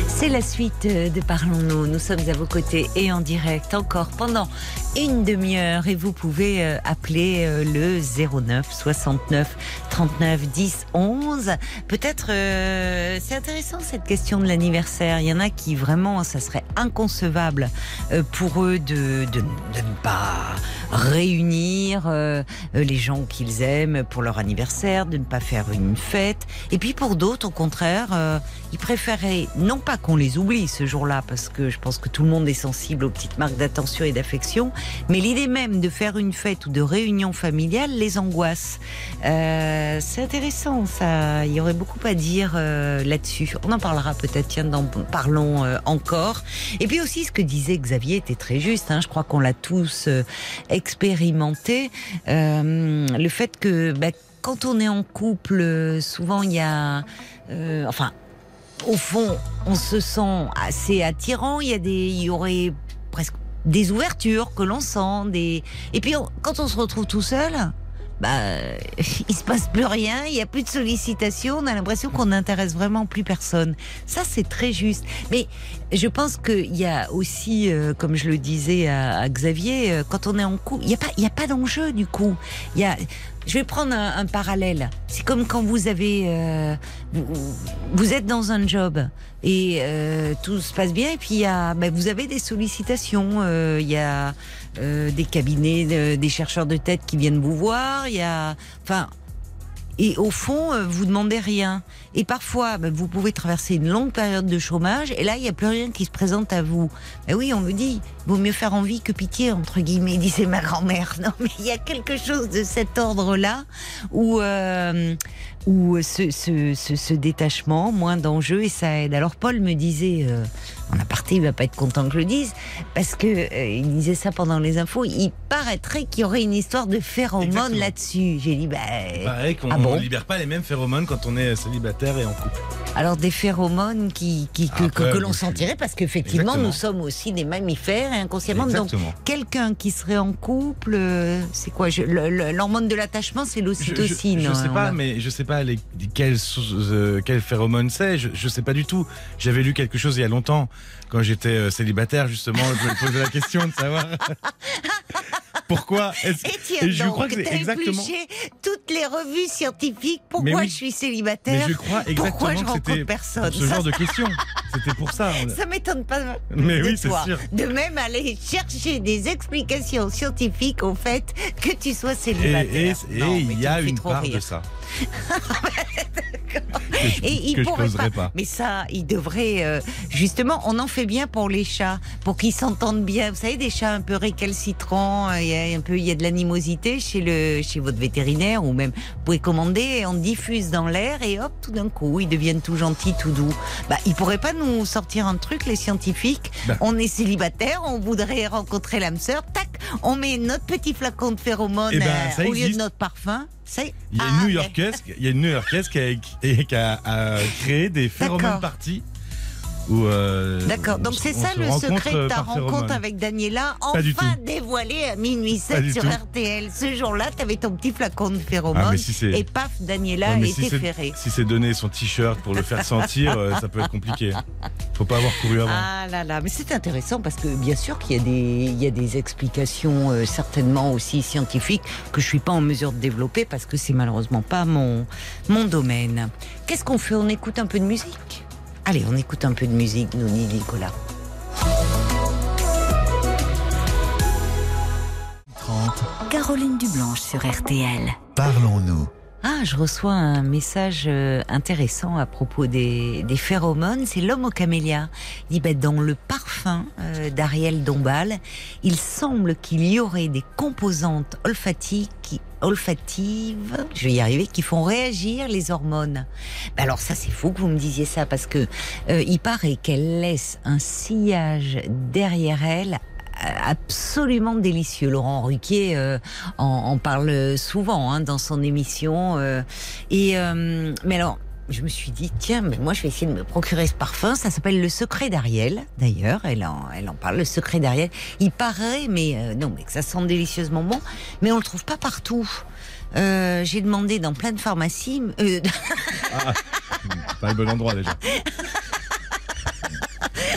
C'est la suite de Parlons-nous. Nous sommes à vos côtés et en direct encore pendant une demi-heure et vous pouvez euh, appeler euh, le 09 69 39 10 11. Peut-être euh, c'est intéressant cette question de l'anniversaire. Il y en a qui vraiment ça serait inconcevable euh, pour eux de, de, de ne pas réunir euh, les gens qu'ils aiment pour leur anniversaire, de ne pas faire une fête. Et puis pour d'autres, au contraire, euh, ils préféraient non pas qu'on les oublie ce jour-là, parce que je pense que tout le monde est sensible aux petites marques d'attention et d'affection, mais l'idée même de faire une fête ou de réunion familiale les angoisse. Euh, c'est intéressant, ça. Il y aurait beaucoup à dire euh, là-dessus. On en parlera peut-être, tiens, Parlons euh, encore. Et puis aussi, ce que disait Xavier était très juste. Hein, je crois qu'on l'a tous expérimenté. Le fait que bah, quand on est en couple, souvent il y a... enfin, au fond, on se sent assez attirant. Il y a des, il y aurait presque des ouvertures que l'on sent, des. Et puis on- quand on se retrouve tout seul, bah, il se passe plus rien. Il y a plus de sollicitations. On a l'impression qu'on n'intéresse vraiment plus personne. Ça, c'est très juste. Mais je pense qu'il y a aussi, euh, comme je le disais à, Xavier, euh, quand on est en couple, il n'y a pas, y a pas d'enjeu du coup. Y a. Je vais prendre un, un parallèle. C'est comme quand vous avez, euh, vous, vous êtes dans un job et euh, tout se passe bien et puis y a, ben, vous avez des sollicitations. euh, Il y a euh, des cabinets, de- des chercheurs de tête qui viennent vous voir. Il y a, enfin, Et au fond, euh, vous demandez rien. Et parfois, ben, vous pouvez traverser une longue période de chômage, et là, il n'y a plus rien qui se présente à vous. Ben oui, on me dit, vaut mieux faire envie que pitié, entre guillemets, disait ma grand-mère. Non, mais il y a quelque chose de cet ordre-là où, euh, où ce, ce, ce, ce détachement, moins d'enjeux, et ça aide. Alors Paul me disait, euh, en aparté, il va pas être content que je le dise, parce que euh, il disait ça pendant les infos, il paraîtrait qu'il y aurait une histoire de phéromones là-dessus. J'ai dit, bah, Pareil qu'on Ah bon? on libère pas les mêmes phéromones quand on est célibataire et en couple. alors des phéromones qui, qui, que, que- ouais, que l'on sentirait, parce qu'effectivement, nous sommes aussi des mammifères et inconsciemment. Donc, Exactement. quelqu'un qui serait en couple, euh, c'est quoi? L'hormone de l'attachement, c'est je, l'ocytocine. je sais hein, pas, a- mais je sais pas les, quel, euh, quel phéromone c'est. Je, je sais pas du tout. J'avais lu quelque chose il y a longtemps quand j'étais euh, célibataire justement. Je me posais la question de savoir pourquoi. Et je donc, crois que c'est exactement. toutes les revues scientifiques. Pourquoi oui. je suis Mais célibataire je crois exactement Pourquoi je rencontre personne pour ce genre de questions. C'était pour ça. Ça m'étonne pas Mais de oui, c'est sûr. De même aller chercher des explications scientifiques au fait que tu sois célibataire. et- il y a une part de rire. ça. Et il que pourrait pas. pas. Mais ça, il devrait euh, justement. On en fait bien pour les chats, pour qu'ils s'entendent bien. Vous savez, des chats un peu récalcitrants. euh, Il y a un peu, il y a de l'animosité chez le, chez votre vétérinaire ou même vous pouvez commander. et On diffuse dans l'air et hop, tout d'un coup, ils deviennent tout gentils, tout doux. Bah, ils pourraient pas nous sortir un truc, les scientifiques. Bah. On est célibataire, on voudrait rencontrer l'âme sœur. Tac, on met notre petit flacon de phéromones Eh ben, euh, au lieu de notre parfum. Il y a une New-Yorkaise, il y a une New-Yorkaise qui a, qui- qui a, a créé des phéromones D'accord. parties. Euh, D'accord, on donc c'est ça le secret de ta rencontre avec Daniela, enfin dévoilé à minuit Pas 7 du sur. RTL. Ce jour-là, tu avais ton petit flacon de Ah, phéromones c'est et paf, Daniela était ferrée. si c'est donner son t-shirt pour le faire sentir, euh, ça peut être compliqué. Faut pas avoir couru avant. Ah là là, mais c'est intéressant parce que bien sûr qu'il y a des, il y a des explications euh, certainement aussi scientifiques que je suis pas en mesure de développer parce que c'est malheureusement pas mon, mon domaine. Qu'est-ce qu'on fait? On écoute un peu de musique? Allez, on écoute un peu de musique, nous dit Nicolas. 30, Caroline Dublanche sur RTL. parlons-nous. Ah, je reçois un message euh, intéressant à propos des, des phéromones. C'est l'homme au camélia. Il dit, ben, dans le parfum euh, d'Ariel Dombal, il semble qu'il y aurait des composantes olfatiques olfatives, je vais y arriver, qui font réagir les hormones. Ben alors ça, c'est fou que vous me disiez ça parce que euh, il paraît qu'elle laisse un sillage derrière elle absolument délicieux. Laurent Ruquier euh, en, en parle souvent hein, dans son émission. euh, et euh, mais alors, je me suis dit tiens, mais moi je vais essayer de me procurer ce parfum. Ça s'appelle le secret d'Ariel. D'ailleurs, elle en, elle en parle. Le secret d'Ariel. Il paraît, mais euh, non, mais que ça sent délicieusement bon. Mais on le trouve pas partout. Euh, J'ai demandé dans plein de pharmacies. euh, Pas le bon endroit déjà.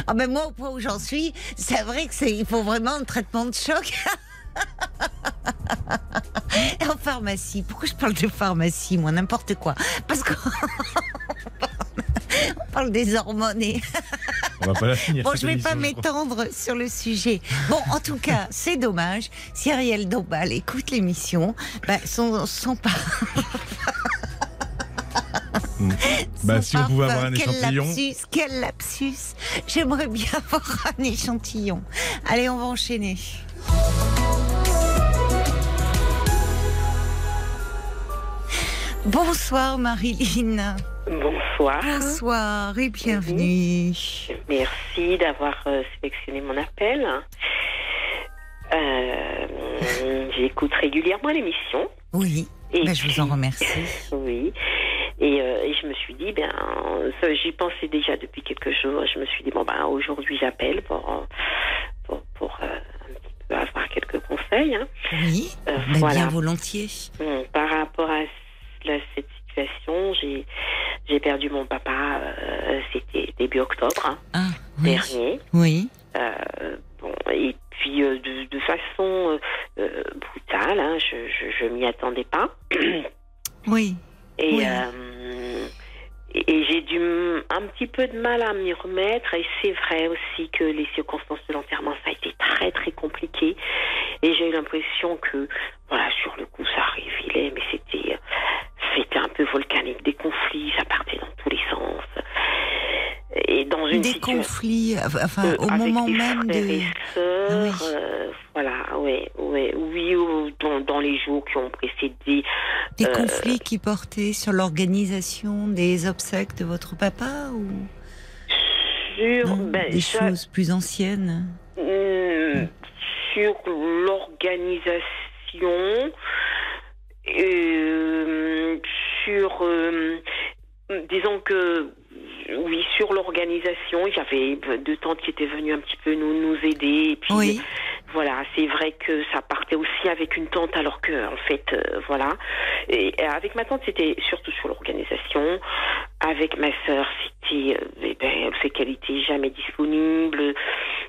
Ah ben moi au point où j'en suis, c'est vrai que c'est il faut vraiment un traitement de choc. en pharmacie. Pourquoi je parle de pharmacie, moi? N'importe quoi. Parce qu'on on parle des hormones et... On va pas la finir. Bon, je vais pas m'étendre sur le sujet. Bon, en tout cas, c'est dommage. Si Ariel Dombal écoute l'émission, bah, son, son, par- Bah, si on pouvait avoir un quel échantillon. Lapsus, quel lapsus J'aimerais bien avoir un échantillon. Allez, on va enchaîner. Bonsoir Marilyn. Bonsoir. Bonsoir et bienvenue. Merci d'avoir euh, sélectionné mon appel. Euh, J'écoute régulièrement l'émission. Oui, Et bah, je vous en remercie. Oui. Et, euh, et je me suis dit, ben, j'y pensais déjà depuis quelques jours. Je me suis dit, bon, ben, aujourd'hui, j'appelle pour, euh, pour, pour, euh, un petit peu avoir quelques conseils. hein. Oui, Euh, voilà. bien volontiers. Par rapport à la- cette situation, j'ai j'ai perdu mon papa, c'était début octobre hein, Ah, oui. dernier. Oui. Et puis euh, de, de façon euh, euh, brutale, hein, je, je, je m'y attendais pas. Oui. Et, Oui. et, et j'ai dû un petit peu de mal à m'y remettre. Et c'est vrai aussi que les circonstances de l'enterrement, ça a été très très compliqué. Et j'ai eu l'impression que, voilà, sur le coup, ça arrivait, mais c'était, c'était un peu volcanique, des conflits, ça partait dans tous les sens. Et dans une Des situation- conflits, enfin, euh, au avec moment des même de. et sœurs, Ah oui. euh, voilà, ouais, ouais, oui, ou dans, dans les jours qui ont précédé. Des euh, conflits qui portaient sur l'organisation des obsèques de votre papa ou sur non, ben, des ça- choses plus anciennes Hum, sur l'organisation, euh, sur, euh, disons que, oui, sur l'organisation, j'avais deux tantes qui étaient venues un petit peu nous, nous aider. Et puis, Oui. voilà, c'est vrai que ça partait aussi avec une tante, alors que, en fait, euh, voilà. Et avec ma tante, c'était surtout sur l'organisation. Avec ma sœur, c'était euh, eh ben, le fait qu'elle était jamais disponible.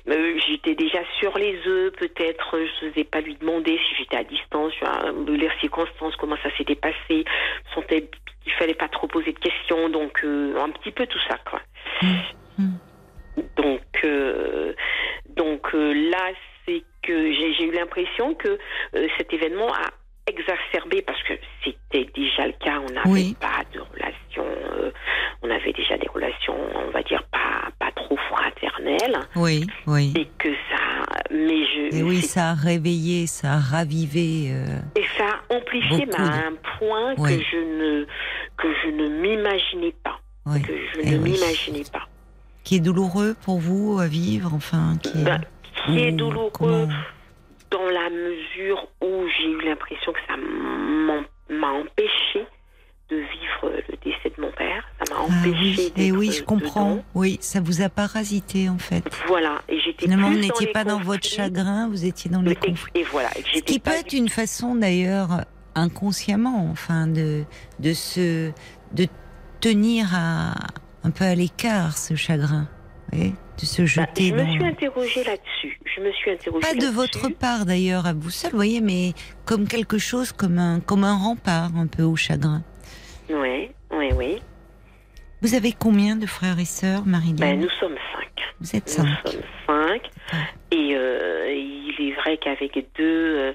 Euh, j'étais déjà sur les œufs, peut-être. Je n'osais pas lui demander si j'étais à distance, les circonstances, comment ça s'était passé. Sentais qu'il fallait pas trop poser de questions, donc euh, un petit peu tout ça, quoi. Donc, euh, donc euh, là, c'est que j'ai eu l'impression que cet événement a exacerbé parce que c'était déjà le cas. On n'avait Oui. pas de relations, euh, on avait déjà des relations, on va dire pas pas trop fraternelles, Oui, oui. et que ça, mais je Et oui, ça a réveillé, ça a ravivé. euh, et ça a amplifié de- à un point Oui. que je ne que je ne m'imaginais pas, oui. que je Eh ne m'imaginais pas. Qui est douloureux pour vous à vivre, enfin. Qui est, Ben, qui est ou douloureux comment- dans la mesure où j'ai eu l'impression que ça m'a empêché de vivre le décès de mon père. Ça m'a Ah empêché oui, et oui, je comprends. dedans. Oui, ça vous a parasité en fait. Votre Et j'étais Finalement, vous n'étiez pas dans votre chagrin, vous étiez dans les Et, conflits. et voilà. et Ce qui peut être une façon d'ailleurs inconsciemment, enfin, de, de se, de tenir à, un peu à l'écart ce chagrin, vous voyez, de se Bah, jeter je me suis interrogée là-dessus. Je me suis interrogée Pas de votre part d'ailleurs à vous seul, vous voyez, mais comme quelque chose, comme un, comme un rempart un peu au chagrin. Oui, oui, oui. Vous avez combien de frères et sœurs, Marie-Lynn Ben, nous sommes cinq. Vous êtes Nous cinq. sommes cinq. Et euh, il est vrai qu'avec deux euh,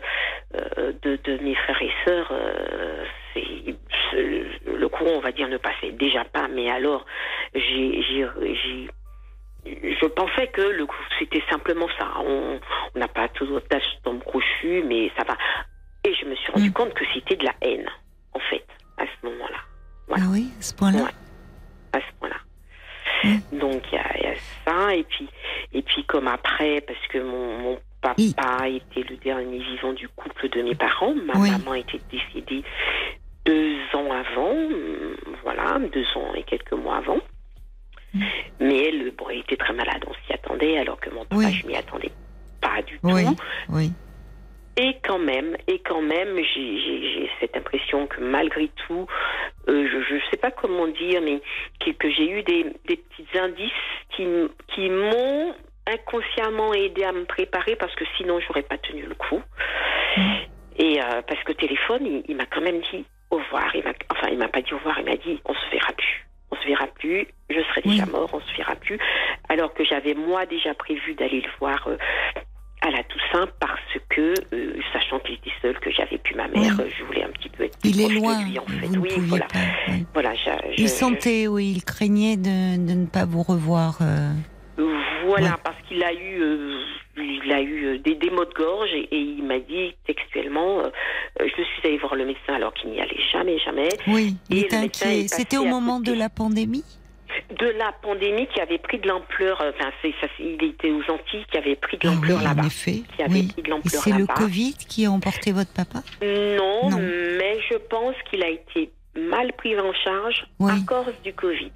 euh, de, de mes frères et sœurs, euh, le courant, on va dire, ne passait déjà pas. Mais alors, j'ai- je pensais que le coup, c'était simplement ça. On n'a pas toujours tâche tombe crochu, mais ça va. Et je me suis rendu Mm. compte que c'était de la haine, en fait, à ce moment-là. Ah oui, à ce point-là. Ouais. à ce point-là. Mm. Donc il y, a- il y a ça et puis et puis comme après parce que mon, mon papa était le dernier vivant du couple de mes parents, ma Oui. maman était décédée deux ans avant, hum, voilà deux ans et quelques mois avant. Mm. Mais elle, bon, elle était très malade, on s'y attendait, alors que mon papa, Oui. je m'y attendais pas du Oui, tout. oui. Et quand même, et quand même, j'ai- cette impression que malgré tout, euh, je ne sais pas comment dire, mais que, que j'ai eu des, des petits indices qui, m'ont inconsciemment aidé à me préparer parce que sinon j'aurais pas tenu le coup. Et euh, parce que téléphone, il, il m'a quand même dit au revoir. Il enfin, il m'a pas dit au revoir, il m'a dit on se verra plus. On se verra plus, je serai déjà Oui. mort, on se verra plus. Alors que j'avais moi déjà prévu d'aller le voir euh, à la Toussaint parce que, euh, sachant qu'il était seul, que j'avais plus ma mère, Oui. je voulais un petit peu être plus Il est de loin, lui, en fait. vous oui, voilà. pas. oui. Voilà, j'a- je- Il je- sentait, oui, il craignait de, de ne pas vous revoir. euh. Voilà, Ouais. parce qu'il a eu, euh, il a eu euh, des, des maux de gorge et, et il m'a dit textuellement, euh, je suis allée voir le médecin alors qu'il n'y allait jamais, jamais, Oui, il médecin inquiet. C'était au moment de la pandémie de la pandémie qui avait pris de l'ampleur. euh, Enfin, c'est, ça, il était aux Antilles qui avait pris de l'ampleur oui, là-bas. en effet. Qui avait Oui. pris de Et l'ampleur c'est le. Covid qui a emporté votre papa Non, Non. mais je pense qu'il a été mal pris en charge Oui. à cause du Covid.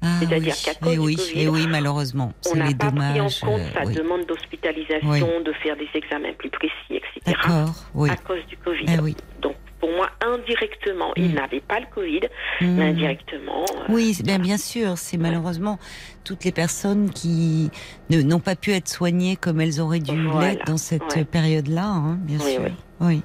Ah C'est-à-dire oui. qu'à cause du oui, Covid, eh oui, malheureusement. On n'a pas pris en compte euh, sa oui. demande d'hospitalisation, de faire des examens plus précis, etc. À cause du Covid. Eh oui. Donc, pour moi, indirectement, il Mm. n'avait pas le Covid, Hmm. mais indirectement. euh, Oui, bien sûr. C'est malheureusement toutes les personnes qui n'ont pas pu être soignées comme elles auraient dû Voilà, l'être dans cette ouais. période-là, hein, bien Oui, sûr. oui. Oui.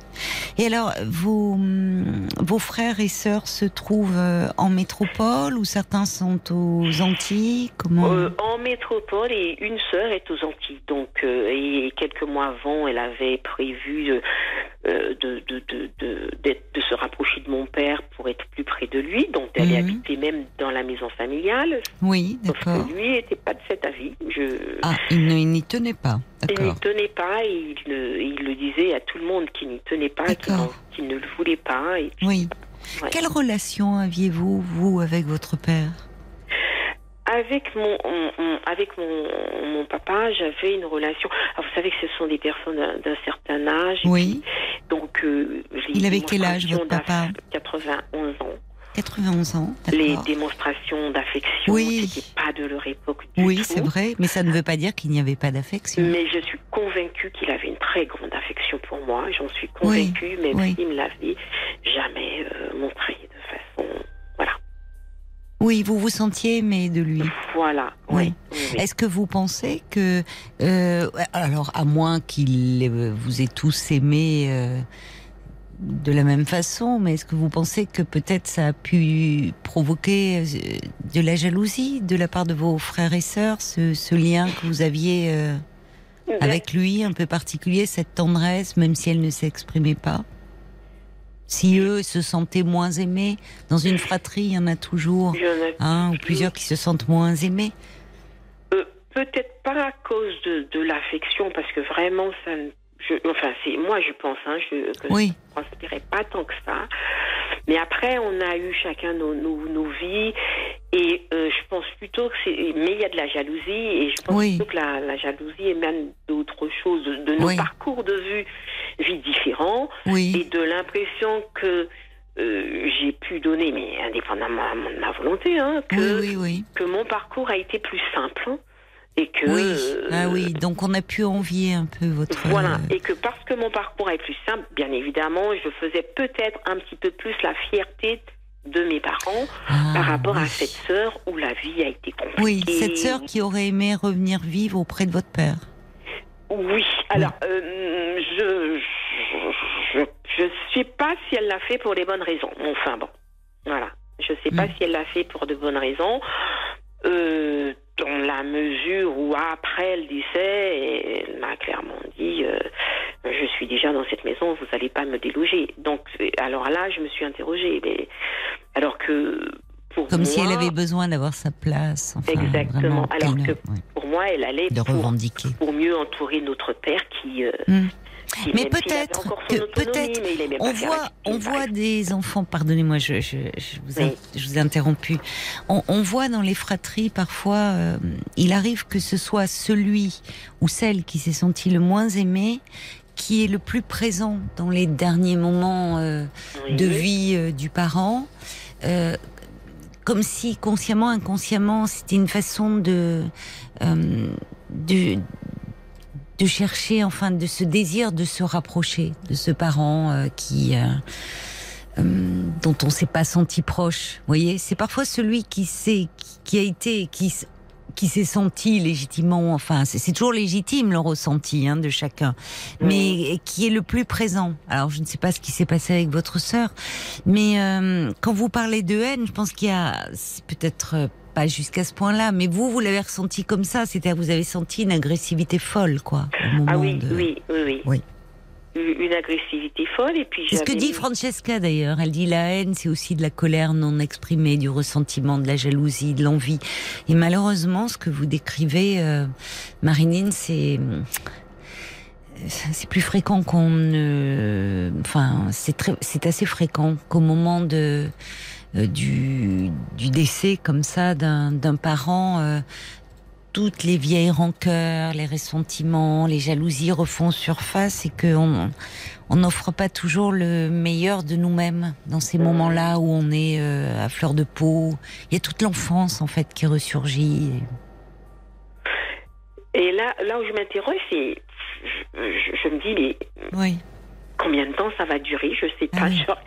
Et alors, vos, hum, vos frères et sœurs se trouvent euh, en métropole ou certains sont aux Antilles? Comment? Euh, en métropole et une sœur est aux Antilles. Donc, euh, et quelques mois avant, elle avait prévu de, euh, de, de, de, de, d'être- de se rapprocher de mon père pour être plus près de lui, donc d'aller Mhm. habiter même dans la maison familiale. Oui, d'accord. Lui n'était pas de cet avis. Je, Ah, il n'y tenait pas. il n'y tenait pas et il, le disait à tout le monde qu'il n'y tenait pas, qu'il, ne le voulait pas. Et puis, Oui. Ouais. Quelle relation aviez-vous, vous, avec votre père? Avec mon, avec mon, mon papa, j'avais une relation. Alors, vous savez que ce sont des personnes d'un, certain âge. Oui. Donc, euh, Il avait quel âge, votre papa? d'aff- 91 ans. 91 ans, Les démonstrations d'affection, Oui. c'était pas de leur époque du Oui, tout. c'est vrai, mais ça ne veut pas dire qu'il n'y avait pas d'affection. Mais je suis convaincue qu'il avait une très grande affection pour moi. J'en suis convaincue, même oui. s'il me l'avait jamais euh, montré de façon. Voilà. Oui, vous vous sentiez aimé de lui. Voilà. Oui. Oui. oui, oui. Est-ce que vous pensez que, euh, alors à moins qu'il vous ait tous aimé euh, de la même façon, mais est-ce que vous pensez que peut-être ça a pu provoquer euh, de la jalousie de la part de vos frères et sœurs, ce, ce lien que vous aviez euh, avec lui, un peu particulier, cette tendresse, même si elle ne s'exprimait pas? Si eux se sentaient moins aimés, dans une fratrie, il y en a toujours en a un ou plusieurs qui se sentent moins aimés. Euh, Peut-être pas à cause de, de l'affection, parce que vraiment, ça ne- je, enfin, c'est moi, je pense, hein, je, que Oui. ça ne prospérait pas tant que ça. Mais après, on a eu chacun nos, nos, nos vies, et euh, je pense plutôt que c'est. Mais il y a de la jalousie, et je pense Oui. plutôt que la, la jalousie émane d'autre chose, de, de nos Oui. parcours de vue, vie différents, et de l'impression que euh, j'ai pu donner, mais indépendamment de ma volonté, hein, que, que mon parcours a été plus simple hein, et que Oui, euh, ah oui, donc on a pu envier un peu votre. voilà et que parce que mon parcours est plus simple, bien évidemment, je faisais peut-être un petit peu plus la fierté de mes parents ah, par rapport à cette sœur où la vie a été compliquée. Oui, cette sœur qui aurait aimé revenir vivre auprès de votre père. Oui, alors euh, je, je je sais pas si elle l'a fait pour les bonnes raisons. Enfin bon, voilà, je sais pas Mm. si elle l'a fait pour de bonnes raisons. Euh, dans la mesure où après le décès, elle m'a clairement dit euh, je suis déjà dans cette maison, vous n'allez pas me déloger. Donc euh, alors là, je me suis interrogée, mais alors que pour Comme si elle avait besoin d'avoir sa place. Enfin, Exactement, alors que- ouais, pour moi, elle allait de pour, revendiquer. pour mieux entourer notre père qui. euh, Mm. Mais peut-être que- peut-être On voit, on voit des enfants. Pardonnez-moi, je, je, je vous ai, Oui. je vous ai interrompu. On, on voit dans les fratries parfois, euh, il arrive que ce soit celui ou celle qui s'est senti le moins aimé qui est le plus présent dans les derniers moments euh, Oui. de vie euh, du parent. Euh, comme si consciemment, inconsciemment, c'était une façon de, euh, de de chercher, enfin, de ce désir de se rapprocher de ce parent euh, qui euh, euh, dont on s'est pas senti proche. Vous voyez, c'est parfois celui qui s'est, qui, a été, qui qui s'est senti légitimement, enfin, c'est c'est toujours légitime le ressenti hein, de chacun, mais qui est le plus présent. Alors, je ne sais pas ce qui s'est passé avec votre sœur, mais euh, quand vous parlez de haine, je pense qu'il y a, peut-être pas jusqu'à ce point-là, mais vous, vous l'avez ressenti comme ça, c'est-à-dire vous avez senti une agressivité folle, quoi. Au moment Ah oui, de... oui, oui, oui. Oui. Une agressivité folle, et puis C'est ce que dit Francesca d'ailleurs. Elle dit la haine, c'est aussi de la colère non exprimée, du ressentiment, de la jalousie, de l'envie. Et malheureusement, ce que vous décrivez, euh, Marinine, c'est c'est plus fréquent qu'on ne, enfin, c'est très, c'est assez fréquent qu'au moment de du, du décès comme ça d'un parent, euh, toutes les vieilles rancœurs, les ressentiments, les jalousies refont surface et qu'on on n'offre pas toujours le meilleur de nous-mêmes dans ces moments-là où on est euh, à fleur de peau. Il y a toute l'enfance en fait qui ressurgit. Et là, là où je m'interroge, c'est. Je, je- je me dis, mais Oui. combien de temps ça va durer? Je sais Ah pas. oui. genre,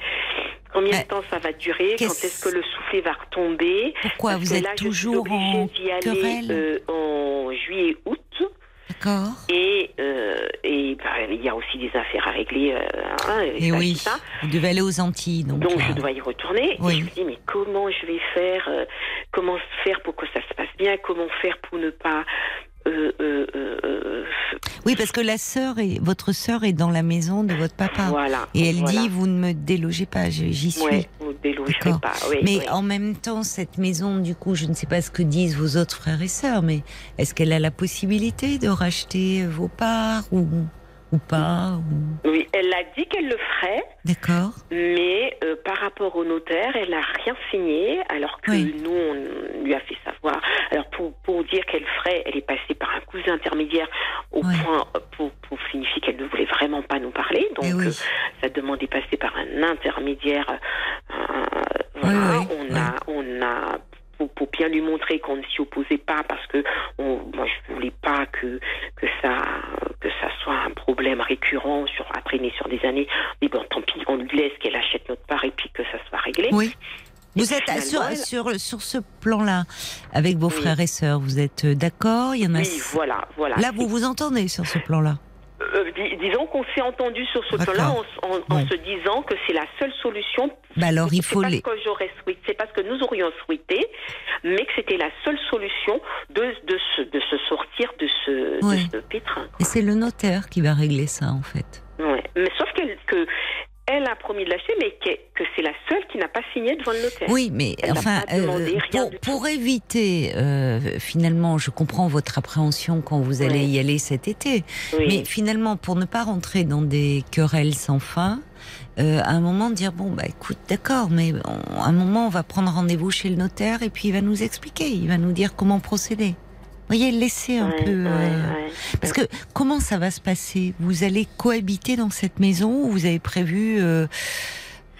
combien Euh, de temps ça va durer Quand est-ce que le soufflet va retomber Pourquoi Parce vous êtes là, toujours en d'y aller querelle euh, en juillet-août. D'accord. Et euh, et bah, il y a aussi des affaires à régler. euh, hein, Et ça, oui, ça. vous devez aller aux Antilles, donc. Donc là. je dois y retourner. Oui. Et je me dis mais comment je vais faire euh, Comment faire pour que ça se passe bien Comment faire pour ne pas euh, euh, euh, euh, Oui, parce que la sœur est, votre sœur est dans la maison de votre papa. Voilà. Et elle voilà. dit, vous ne me délogez pas, j'y suis. Vous ne délogerez pas. Oui, mais oui. en même temps, cette maison, du coup, je ne sais pas ce que disent vos autres frères et sœurs, mais est-ce qu'elle a la possibilité de racheter vos parts ou, ou pas ou- Oui, elle a dit qu'elle le ferait, D'accord mais euh, par rapport au notaire, elle n'a rien signé, alors que Oui. nous, on lui a fait savoir. Alors, pour, pour dire qu'elle ferait, elle est passée par un cousin intermédiaire au point pour, pour signifier qu'elle ne voulait vraiment pas nous parler. Donc, Eh oui. euh, sa demande est passée par un intermédiaire. euh, voilà, on a, on a pour, pour bien lui montrer qu'on ne s'y opposait pas parce que on, moi je voulais pas que que ça que ça soit un problème récurrent sur traîner sur des années. Mais bon, tant pis, on lui laisse qu'elle achète notre part et puis que ça soit réglé. Oui. Vous êtes sur, sur, sur ce plan-là, avec vos Oui. frères et sœurs, vous êtes euh, d'accord? Il y en a. Oui, voilà, voilà. Là, vous vous entendez sur ce plan-là? Euh, dis- disons qu'on s'est entendu sur ce plan-là en, se disant que c'est la seule solution. Bah alors, il faut pas les. ce que j'aurais souhaité, c'est pas ce que nous aurions souhaité, mais que c'était la seule solution de, de, se, de se sortir de ce, Oui. de ce pétrin. Et c'est le notaire qui va régler ça, en fait. Ouais. Mais sauf que elle a promis de lâcher, mais que, que c'est la seule qui n'a pas signé devant le notaire. Oui, mais Elle enfin, euh, pour, pour éviter, euh, finalement, je comprends votre appréhension quand vous allez Oui. y aller cet été, Oui. mais finalement, pour ne pas rentrer dans des querelles sans fin, euh, à un moment dire bon bah écoute d'accord mais on- à un moment on va prendre rendez-vous chez le notaire et puis il va nous expliquer il va nous dire comment procéder voyez laissez un Ouais, peu ouais, euh, ouais. parce que comment ça va se passer? Vous allez cohabiter dans cette maison ou vous avez prévu euh,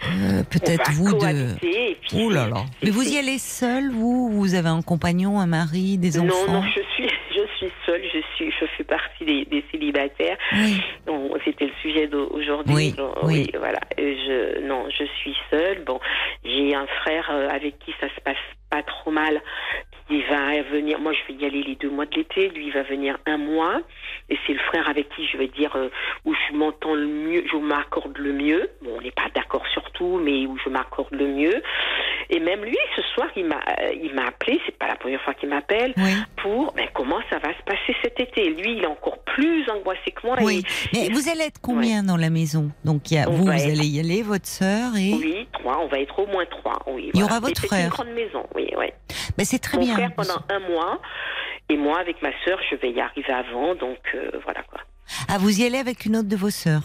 euh, peut-être On va vous de puis Oh là là Mais vous y allez seul vous? Ou Vous avez un compagnon, un mari, des Non, enfants? non, je suis, je suis seule, je suis, je fais partie des, des célibataires. Oui. C'était le sujet d'aujourd'hui. Oui, Bon, oui. voilà. Je, non, je suis seule. Bon, j'ai un frère avec qui ça se passe pas trop mal. Il va venir. Moi, je vais y aller les deux mois de l'été. Lui, il va venir un mois. Et c'est le frère avec qui je vais dire euh, où je m'entends le mieux, je m'accorde le mieux. Bon, on n'est pas d'accord sur tout, mais où je m'accorde le mieux. Et même lui, ce soir, il m'a, euh, il m'a appelé. C'est pas la première fois qu'il m'appelle Oui. pour ben, comment ça va se passer cet été? Lui, il est encore plus angoissé que moi. Oui. et- Mais et- vous allez être combien dans la maison? Donc y a, vous, vous être- allez y aller, votre sœur et. Oui, trois. On va être au moins trois. Oui, Il y aura votre Et frère. C'est une grande maison. Oui, oui. Ben, c'est très Mon bien. Pendant un mois. Et moi, avec ma sœur, je vais y arriver avant. Donc, euh, voilà quoi. Ah, vous y allez avec une autre de vos sœurs?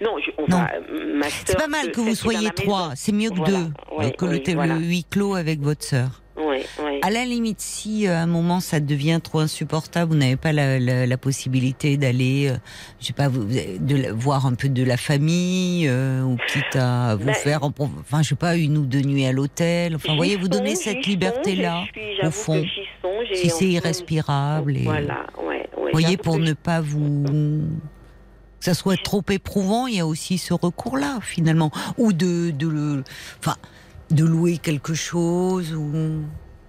Non, je, on Non. va. euh, Ma sœur, C'est pas mal que vous soyez trois. C'est mieux que Voilà. deux. Ouais, que le, oui, le voilà. huis clos avec votre sœur. Oui, oui. À la limite, si euh, à un moment ça devient trop insupportable, vous n'avez pas la, la- la possibilité d'aller, euh, je sais pas, vous, de la- voir un peu de la famille, euh, ou quitte à vous Ben, faire, en enfin, je sais pas, une ou deux nuits à l'hôtel. Enfin, vous voyez, vous donnez cette liberté-là, au fond, si c'est irrespirable. Et, Voilà, ouais, ouais. Voyez, pour ne pas vous que ça soit trop éprouvant, il y a aussi ce recours-là finalement, ou de de le, enfin, de louer quelque chose ou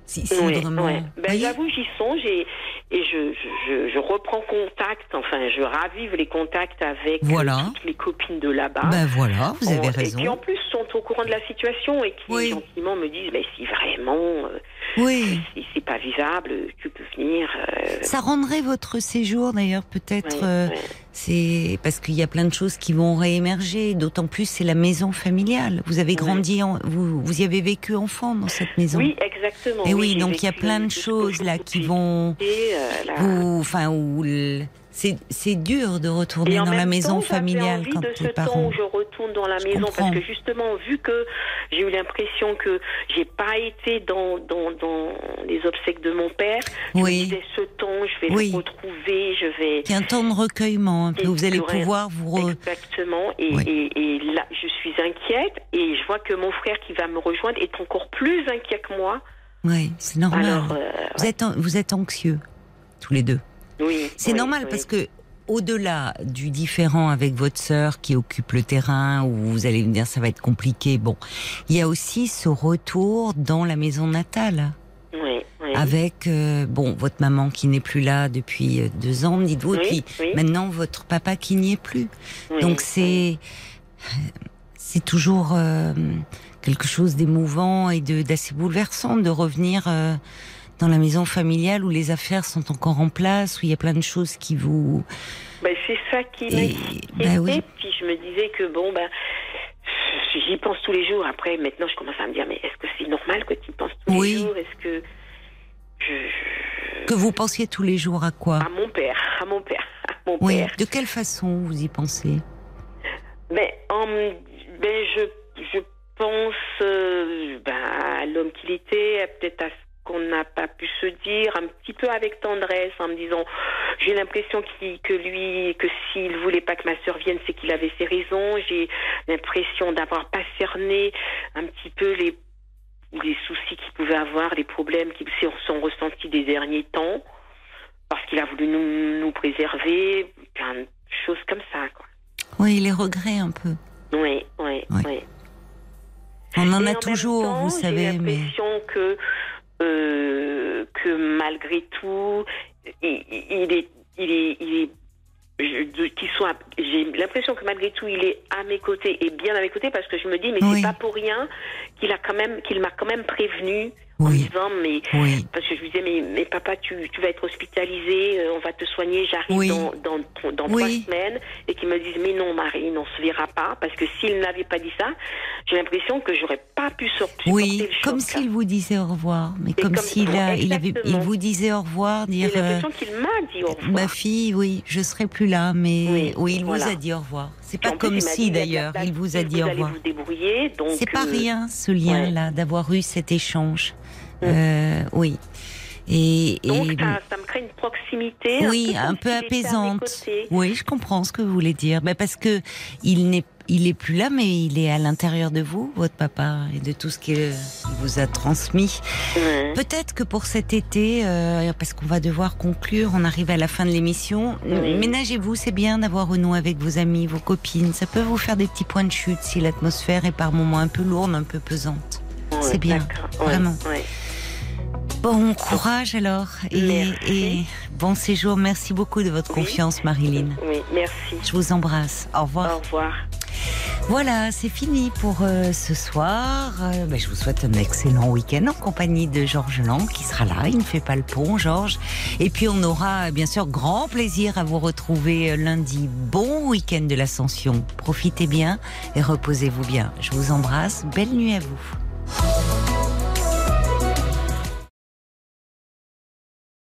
si, si Oui, vraiment. ouais. Ben, j'avoue, j'y songe et, et je, je, je, je reprends contact, enfin, je ravive les contacts avec euh, Voilà. toutes les copines de là-bas. Ben voilà, vous avez raison. Et qui en plus sont au courant de la situation et qui Oui. gentiment me disent mais si vraiment euh, Oui. si c'est pas vivable, tu peux venir. euh, Ça rendrait votre séjour d'ailleurs peut-être. euh. C'est parce qu'il y a plein de choses qui vont réémerger. D'autant plus c'est la maison familiale. Vous avez grandi, en- vous vous y avez vécu enfant dans cette maison. Oui, exactement. Et oui, j'ai donc il y a plein de choses là qui vont euh, vous, enfin, où le- c'est c'est dur de retourner dans la maison temps, familiale envie quand de ce temps où je retourne dans la Je maison comprends. parce que justement vu que j'ai eu l'impression que j'ai pas été dans, dans, dans les obsèques de mon père, je Oui. me disais ce temps je vais Oui. le retrouver, je vais a un temps de recueillement un peu. Et Vous allez pouvoir vous. re- exactement et, Oui. et, et là je suis inquiète et je vois que mon frère qui va me rejoindre est encore plus inquiet que moi. Oui, c'est normal. Alors euh, vous êtes an- vous êtes anxieux tous les deux. Oui, C'est oui, normal oui. parce que au-delà du différent avec votre sœur qui occupe le terrain où vous allez me dire ça va être compliqué, bon, il y a aussi ce retour dans la maison natale oui, oui. avec euh, bon votre maman qui n'est plus là depuis euh, deux ans, dites-vous, et puis maintenant votre papa qui n'y est plus. Donc c'est c'est toujours euh, quelque chose d'émouvant et de d'assez bouleversant de revenir euh, dans la maison familiale où les affaires sont encore en place, où il y a plein de choses qui vous... Ben, c'est ça qui Et- m'inquiétait. bah oui. Puis je me disais que bon, ben, j'y pense tous les jours. Après, maintenant, je commence à me dire, mais est-ce que c'est normal que tu y penses tous Oui. les jours? Est-ce que. Je- Que vous pensiez tous les jours à quoi? À mon père, à mon père, à mon Oui. père. De quelle façon vous y pensez? Ben, en- ben je, je pense euh, ben, à l'homme qu'il était, peut-être à ce qu'on n'a pas pu se dire, un petit peu avec tendresse, en me disant, j'ai l'impression que lui, que s'il voulait pas que ma sœur vienne, c'est qu'il avait ses raisons. J'ai l'impression d'avoir pas cerné un petit peu les les soucis qu'il pouvait avoir, les problèmes qui se sont ressentis des derniers temps, parce qu'il a voulu nous, nous préserver, plein de choses comme ça. Quoi. Oui, les regrets un peu. Oui, oui, Oui. oui. On en Et a toujours, temps, vous savez, J'ai mais... l'impression que, euh, que malgré tout, il, il est. Il est, il est je- de- qu'il soit, j'ai l'impression que malgré tout, il est à mes côtés et bien à mes côtés parce que je me dis, mais Oui. c'est pas pour rien qu'il a quand même, qu'il m'a quand même prévenu en Oui. disant, mais Oui. parce que je lui disais, mais, mais papa, tu, tu vas être hospitalisé, euh, on va te soigner, j'arrive Oui. dans, dans, dans trois semaines, et qu'il me disent, mais non, Marie, on se verra pas, parce que s'il n'avait pas dit ça, j'ai l'impression que j'aurais pas pu supporter Oui, le choc. comme s'il vous disait au revoir, mais comme, comme- s'il a, il avait, il vous disait au revoir, dire J'ai euh, l'impression qu'il m'a dit au revoir. ma fille, oui, je serai plus là, mais oui, Oui, il voilà. vous a dit au revoir. C'est pas comme si d'ailleurs, il vous a dit au Vous allez revoir. C'est pas euh, rien ce lien-là d'avoir eu cet échange. Euh, oui. Et, et- Donc ça, ça me crée une proximité. oui, un un peu, peu à mes apaisante. Oui, je comprends ce que vous voulez dire. Ben parce que il n'est il est plus là, mais il est à l'intérieur de vous, votre papa, et de tout ce qu'il vous a transmis. Ouais. Peut-être que pour cet été, euh, parce qu'on va devoir conclure, on arrive à la fin de l'émission. Oui. Ménagez-vous, c'est bien d'avoir renoué avec vos amis, vos copines. Ça peut vous faire des petits points de chute si l'atmosphère est par moments un peu lourde, un peu pesante. Ouais, c'est bien, vraiment. ouais. Bon courage alors et, bon séjour. Merci beaucoup de votre Oui. confiance, Marilyn. Oui, merci. Je vous embrasse. Au revoir. Au revoir. Voilà, c'est fini pour euh, ce soir. Euh, ben, je vous souhaite un excellent week-end en compagnie de Georges Lang qui sera là. Il ne fait pas le pont, Georges. Et puis on aura bien sûr grand plaisir à vous retrouver euh, lundi. Bon week-end de l'Ascension. Profitez bien et reposez-vous bien. Je vous embrasse. Belle nuit à vous.